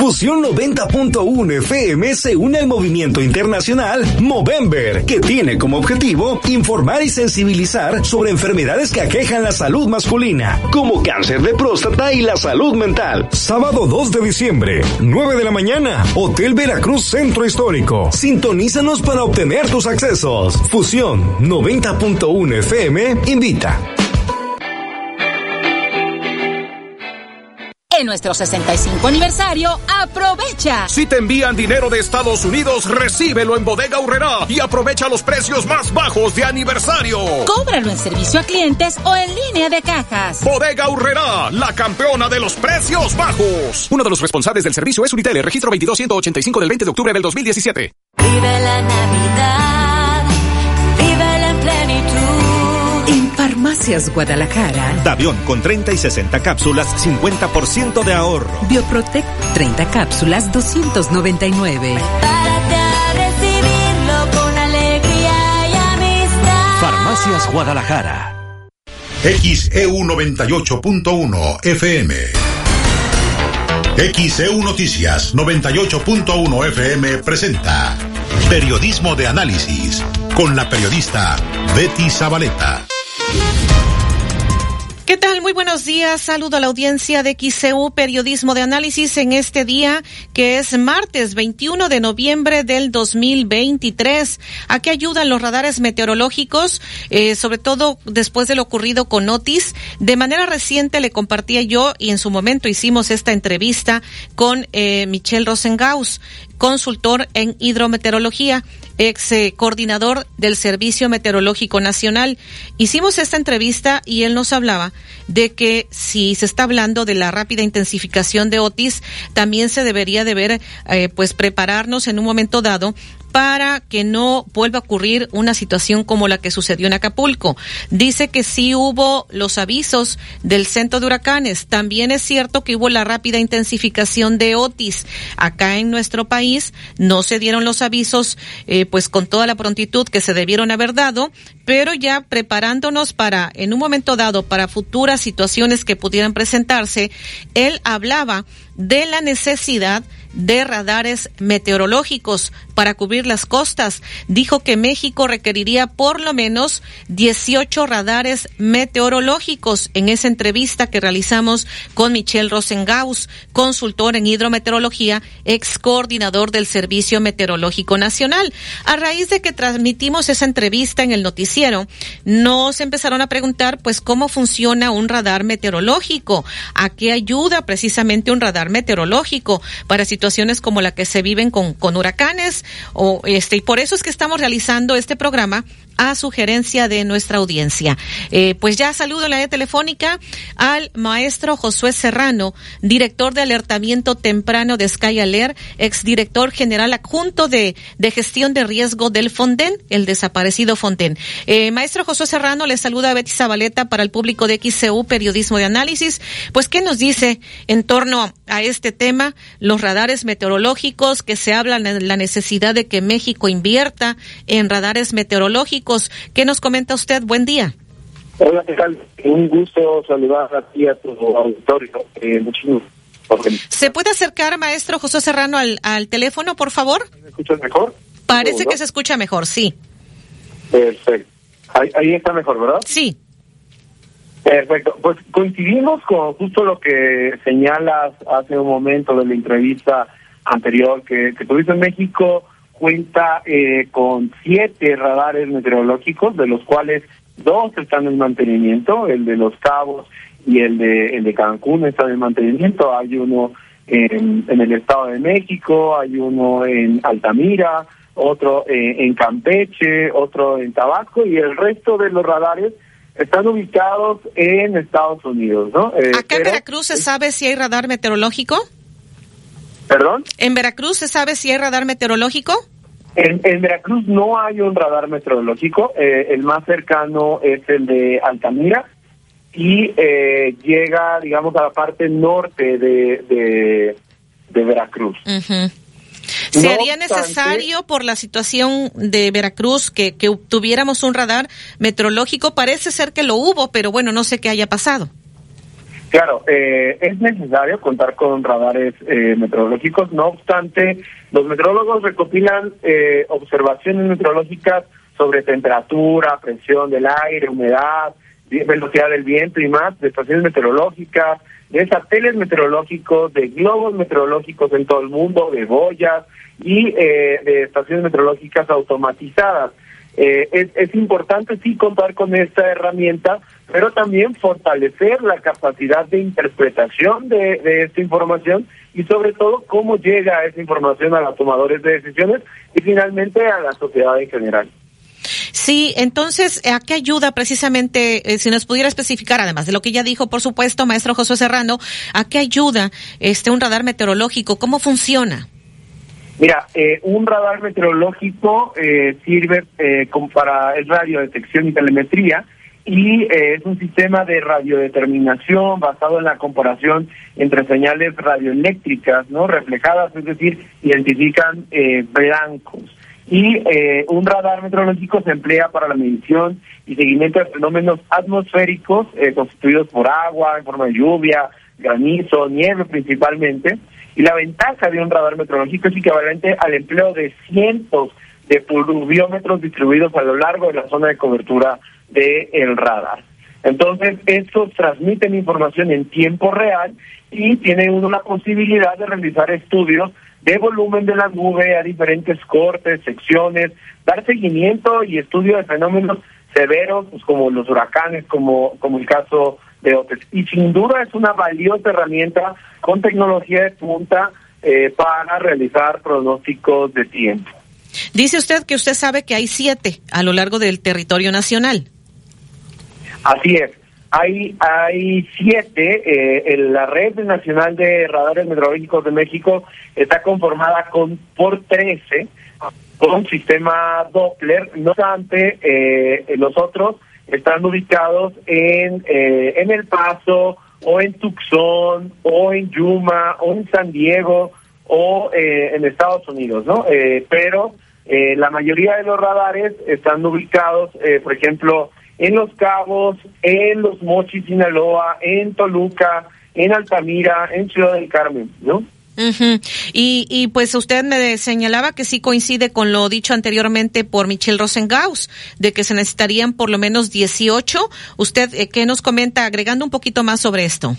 Fusión 90.1 FM se une al movimiento internacional Movember, que tiene como objetivo informar y sensibilizar sobre enfermedades que aquejan la salud masculina, como cáncer de próstata y la salud mental. Sábado 2 de diciembre, 9 de la mañana, Hotel Veracruz Centro Histórico. Sintonízanos para obtener tus accesos. Fusión 90.1 FM invita. En nuestro 65 aniversario, aprovecha. Si te envían dinero de Estados Unidos, recíbelo en Bodega Urrera y aprovecha los precios más bajos de aniversario. Cóbralo en servicio a clientes o en línea de cajas. Bodega Urrera, la campeona de los precios bajos. Uno de los responsables del servicio es Unitel, registro 22185 del 20 de octubre del 2017. Vive la Navidad, Farmacias Guadalajara. Davión con 30 y 60 cápsulas, 50% de ahorro. Bioprotect 30 cápsulas, 299. Párate a recibirlo con alegría y amistad. Farmacias Guadalajara. XEU 98.1 FM. XEU Noticias 98.1 FM presenta Periodismo de Análisis con la periodista Betty Zabaleta. ¿Qué tal? Muy buenos días. Saludo a la audiencia de XCU Periodismo de Análisis en este día que es martes 21 de noviembre del 2023. ¿A qué ayudan los radares meteorológicos? Eh, sobre todo después de lo ocurrido con Otis. De manera reciente le compartía yo y en su momento hicimos esta entrevista con eh, Michelle Rosengaus, consultor en hidrometeorología ex eh, coordinador del Servicio Meteorológico Nacional. Hicimos esta entrevista y él nos hablaba de que si se está hablando de la rápida intensificación de Otis, también se debería de ver, eh, pues prepararnos en un momento dado para que no vuelva a ocurrir una situación como la que sucedió en Acapulco. Dice que sí hubo los avisos del centro de huracanes. También es cierto que hubo la rápida intensificación de Otis. Acá en nuestro país no se dieron los avisos eh, pues con toda la prontitud que se debieron haber dado, pero ya preparándonos para, en un momento dado, para futuras situaciones que pudieran presentarse, él hablaba de la necesidad de radares meteorológicos para cubrir las costas. Dijo que México requeriría por lo menos 18 radares meteorológicos en esa entrevista que realizamos con Michelle Rosengaus, consultor en hidrometeorología, ex coordinador del Servicio Meteorológico Nacional. A raíz de que transmitimos esa entrevista en el noticiero, nos empezaron a preguntar pues cómo funciona un radar meteorológico, a qué ayuda precisamente un radar meteorológico para situaciones como la que se viven con, con huracanes o este y por eso es que estamos realizando este programa a sugerencia de nuestra audiencia. Eh, pues ya saludo en la telefónica al maestro Josué Serrano, director de alertamiento temprano de Sky Alert, exdirector general adjunto de, de gestión de riesgo del Fonden, el desaparecido Fonden. Eh, maestro Josué Serrano, le saluda a Betty Zabaleta para el público de XCU Periodismo de Análisis. Pues, ¿qué nos dice en torno a este tema? Los radares meteorológicos, que se habla de la necesidad de que México invierta en radares meteorológicos ¿Qué nos comenta usted? Buen día. Hola, ¿qué tal? Un gusto saludar a ti a tu auditorio. Eh, muchísimo. ¿Se puede acercar, maestro José Serrano, al, al teléfono, por favor? ¿Me escuchas mejor? Parece que se escucha mejor, sí. Perfecto. Ahí, ahí está mejor, ¿verdad? Sí. Perfecto. Pues coincidimos con justo lo que señalas hace un momento de la entrevista anterior que, que tuviste en México cuenta eh, con siete radares meteorológicos, de los cuales dos están en mantenimiento, el de Los Cabos y el de, el de Cancún está en mantenimiento, hay uno en, en el Estado de México, hay uno en Altamira, otro eh, en Campeche, otro en Tabasco y el resto de los radares están ubicados en Estados Unidos, ¿no? Eh, ¿Acá en Veracruz se sabe si hay radar meteorológico? ¿Perdón? ¿En Veracruz se sabe si hay radar meteorológico? En, en Veracruz no hay un radar meteorológico. Eh, el más cercano es el de Altamira y eh, llega, digamos, a la parte norte de, de, de Veracruz. ¿Se haría necesario por la situación de Veracruz que, que tuviéramos un radar meteorológico? Parece ser que lo hubo, pero bueno, no sé qué haya pasado. Claro, eh, es necesario contar con radares eh, meteorológicos, no obstante, los meteorólogos recopilan eh, observaciones meteorológicas sobre temperatura, presión del aire, humedad, velocidad del viento y más, de estaciones meteorológicas, de satélites meteorológicos, de globos meteorológicos en todo el mundo, de boyas y de estaciones meteorológicas automatizadas. Es, es importante sí contar con esta herramienta pero también fortalecer la capacidad de interpretación de, esta información y sobre todo cómo llega esa información a los tomadores de decisiones y finalmente a la sociedad en general. Sí, entonces, ¿a qué ayuda precisamente, eh, si nos pudiera especificar, además de lo que ya dijo, por supuesto, maestro José Serrano, ¿a qué ayuda este un radar meteorológico? ¿Cómo funciona? Mira, eh, un radar meteorológico eh, sirve como para radiodetección y telemetría, y eh, es un sistema de radiodeterminación basado en la comparación entre señales radioeléctricas no reflejadas, es decir, identifican eh, blancos. Y eh, un radar meteorológico se emplea para la medición y seguimiento de fenómenos atmosféricos constituidos por agua, en forma de lluvia, granizo, nieve principalmente. Y la ventaja de un radar meteorológico es equivalente al empleo de cientos de pluviómetros distribuidos a lo largo de la zona de cobertura del el radar. Entonces, estos transmiten información en tiempo real y tienen una posibilidad de realizar estudios de volumen de la nube a diferentes cortes, secciones, dar seguimiento y estudio de fenómenos severos pues, como los huracanes, como, como el caso de Otis. Y sin duda es una valiosa herramienta con tecnología de punta eh, para realizar pronósticos de tiempo. Dice usted que usted sabe que hay siete a lo largo del territorio nacional. Así es. Hay, hay siete. Eh, la Red Nacional de Radares Meteorológicos de México está conformada con por 13 con sistema Doppler. No obstante, eh, los otros están ubicados en, eh, en El Paso, o en Tucson, o en Yuma, o en San Diego, o eh, en Estados Unidos, ¿no? pero la mayoría de los radares están ubicados, por ejemplo, en Los Cabos, en Los Mochis, Sinaloa, en Toluca, en Altamira, en Ciudad del Carmen, ¿no? Y, y pues usted me señalaba que sí coincide con lo dicho anteriormente por Michelle Rosengaus, de que se necesitarían por lo menos 18. ¿Usted eh, qué nos comenta agregando un poquito más sobre esto?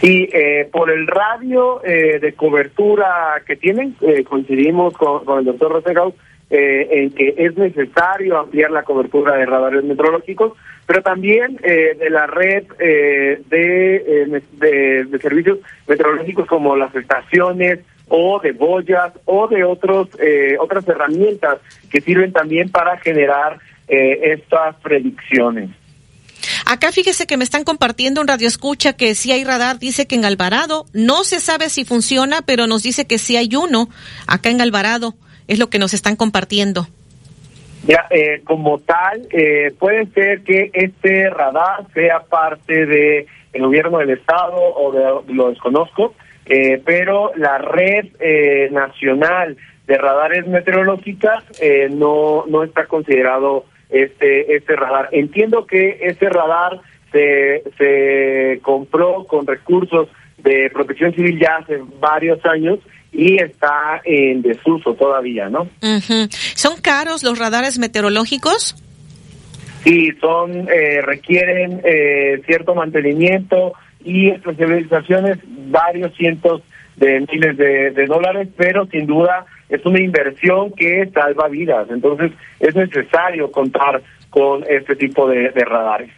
Sí, eh, por el radio eh, de cobertura que tienen, coincidimos con, con el doctor Rosengaus, eh, en que es necesario ampliar la cobertura de radares meteorológicos, pero también eh, de la red eh, de, de, servicios meteorológicos como las estaciones o de boyas o de otros otras herramientas que sirven también para generar estas predicciones. Acá fíjese que me están compartiendo un radio escucha que si hay radar, dice que en Alvarado, no se sabe si funciona, pero nos dice que sí hay uno acá en Alvarado es lo que nos están compartiendo. Ya, eh, como tal, eh, puede ser que este radar sea parte de el gobierno del estado o de, lo desconozco, eh, pero la red nacional de radares meteorológicas no no está considerado este este radar. Entiendo que este radar se se compró con recursos de Protección Civil ya hace varios años y está en desuso todavía, ¿no? ¿Son caros los radares meteorológicos? Sí, son eh, requieren eh, cierto mantenimiento y especializaciones, varios cientos de miles de, dólares, pero sin duda es una inversión que salva vidas. Entonces es necesario contar con este tipo de radares.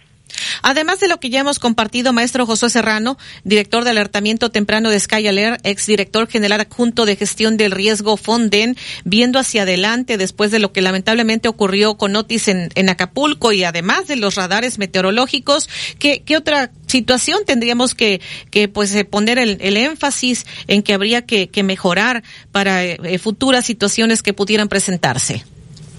Además de lo que ya hemos compartido, maestro José Serrano, director de alertamiento temprano de Sky Alert, exdirector general adjunto de gestión del riesgo Fonden, viendo hacia adelante después de lo que lamentablemente ocurrió con Otis en, Acapulco y además de los radares meteorológicos, ¿qué, qué otra situación tendríamos que, que pues eh, poner el, énfasis en que habría que, mejorar para eh, futuras situaciones que pudieran presentarse?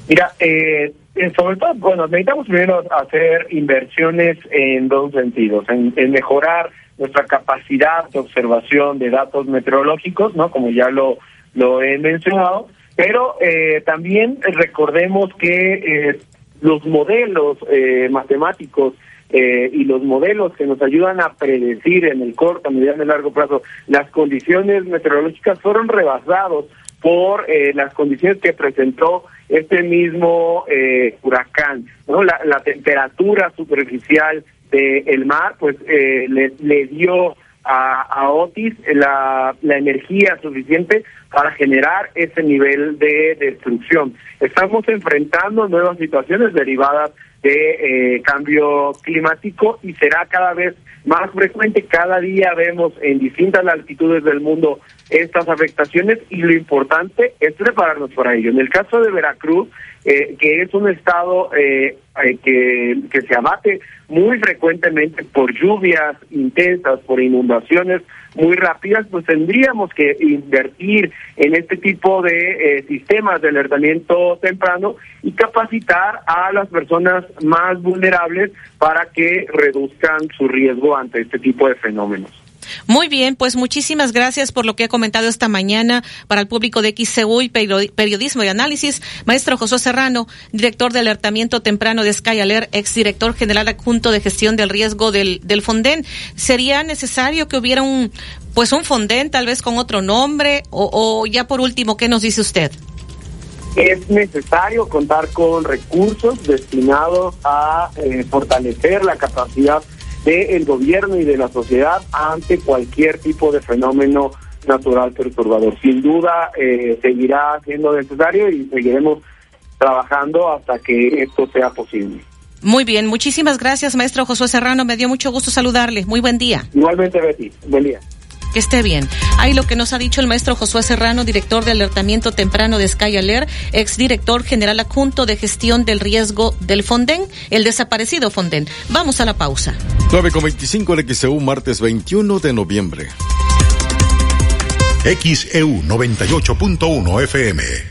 Mira, eh, eh, sobre todo, bueno, necesitamos primero hacer inversiones en dos sentidos, en, mejorar nuestra capacidad de observación de datos meteorológicos, ¿no? Como ya lo lo he mencionado, pero eh, también recordemos que eh, los modelos eh, matemáticos eh, y los modelos que nos ayudan a predecir en el corto, mediano y largo plazo las condiciones meteorológicas fueron rebasados por eh, las condiciones que presentó este mismo eh, huracán. ¿no? La, temperatura superficial del mar pues eh, le, le dio a, a Otis la, la energía suficiente para generar ese nivel de destrucción. Estamos enfrentando nuevas situaciones derivadas de eh, cambio climático y será cada vez más frecuente. Cada día vemos en distintas latitudes del mundo estas afectaciones y lo importante es prepararnos para ello. En el caso de Veracruz, eh, que es un estado eh, eh, que, que se abate muy frecuentemente por lluvias intensas, por inundaciones muy rápidas, pues tendríamos que invertir en este tipo de eh, sistemas de alertamiento temprano y capacitar a las personas más vulnerables para que reduzcan su riesgo ante este tipo de fenómenos. Muy bien, pues muchísimas gracias por lo que ha comentado esta mañana para el público de XCU y Periodismo y Análisis. Maestro José Serrano, director de alertamiento temprano de Sky Alert, exdirector general adjunto de gestión del riesgo del, del Fonden. ¿Sería necesario que hubiera un, pues un Fonden tal vez con otro nombre o, o ya por último, qué nos dice usted? Es necesario contar con recursos destinados a eh, fortalecer la capacidad del gobierno y de la sociedad ante cualquier tipo de fenómeno natural perturbador. Sin duda eh, seguirá siendo necesario y seguiremos trabajando hasta que esto sea posible. Muy bien, muchísimas gracias, maestro Josué Serrano. Me dio mucho gusto saludarle. Muy buen día. Igualmente, Betty. Buen día. Que esté bien. Ahí lo que nos ha dicho el maestro Josué Serrano, director de alertamiento temprano de Sky Alert, exdirector general adjunto de gestión del riesgo del Fonden, el desaparecido Fonden. Vamos a la pausa. 9 con 25 el XEU, martes 21 de noviembre. XEU 98.1 FM.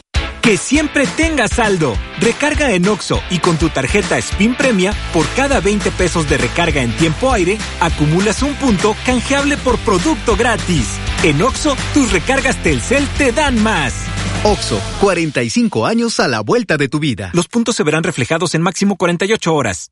Que siempre tengas saldo. Recarga en Oxo y con tu tarjeta Spin Premia, por cada 20 pesos de recarga en tiempo aire, acumulas un punto canjeable por producto gratis. En Oxo, tus recargas Telcel te dan más. Oxo, 45 años a la vuelta de tu vida. Los puntos se verán reflejados en máximo 48 horas.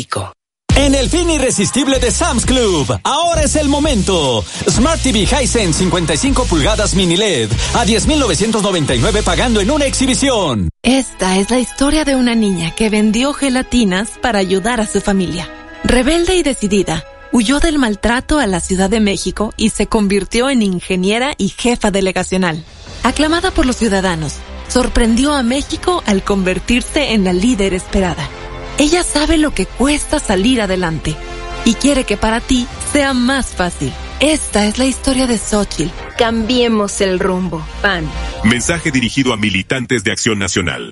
En el fin irresistible de Sam's Club, ahora es el momento. Smart TV Hisense 55 pulgadas mini LED a 10.999 pagando en una exhibición. Esta es la historia de una niña que vendió gelatinas para ayudar a su familia. Rebelde y decidida, huyó del maltrato a la Ciudad de México y se convirtió en ingeniera y jefa delegacional. Aclamada por los ciudadanos, sorprendió a México al convertirse en la líder esperada. Ella sabe lo que cuesta salir adelante y quiere que para ti sea más fácil. Esta es la historia de Xochitl. Cambiemos el rumbo. PAN. Mensaje dirigido a militantes de Acción Nacional.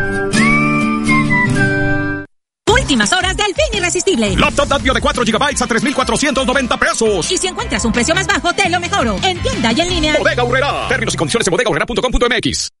Últimas horas del fin irresistible. Laptop Dadvio de 4 GB a 3,490 pesos. Y si encuentras un precio más bajo, te lo mejoro. En tienda y en línea. Bodega Urrera. Términos y condiciones en bodegaurrera.com.mx.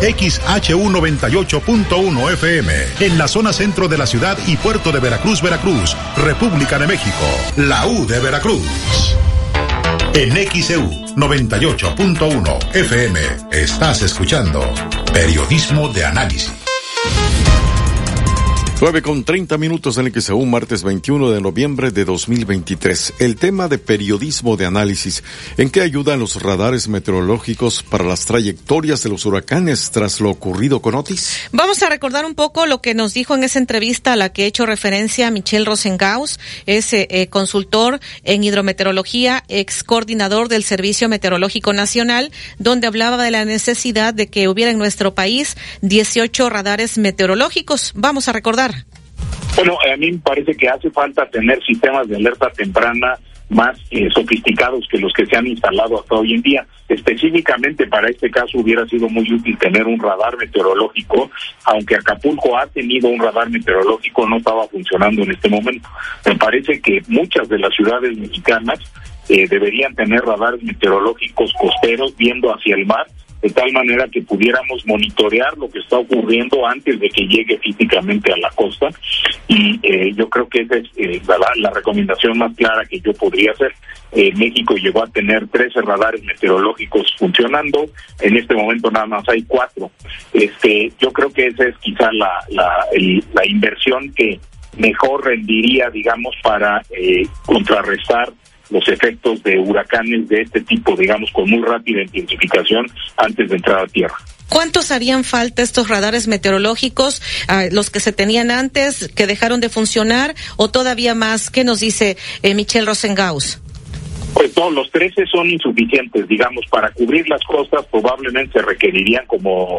XHU98.1 FM, en la zona centro de la ciudad y puerto de Veracruz, Veracruz, República de México, la U de Veracruz. En XEU 98.1 FM estás escuchando Periodismo de Análisis. 9 con 30 minutos en el que se un martes 21 de noviembre de 2023. El tema de periodismo de análisis. ¿En qué ayudan los radares meteorológicos para las trayectorias de los huracanes tras lo ocurrido con Otis? Vamos a recordar un poco lo que nos dijo en esa entrevista a la que he hecho referencia Michelle Rosengaus, es eh, consultor en hidrometeorología, ex coordinador del Servicio Meteorológico Nacional, donde hablaba de la necesidad de que hubiera en nuestro país 18 radares meteorológicos. Vamos a recordar bueno, a mí me parece que hace falta tener sistemas de alerta temprana más eh, sofisticados que los que se han instalado hasta hoy en día. Específicamente para este caso hubiera sido muy útil tener un radar meteorológico, aunque Acapulco ha tenido un radar meteorológico, no estaba funcionando en este momento. Me parece que muchas de las ciudades mexicanas eh, deberían tener radares meteorológicos costeros viendo hacia el mar de tal manera que pudiéramos monitorear lo que está ocurriendo antes de que llegue físicamente a la costa y eh, yo creo que esa es eh, la, recomendación más clara que yo podría hacer. Eh, México llegó a tener 13 radares meteorológicos funcionando, en este momento nada más hay cuatro. Este, yo creo que esa es quizá la, la, la inversión que mejor rendiría, digamos, para contrarrestar los efectos de huracanes de este tipo, digamos, con muy rápida intensificación antes de entrar a tierra. ¿Cuántos harían falta estos radares meteorológicos, ah, los que se tenían antes, que dejaron de funcionar, o todavía más? ¿Qué nos dice eh, Michelle Rosengaus? Pues no, los 13 son insuficientes, digamos, para cubrir las costas probablemente se requerirían como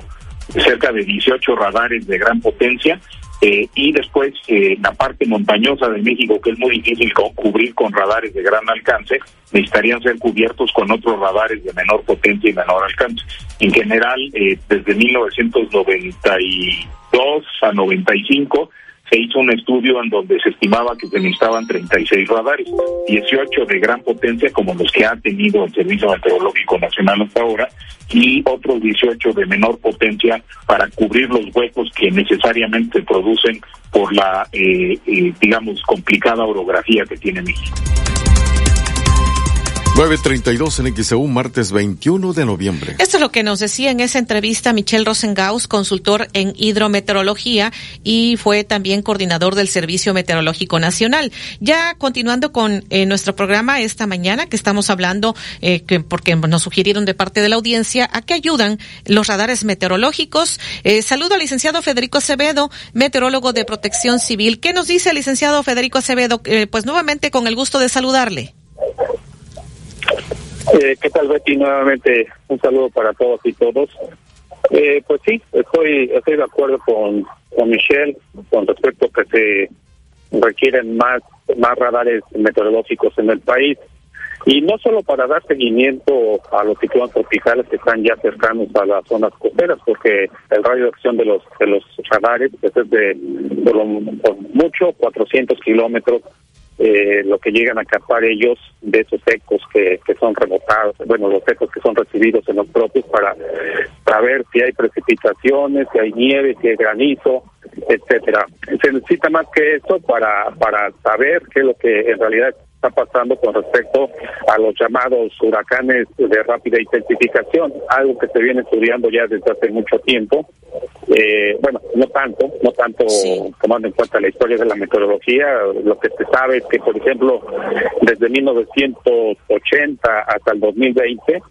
cerca de 18 radares de gran potencia eh, y después eh, la parte montañosa de México, que es muy difícil cubrir con radares de gran alcance, necesitarían ser cubiertos con otros radares de menor potencia y menor alcance. En general, eh, desde 1992 a 95 se hizo un estudio en donde se estimaba que se necesitaban 36 radares, 18 de gran potencia como los que ha tenido el Servicio Meteorológico Nacional hasta ahora y otros 18 de menor potencia para cubrir los huecos que necesariamente producen por la, eh, eh, digamos, complicada orografía que tiene México. 9.32 en XEU, martes 21 de noviembre. Esto es lo que nos decía en esa entrevista Michelle Rosengaus, consultor en hidrometeorología y fue también coordinador del Servicio Meteorológico Nacional. Ya continuando con eh, nuestro programa esta mañana, que estamos hablando, eh, que, porque nos sugirieron de parte de la audiencia, a qué ayudan los radares meteorológicos. Eh, saludo al licenciado Federico Acevedo, meteorólogo de protección civil. ¿Qué nos dice el licenciado Federico Acevedo? Eh, pues nuevamente con el gusto de saludarle. Eh, ¿Qué tal, Betty? Nuevamente un saludo para todos y todos. Eh, pues sí, estoy, estoy de acuerdo con, con Michelle con respecto a que se requieren más, más radares meteorológicos en el país. Y no solo para dar seguimiento a los ciclones tropicales que están ya cercanos a las zonas costeras, porque el radio de acción de los de los radares pues, es de por, lo, por mucho 400 kilómetros eh, lo que llegan a captar ellos de esos ecos que, que son rebotados, bueno, los ecos que son recibidos en los propios para, para ver si hay precipitaciones, si hay nieve, si hay granizo, etcétera. Se necesita más que eso para, para saber qué es lo que en realidad está pasando con respecto a los llamados huracanes de rápida intensificación, algo que se viene estudiando ya desde hace mucho tiempo. Eh, bueno, no tanto, no tanto sí. tomando en cuenta la historia de la meteorología, lo que se sabe es que, por ejemplo, desde 1980 hasta el 2020,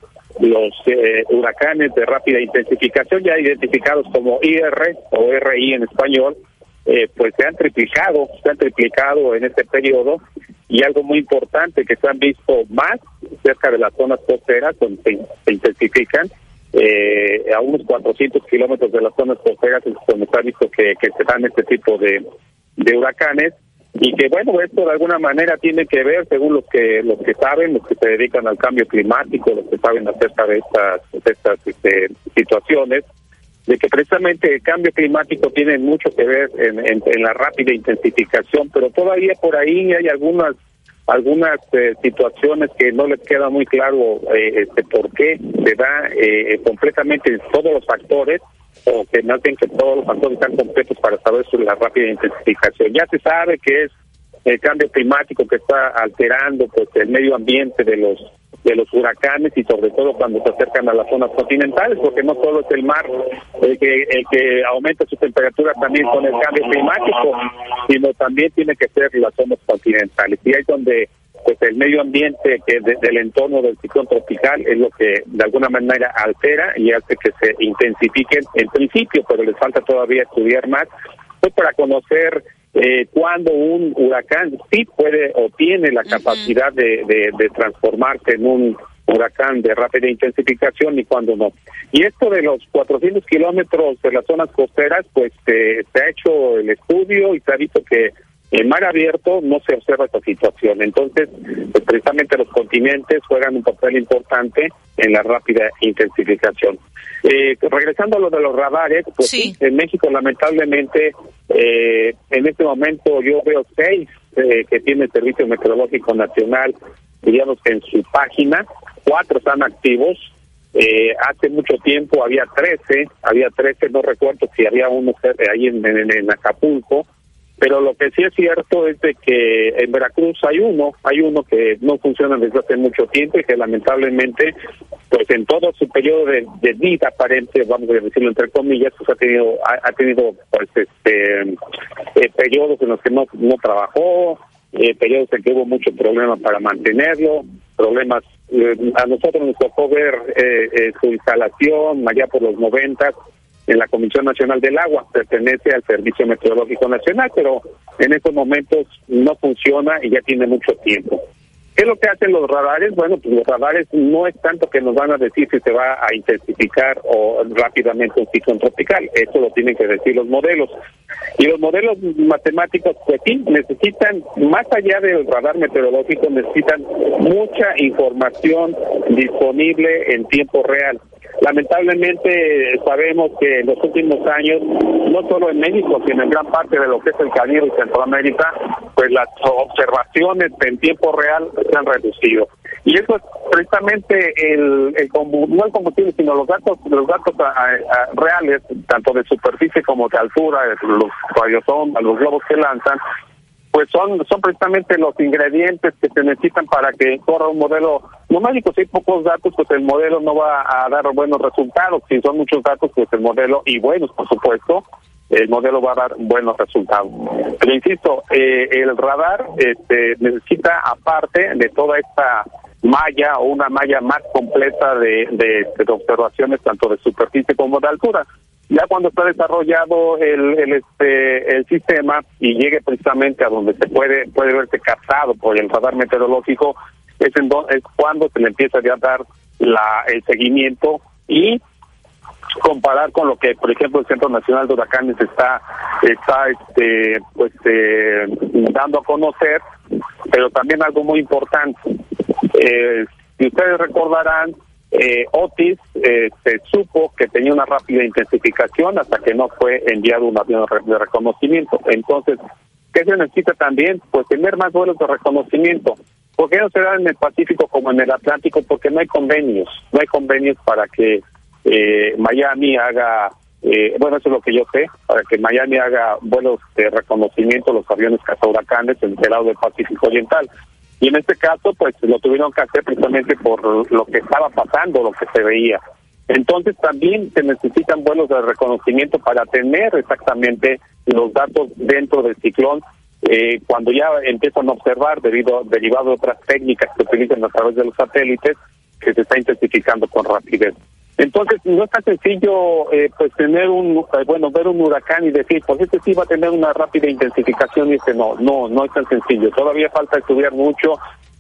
los eh, huracanes de rápida intensificación, ya identificados como IR o RI en español, eh, pues se han triplicado, se han triplicado en este periodo y algo muy importante que se han visto más cerca de las zonas costeras donde se, intensifican eh, a unos 400 kilómetros de las zonas costeras donde se ha visto que, que se dan este tipo de, de huracanes y que bueno esto de alguna manera tiene que ver según los que los que saben los que se dedican al cambio climático los que saben acerca de estas de estas este, situaciones de que precisamente el cambio climático tiene mucho que ver en, la rápida intensificación, pero todavía por ahí hay algunas algunas eh, situaciones que no les queda muy claro eh, este, por qué se da eh, completamente todos los factores o que no hacen que todos los factores están completos para saber sobre la rápida intensificación. Ya se sabe que es el cambio climático que está alterando pues el medio ambiente de los de los huracanes y sobre todo cuando se acercan a las zonas continentales, porque no solo es el mar el que, el que aumenta su temperatura también con el cambio climático, sino también tiene que ser las zonas continentales. Y ahí donde pues el medio ambiente que de, del entorno del ciclón tropical es lo que de alguna manera altera y hace que se intensifiquen en principio, pero les falta todavía estudiar más, pues para conocer eh, cuando un huracán sí puede o tiene la capacidad de, de, transformarse en un huracán de rápida intensificación y cuando no. Y esto de los 400 kilómetros de las zonas costeras, pues eh, se ha hecho el estudio y se ha visto que en mar abierto no se observa esta situación. Entonces, pues precisamente los continentes juegan un papel importante en la rápida intensificación. Eh, regresando a lo de los radares, pues sí. en México lamentablemente eh, en este momento yo veo seis eh, que tiene el Servicio Meteorológico Nacional, digamos que en su página, cuatro están activos, eh, hace mucho tiempo había 13, había 13, no recuerdo si había uno ahí en, en, en, Acapulco, pero lo que sí es cierto es de que en Veracruz hay uno, hay uno que no funciona desde hace mucho tiempo y que lamentablemente, pues en todo su periodo de, vida aparente, vamos a decirlo entre comillas, pues ha tenido, ha, ha tenido pues este eh, periodos en los que no, no trabajó, eh, periodos en que hubo mucho problema para mantenerlo, problemas eh, a nosotros nos tocó ver eh, eh, su instalación allá por los noventas en la Comisión Nacional del Agua, pertenece al Servicio Meteorológico Nacional, pero en estos momentos no funciona y ya tiene mucho tiempo. ¿Qué es lo que hacen los radares? Bueno, pues los radares no es tanto que nos van a decir si se va a intensificar o rápidamente un ciclón tropical, eso lo tienen que decir los modelos. Y los modelos matemáticos, pues sí, necesitan, más allá del radar meteorológico, necesitan mucha información disponible en tiempo real. Lamentablemente sabemos que en los últimos años, no solo en México, sino en gran parte de lo que es el Caribe y Centroamérica, pues las observaciones en tiempo real se han reducido. Y eso es precisamente el, el no el combustible, sino los datos, los datos reales, tanto de superficie como de altura, los radiosondas, los globos que lanzan, pues son son precisamente los ingredientes que se necesitan para que corra un modelo no mágico si hay pocos datos pues el modelo no va a dar buenos resultados. Si son muchos datos pues el modelo y buenos por supuesto el modelo va a dar buenos resultados. Pero insisto eh, el radar este necesita aparte de toda esta malla o una malla más completa de, de observaciones tanto de superficie como de altura ya cuando está desarrollado el, el, este, el sistema y llegue precisamente a donde se puede puede verse captado por el radar meteorológico es, en es cuando se le empieza a dar la, el seguimiento y comparar con lo que por ejemplo el Centro Nacional de Huracanes está está este pues eh, dando a conocer pero también algo muy importante eh, si ustedes recordarán eh, Otis eh, se supo que tenía una rápida intensificación hasta que no fue enviado un avión de reconocimiento. Entonces, ¿qué se necesita también? Pues tener más vuelos de reconocimiento. ¿Por qué no se da en el Pacífico como en el Atlántico? Porque no hay convenios, no hay convenios para que eh, Miami haga, eh, bueno, eso es lo que yo sé, para que Miami haga vuelos de reconocimiento los aviones cazahuracanes en el lado del Pacífico Oriental. Y en este caso, pues lo tuvieron que hacer precisamente por lo que estaba pasando, lo que se veía. Entonces también se necesitan vuelos de reconocimiento para tener exactamente los datos dentro del ciclón eh, cuando ya empiezan a observar debido derivado de otras técnicas que utilizan a través de los satélites que se está intensificando con rapidez. Entonces, no es tan sencillo eh, pues tener un, eh, bueno, ver un huracán y decir, pues este sí va a tener una rápida intensificación y este no, no, no es tan sencillo. Todavía falta estudiar mucho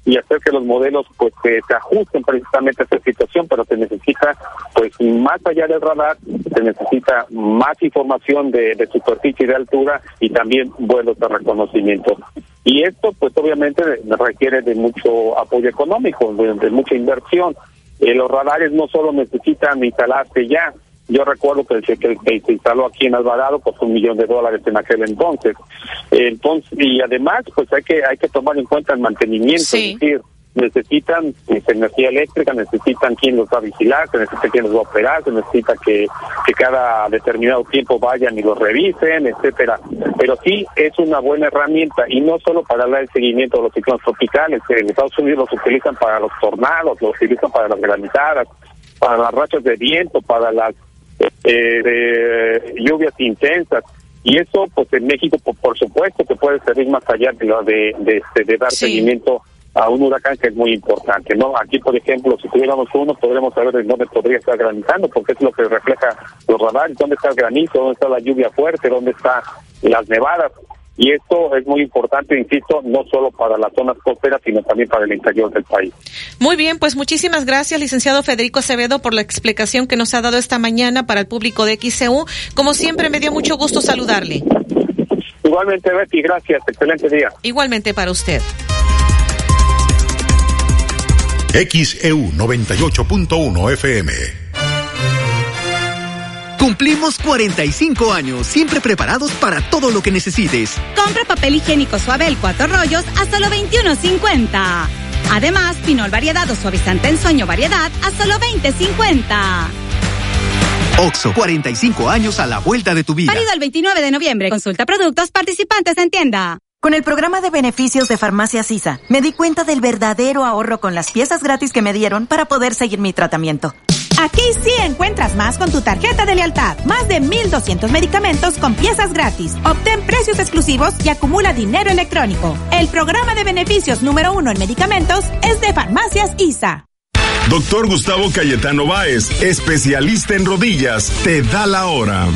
y hacer que los modelos pues se ajusten precisamente a esta situación, pero se necesita pues más allá del radar, se necesita más información de, de superficie y de altura y también vuelos de reconocimiento. Y esto pues obviamente requiere de mucho apoyo económico, de mucha inversión. Eh, los radares no solo necesitan instalarse ya, yo recuerdo que el que, se instaló aquí en Alvarado costó un millón de dólares en aquel entonces. entonces y además, pues hay que hay que tomar en cuenta el mantenimiento, es decir, necesitan pues, energía eléctrica, necesitan quien los va a vigilar, se necesita quien los va a operar, se necesita que, que cada determinado tiempo vayan y los revisen, etcétera. Pero sí es una buena herramienta y no solo para dar el seguimiento de los ciclones tropicales, en Estados Unidos los utilizan para los tornados, los utilizan para las granizadas, para las rachas de viento, para las eh, lluvias intensas. Y eso, pues en México, por, supuesto, que puede servir más allá de, de, de, este, de dar seguimiento a un huracán que es muy importante, ¿no? Aquí, por ejemplo, si tuviéramos uno, podríamos saber en dónde podría estar granizando, porque es lo que refleja los radares, dónde está el granizo, dónde está la lluvia fuerte, dónde están las nevadas. Y esto es muy importante, insisto, no solo para las zonas costeras, sino también para el interior del país. Muy bien, pues muchísimas gracias, licenciado Federico Acevedo, por la explicación que nos ha dado esta mañana para el público de XCU. Como siempre, me dio mucho gusto saludarle. Igualmente, Betty, gracias. Excelente día. Igualmente para usted. XEU 98.1 FM. Cumplimos 45 años, siempre preparados para todo lo que necesites. Compra papel higiénico Suabel 4 rollos a solo 21.50. Además, pinol variedad o suavizante en sueño variedad a solo 20.50. Oxo, 45 años a la vuelta de tu vida. Válido el 29 de noviembre. Consulta productos participantes en tienda. Con el programa de beneficios de Farmacia Sisa, me di cuenta del verdadero ahorro con las piezas gratis que me dieron para poder seguir mi tratamiento. Aquí sí encuentras más con tu tarjeta de lealtad. Más de 1.200 medicamentos con piezas gratis. Obtén precios exclusivos y acumula dinero electrónico. El programa de beneficios número uno en medicamentos es de Farmacias ISA. Doctor Gustavo Cayetano Báez, especialista en rodillas, te da la hora.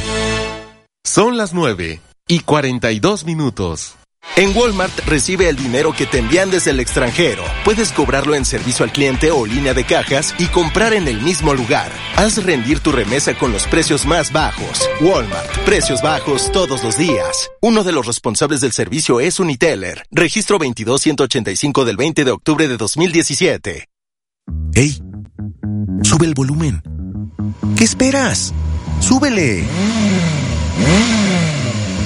Son las 9 y 42 minutos. En Walmart recibe el dinero que te envían desde el extranjero. Puedes cobrarlo en servicio al cliente o línea de cajas y comprar en el mismo lugar. Haz rendir tu remesa con los precios más bajos. Walmart, precios bajos todos los días. Uno de los responsables del servicio es Uniteller. Registro 22185 del 20 de octubre de 2017. ¡Ey! Sube el volumen. ¿Qué esperas? ¡Súbele!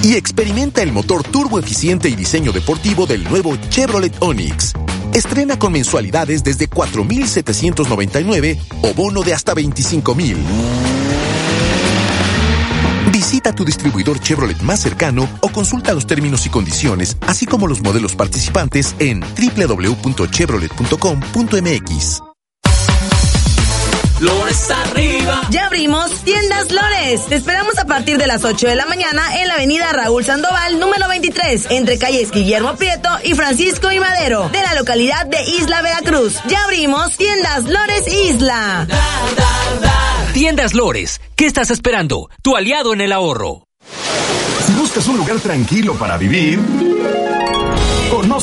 Y experimenta el motor turbo eficiente y diseño deportivo del nuevo Chevrolet Onix. Estrena con mensualidades desde 4.799 o bono de hasta 25.000. Visita tu distribuidor Chevrolet más cercano o consulta los términos y condiciones, así como los modelos participantes en www.chevrolet.com.mx. Lores arriba. Ya abrimos Tiendas Lores. Te esperamos a partir de las 8 de la mañana en la avenida Raúl Sandoval, número 23, entre calles Guillermo Prieto y Francisco y Madero, de la localidad de Isla Veracruz. Ya abrimos Tiendas Lores Isla. Tiendas Lores, ¿qué estás esperando? Tu aliado en el ahorro. Si buscas un lugar tranquilo para vivir...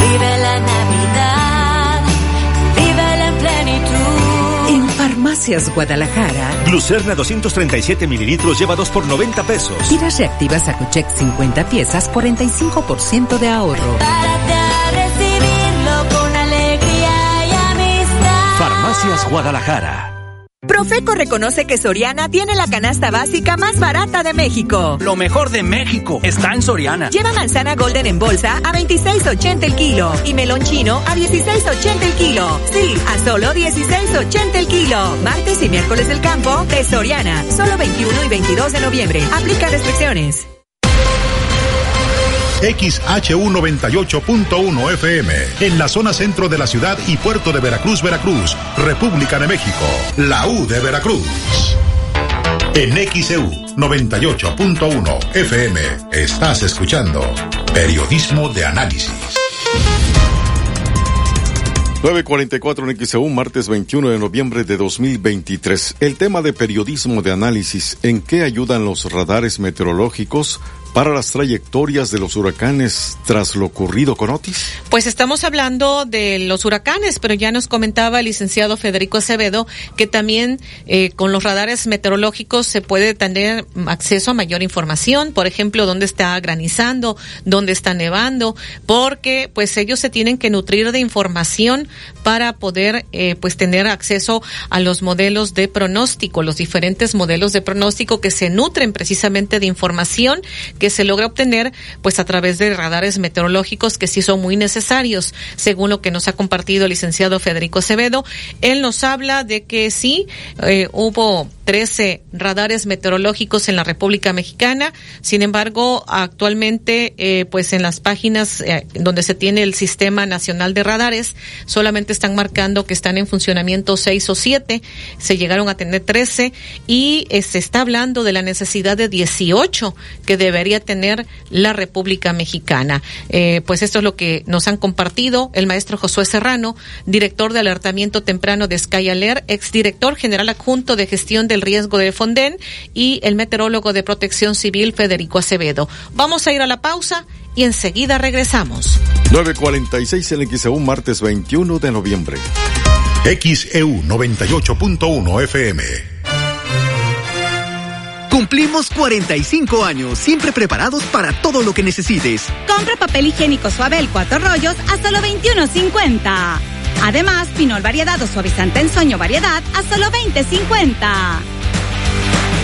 Vive la Navidad, vive la plenitud. En Farmacias Guadalajara. Glucerna 237 mililitros lleva 2 por 90 pesos. Tiras reactivas Acucheck 50 piezas, 45% de ahorro. Párate a recibirlo con alegría y amistad. Farmacias Guadalajara. Profeco reconoce que Soriana tiene la canasta básica más barata de México. Lo mejor de México está en Soriana. Lleva manzana golden en bolsa a 26.80 el kilo y melón chino a 16.80 el kilo. Sí, a solo 16.80 el kilo. Martes y miércoles del campo de Soriana. Solo 21 y 22 de noviembre. Aplica restricciones. XHU98.1 FM, en la zona centro de la ciudad y puerto de Veracruz, Veracruz, República de México, la U de Veracruz. En XEU 98.1 FM estás escuchando Periodismo de Análisis. 944 en XEU, martes 21 de noviembre de 2023. El tema de periodismo de análisis, ¿en qué ayudan los radares meteorológicos para las trayectorias de los huracanes tras lo ocurrido con Otis? Pues estamos hablando de los huracanes, pero ya nos comentaba el licenciado Federico Acevedo que también eh, con los radares meteorológicos se puede tener acceso a mayor información, por ejemplo, dónde está granizando, dónde está nevando, porque pues ellos se tienen que nutrir de información para poder eh, pues tener acceso a los modelos de pronóstico, los diferentes modelos de pronóstico que se nutren precisamente de información que se logra obtener pues a través de radares meteorológicos que sí son muy necesarios, según lo que nos ha compartido el licenciado Federico Acevedo. Él nos habla de que sí eh, hubo 13 radares meteorológicos en la República Mexicana. Sin embargo, actualmente, eh, pues en las páginas eh, donde se tiene el Sistema Nacional de Radares, solamente están marcando que están en funcionamiento 6 o 7. Se llegaron a tener 13 y eh, se está hablando de la necesidad de 18 que tener la República Mexicana. Eh, pues esto es lo que nos han compartido el maestro Josué Serrano, director de alertamiento temprano de Sky Alert, exdirector general adjunto de gestión del riesgo de Fonden y el meteorólogo de protección civil Federico Acevedo. Vamos a ir a la pausa y enseguida regresamos. 946 en XEU, martes 21 de noviembre. XEU 98.1 FM. Cumplimos 45 años, siempre preparados para todo lo que necesites. Compra papel higiénico Suabel cuatro rollos a solo 21.50. Además, pinol variedad o suavizante en sueño variedad a solo 20.50.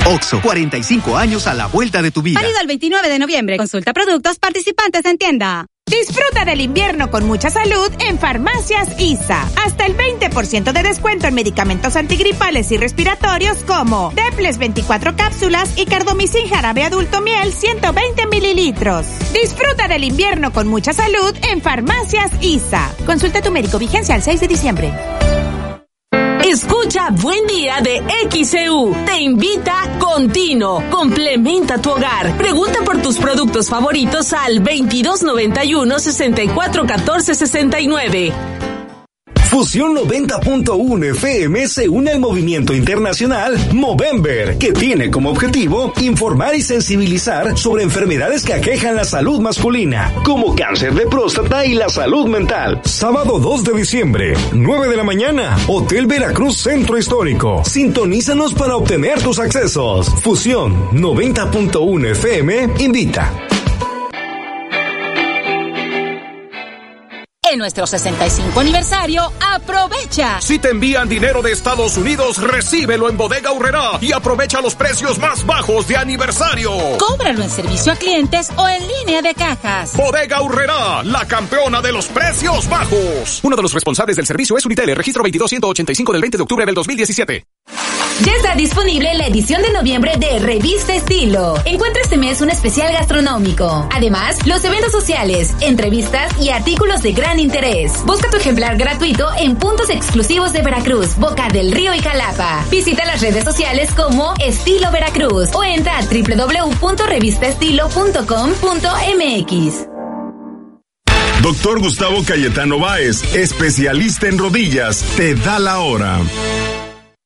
Oxo, 45 años a la vuelta de tu vida. Válido el 29 de noviembre. Consulta productos participantes en tienda. Disfruta del invierno con mucha salud en Farmacias ISA. Hasta el 20% de descuento en medicamentos antigripales y respiratorios como Deples 24 cápsulas y Cardomicin jarabe adulto miel 120 mililitros. Disfruta del invierno con mucha salud en Farmacias ISA. Consulta a tu médico vigencia el 6 de diciembre. Escucha Buen Día de XEU. Te invita Contino. Complementa tu hogar. Pregunta por tus productos favoritos al 2291 6414 69. Fusión 90.1 FM se une al movimiento internacional Movember, que tiene como objetivo informar y sensibilizar sobre enfermedades que aquejan la salud masculina, como cáncer de próstata y la salud mental. Sábado 2 de diciembre, 9 de la mañana, Hotel Veracruz Centro Histórico. Sintonízanos para obtener tus accesos. Fusión 90.1 FM invita. Nuestro 65 aniversario, aprovecha. Si te envían dinero de Estados Unidos, recíbelo en Bodega Urrera y aprovecha los precios más bajos de aniversario. Cóbralo en servicio a clientes o en línea de cajas. Bodega Urrera, la campeona de los precios bajos. Uno de los responsables del servicio es Unitel, registro 22185 del 20 de octubre del 2017. Ya está disponible la edición de noviembre de Revista Estilo. Encuentra este mes un especial gastronómico. Además, los eventos sociales, entrevistas y artículos de gran interés. Busca tu ejemplar gratuito en puntos exclusivos de Veracruz, Boca del Río y Jalapa. Visita las redes sociales como Estilo Veracruz o entra a www.revistaestilo.com.mx. Doctor Gustavo Cayetano Báez, especialista en rodillas, te da la hora.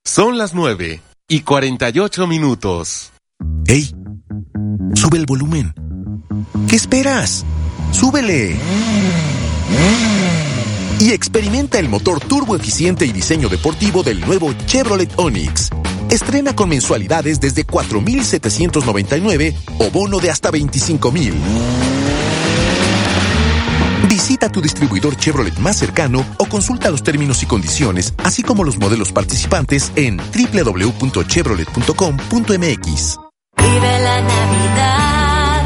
Son las 9 y 48 minutos. ¡Ey! Sube el volumen. ¿Qué esperas? ¡Súbele! Y experimenta el motor turbo eficiente y diseño deportivo del nuevo Chevrolet Onix. Estrena con mensualidades desde 4,799 o bono de hasta 25,000. Visita tu distribuidor Chevrolet más cercano o consulta los términos y condiciones, así como los modelos participantes en www.chevrolet.com.mx. Vive la Navidad,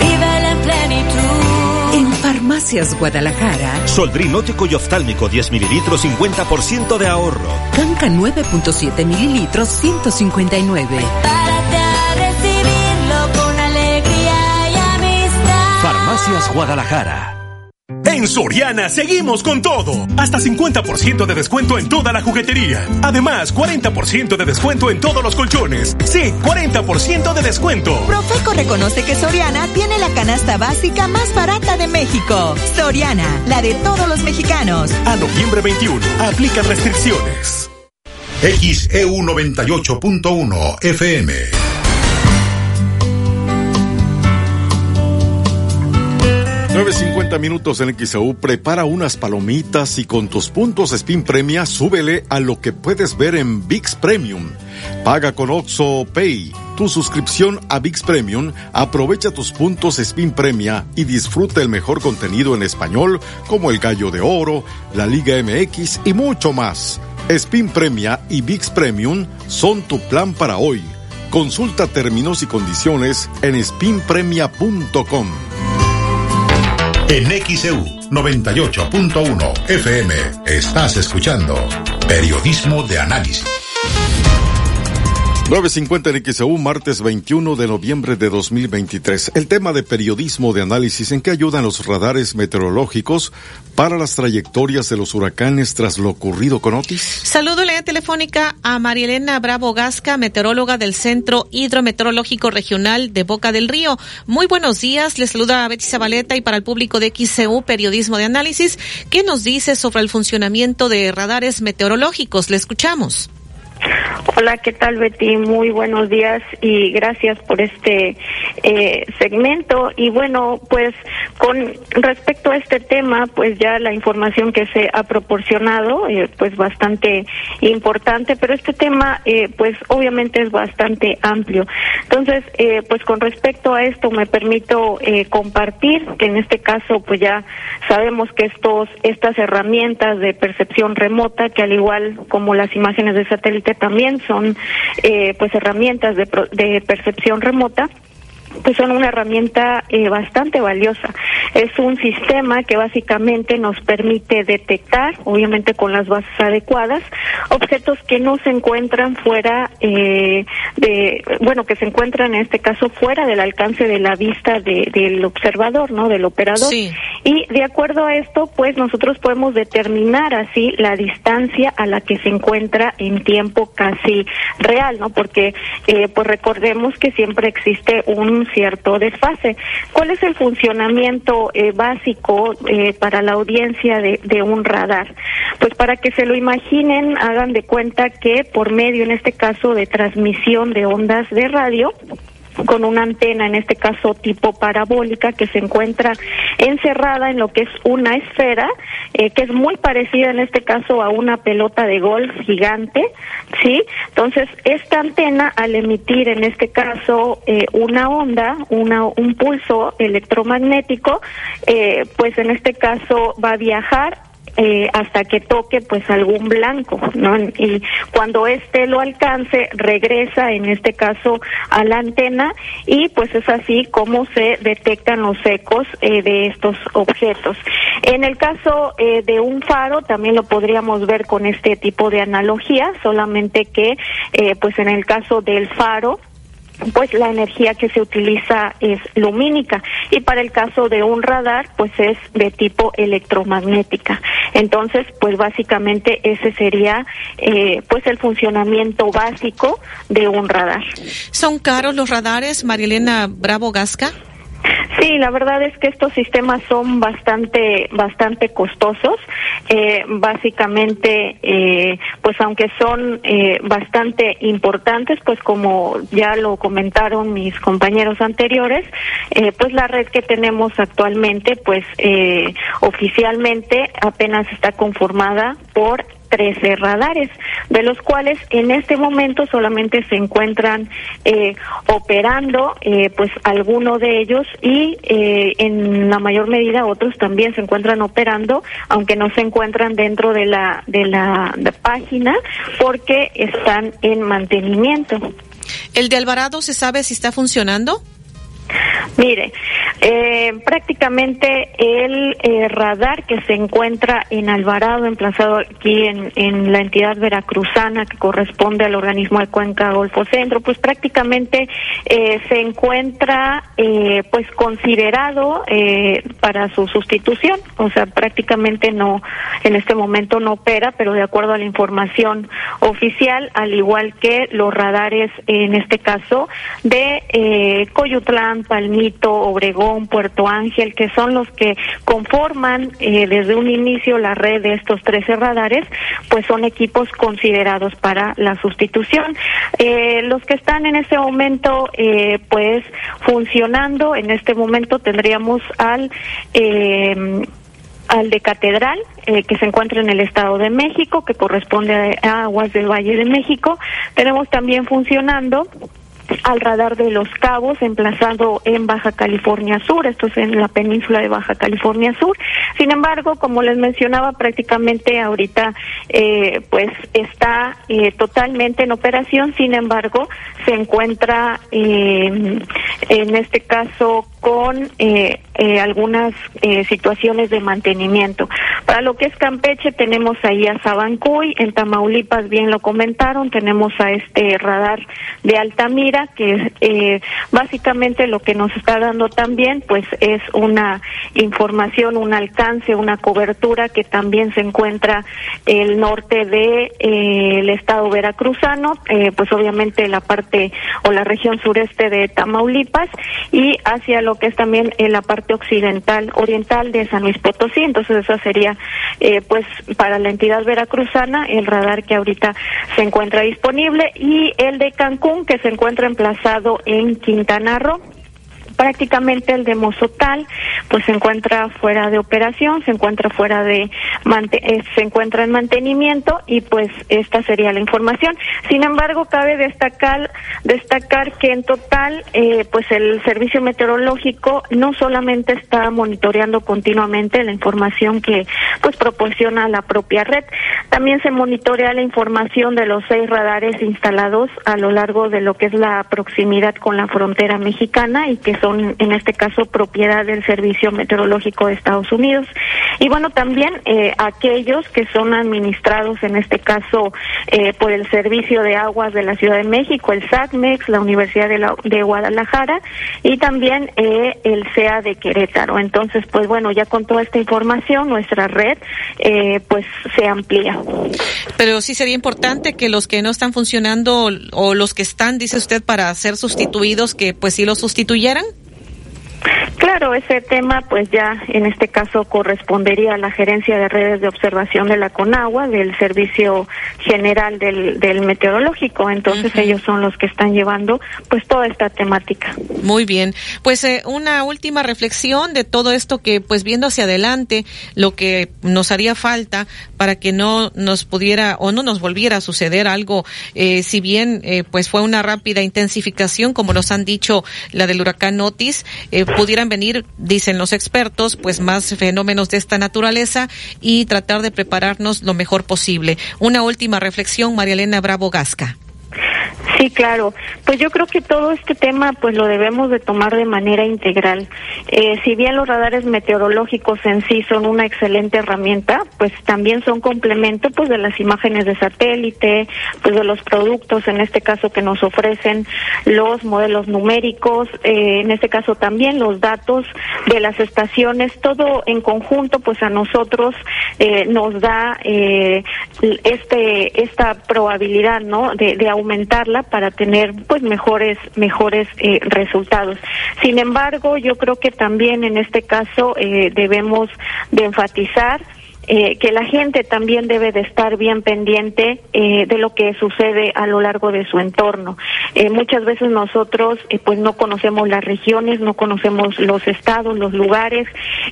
vive en plenitud. En Farmacias Guadalajara, Soldrinótico y oftálmico 10 mililitros 50% de ahorro. Canca 9.7 mililitros 159. Párate a recibirlo con alegría y amistad. Farmacias Guadalajara. En Soriana seguimos con todo. Hasta 50% de descuento en toda la juguetería. Además, 40% de descuento en todos los colchones. Sí, 40% de descuento. Profeco reconoce que Soriana tiene la canasta básica más barata de México. Soriana, la de todos los mexicanos. A noviembre 21, aplican restricciones. XEU 98.1 FM. 9.50 minutos en XAU. Prepara unas palomitas y con tus puntos Spin Premia súbele a lo que puedes ver en VIX Premium. Paga con Oxo Pay tu suscripción a VIX Premium, aprovecha tus puntos Spin Premia y disfruta el mejor contenido en español como El Gallo de Oro, la Liga MX y mucho más. Spin Premia y VIX Premium son tu plan para hoy. Consulta términos y condiciones en spinpremia.com. En XEU 98.1 FM estás escuchando Periodismo de Análisis. 950 en XEU, martes 21 de noviembre de 2023. El tema de periodismo de análisis en que ayudan los radares meteorológicos para las trayectorias de los huracanes tras lo ocurrido con Otis. Saludo en telefónica a María Elena Bravo Gasca, meteoróloga del Centro Hidrometeorológico Regional de Boca del Río. Muy buenos días, les saluda a Betty Zabaleta y para el público de XEU Periodismo de Análisis, ¿qué nos dice sobre el funcionamiento de radares meteorológicos? Le escuchamos. Hola, ¿qué tal Betty? Muy buenos días y gracias por este eh, segmento. Y bueno, pues con respecto a este tema, pues ya la información que se ha proporcionado, eh, pues bastante importante, pero este tema, eh, pues obviamente es bastante amplio. Entonces, eh, pues con respecto a esto, me permito eh, compartir que en este caso, pues ya sabemos que estos, estas herramientas de percepción remota, que al igual como las imágenes de satélite también son eh, pues herramientas de, de percepción remota pues son una herramienta eh, bastante valiosa. Es un sistema que básicamente nos permite detectar, obviamente con las bases adecuadas, objetos que no se encuentran fuera eh, de, bueno, que se encuentran en este caso fuera del alcance de la vista de- del observador, ¿no? Del operador. Sí. Y de acuerdo a esto, pues nosotros podemos determinar así la distancia a la que se encuentra en tiempo casi real, ¿no? Porque, eh, pues recordemos que siempre existe un cierto desfase. ¿Cuál es el funcionamiento eh, básico eh, para la audiencia de un radar? Pues para que se lo imaginen, hagan de cuenta que por medio, en este caso, de transmisión de ondas de radio, con una antena, en este caso tipo parabólica, que se encuentra encerrada en lo que es una esfera, eh, que es muy parecida en este caso a una pelota de golf gigante, ¿sí? Entonces, esta antena, al emitir en este caso eh, una onda, una, un pulso electromagnético, eh, pues en este caso va a viajar eh, hasta que toque pues algún blanco, ¿no? Y cuando este lo alcance, regresa en este caso a la antena y pues es así como se detectan los ecos eh, de estos objetos. En el caso eh, de un faro también lo podríamos ver con este tipo de analogía, solamente que eh, pues en el caso del faro pues la energía que se utiliza es lumínica. Y para el caso de un radar pues es de tipo electromagnética. Entonces pues básicamente ese sería eh, pues el funcionamiento básico de un radar. Son caros los radares Marilena Bravo Gasca Sí, la verdad es que estos sistemas son bastante, bastante costosos. Eh, básicamente, eh, pues aunque son eh, bastante importantes, pues como ya lo comentaron mis compañeros anteriores, eh, pues la red que tenemos actualmente, pues eh, oficialmente apenas está conformada por 13 radares, de los cuales en este momento solamente se encuentran eh, operando eh, pues algunos de ellos y eh, en la mayor medida otros también se encuentran operando, aunque no se encuentran dentro de la de la de página porque están en mantenimiento. ¿El de Alvarado se sabe si está funcionando? Mire, eh, prácticamente el eh, radar que se encuentra en Alvarado, emplazado aquí en, la entidad veracruzana que corresponde al organismo de Cuenca Golfo Centro, pues prácticamente eh, se encuentra eh, pues considerado eh, para su sustitución, o sea, prácticamente no, en este momento no opera, pero de acuerdo a la información oficial, al igual que los radares, en este caso, de eh, Palmito, Obregón, Puerto Ángel, que son los que conforman eh, desde un inicio la red de estos 13 radares, pues son equipos considerados para la sustitución. Eh, los que están en este momento, eh, pues funcionando, en este momento tendríamos al eh, al de Catedral, eh, que se encuentra en el Estado de México, que corresponde a Aguas del Valle de México. Tenemos también funcionando al radar de Los Cabos, emplazado en Baja California Sur, esto es en la península de Baja California Sur. Sin embargo, como les mencionaba, prácticamente ahorita eh, pues está eh, totalmente en operación, sin embargo, se encuentra eh, en este caso con eh, eh, algunas eh, situaciones de mantenimiento. Para lo que es Campeche tenemos ahí a Sabancuy, en Tamaulipas bien lo comentaron, tenemos a este radar de Altamira que eh, básicamente lo que nos está dando también pues es una información, un alcance, una cobertura que también se encuentra el norte de el estado veracruzano, pues obviamente la parte o la región sureste de Tamaulipas y hacia lo que es también en la parte occidental, oriental de San Luis Potosí. Entonces, esa sería, eh, pues, para la entidad veracruzana, el radar que ahorita se encuentra disponible y el de Cancún, que se encuentra emplazado en Quintana Roo prácticamente el de Mozotal pues se encuentra fuera de operación, se encuentra fuera de eh, se encuentra en mantenimiento y pues esta sería la información. Sin embargo, cabe destacar destacar que en total eh, pues el servicio meteorológico no solamente está monitoreando continuamente la información que pues proporciona la propia red, también se monitorea la información de los seis radares instalados a lo largo de lo que es la proximidad con la frontera mexicana y que son en este caso propiedad del Servicio Meteorológico de Estados Unidos. Y bueno, también eh, aquellos que son administrados en este caso eh, por el Servicio de Aguas de la Ciudad de México, el SACMEX, la Universidad de, la, de Guadalajara y también eh, el CEA de Querétaro. Entonces, pues bueno, ya con toda esta información, nuestra red eh, pues se amplía. Pero sí sería importante que los que no están funcionando o los que están, dice usted, para ser sustituidos, que pues sí los sustituyeran. Claro, ese tema pues ya en este caso correspondería a la gerencia de redes de observación de la CONAGUA, del Servicio General del, del Meteorológico. Entonces ellos son los que están llevando pues toda esta temática. Muy bien. Pues eh, una última reflexión de todo esto que pues viendo hacia adelante lo que nos haría falta para que no nos pudiera o no nos volviera a suceder algo, eh, si bien eh, pues fue una rápida intensificación como nos han dicho la del huracán Otis, eh, pudieran venir, dicen los expertos, pues más fenómenos de esta naturaleza y tratar de prepararnos lo mejor posible. Una última reflexión, María Elena Bravo Gasca. Sí, claro. Pues yo creo que todo este tema pues lo debemos de tomar de manera integral. Eh, si bien los radares meteorológicos en sí son una excelente herramienta, pues también son complemento pues de las imágenes de satélite, pues de los productos en este caso que nos ofrecen los modelos numéricos, eh, en este caso también los datos de las estaciones, todo en conjunto pues a nosotros eh, nos da eh, este esta probabilidad, ¿no? De, de aumentarla para tener pues mejores mejores eh, resultados. Sin embargo, yo creo que también en este caso eh, debemos de enfatizar eh, que la gente también debe de estar bien pendiente eh, de lo que sucede a lo largo de su entorno. Eh, muchas veces nosotros eh, pues no conocemos las regiones, no conocemos los estados, los lugares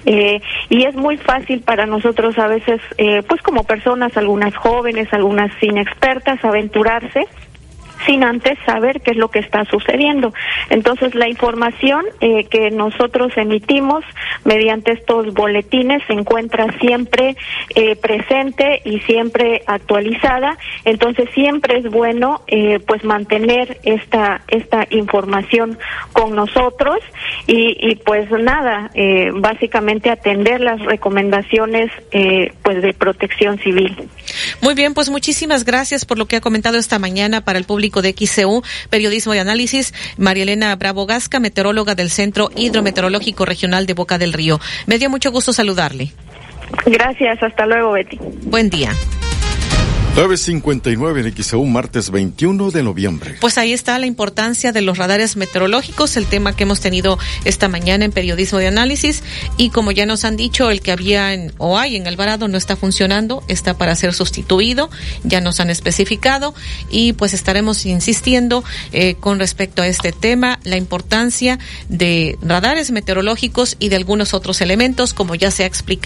eh, y es muy fácil para nosotros a veces pues como personas, algunas jóvenes, algunas inexpertas, aventurarse sin antes saber qué es lo que está sucediendo. Entonces, la información eh, que nosotros emitimos mediante estos boletines se encuentra siempre eh, presente y siempre actualizada. Entonces, siempre es bueno, eh, pues, mantener esta esta información con nosotros y, y pues nada, eh, básicamente atender las recomendaciones, eh, pues, de protección civil. Muy bien, pues muchísimas gracias por lo que ha comentado esta mañana para el público de XCU, Periodismo y Análisis, María Elena Bravo Gasca, meteoróloga del Centro Hidrometeorológico Regional de Boca del Río. Me dio mucho gusto saludarle. Gracias, hasta luego, Betty. Buen día. 9.59 en XEU, martes 21 de noviembre. Pues ahí está la importancia de los radares meteorológicos, el tema que hemos tenido esta mañana en periodismo de análisis. Y como ya nos han dicho, el que había en, o hay en Alvarado no está funcionando, está para ser sustituido, ya nos han especificado. Y pues estaremos insistiendo eh, con respecto a este tema, la importancia de radares meteorológicos y de algunos otros elementos, como ya se ha explicado.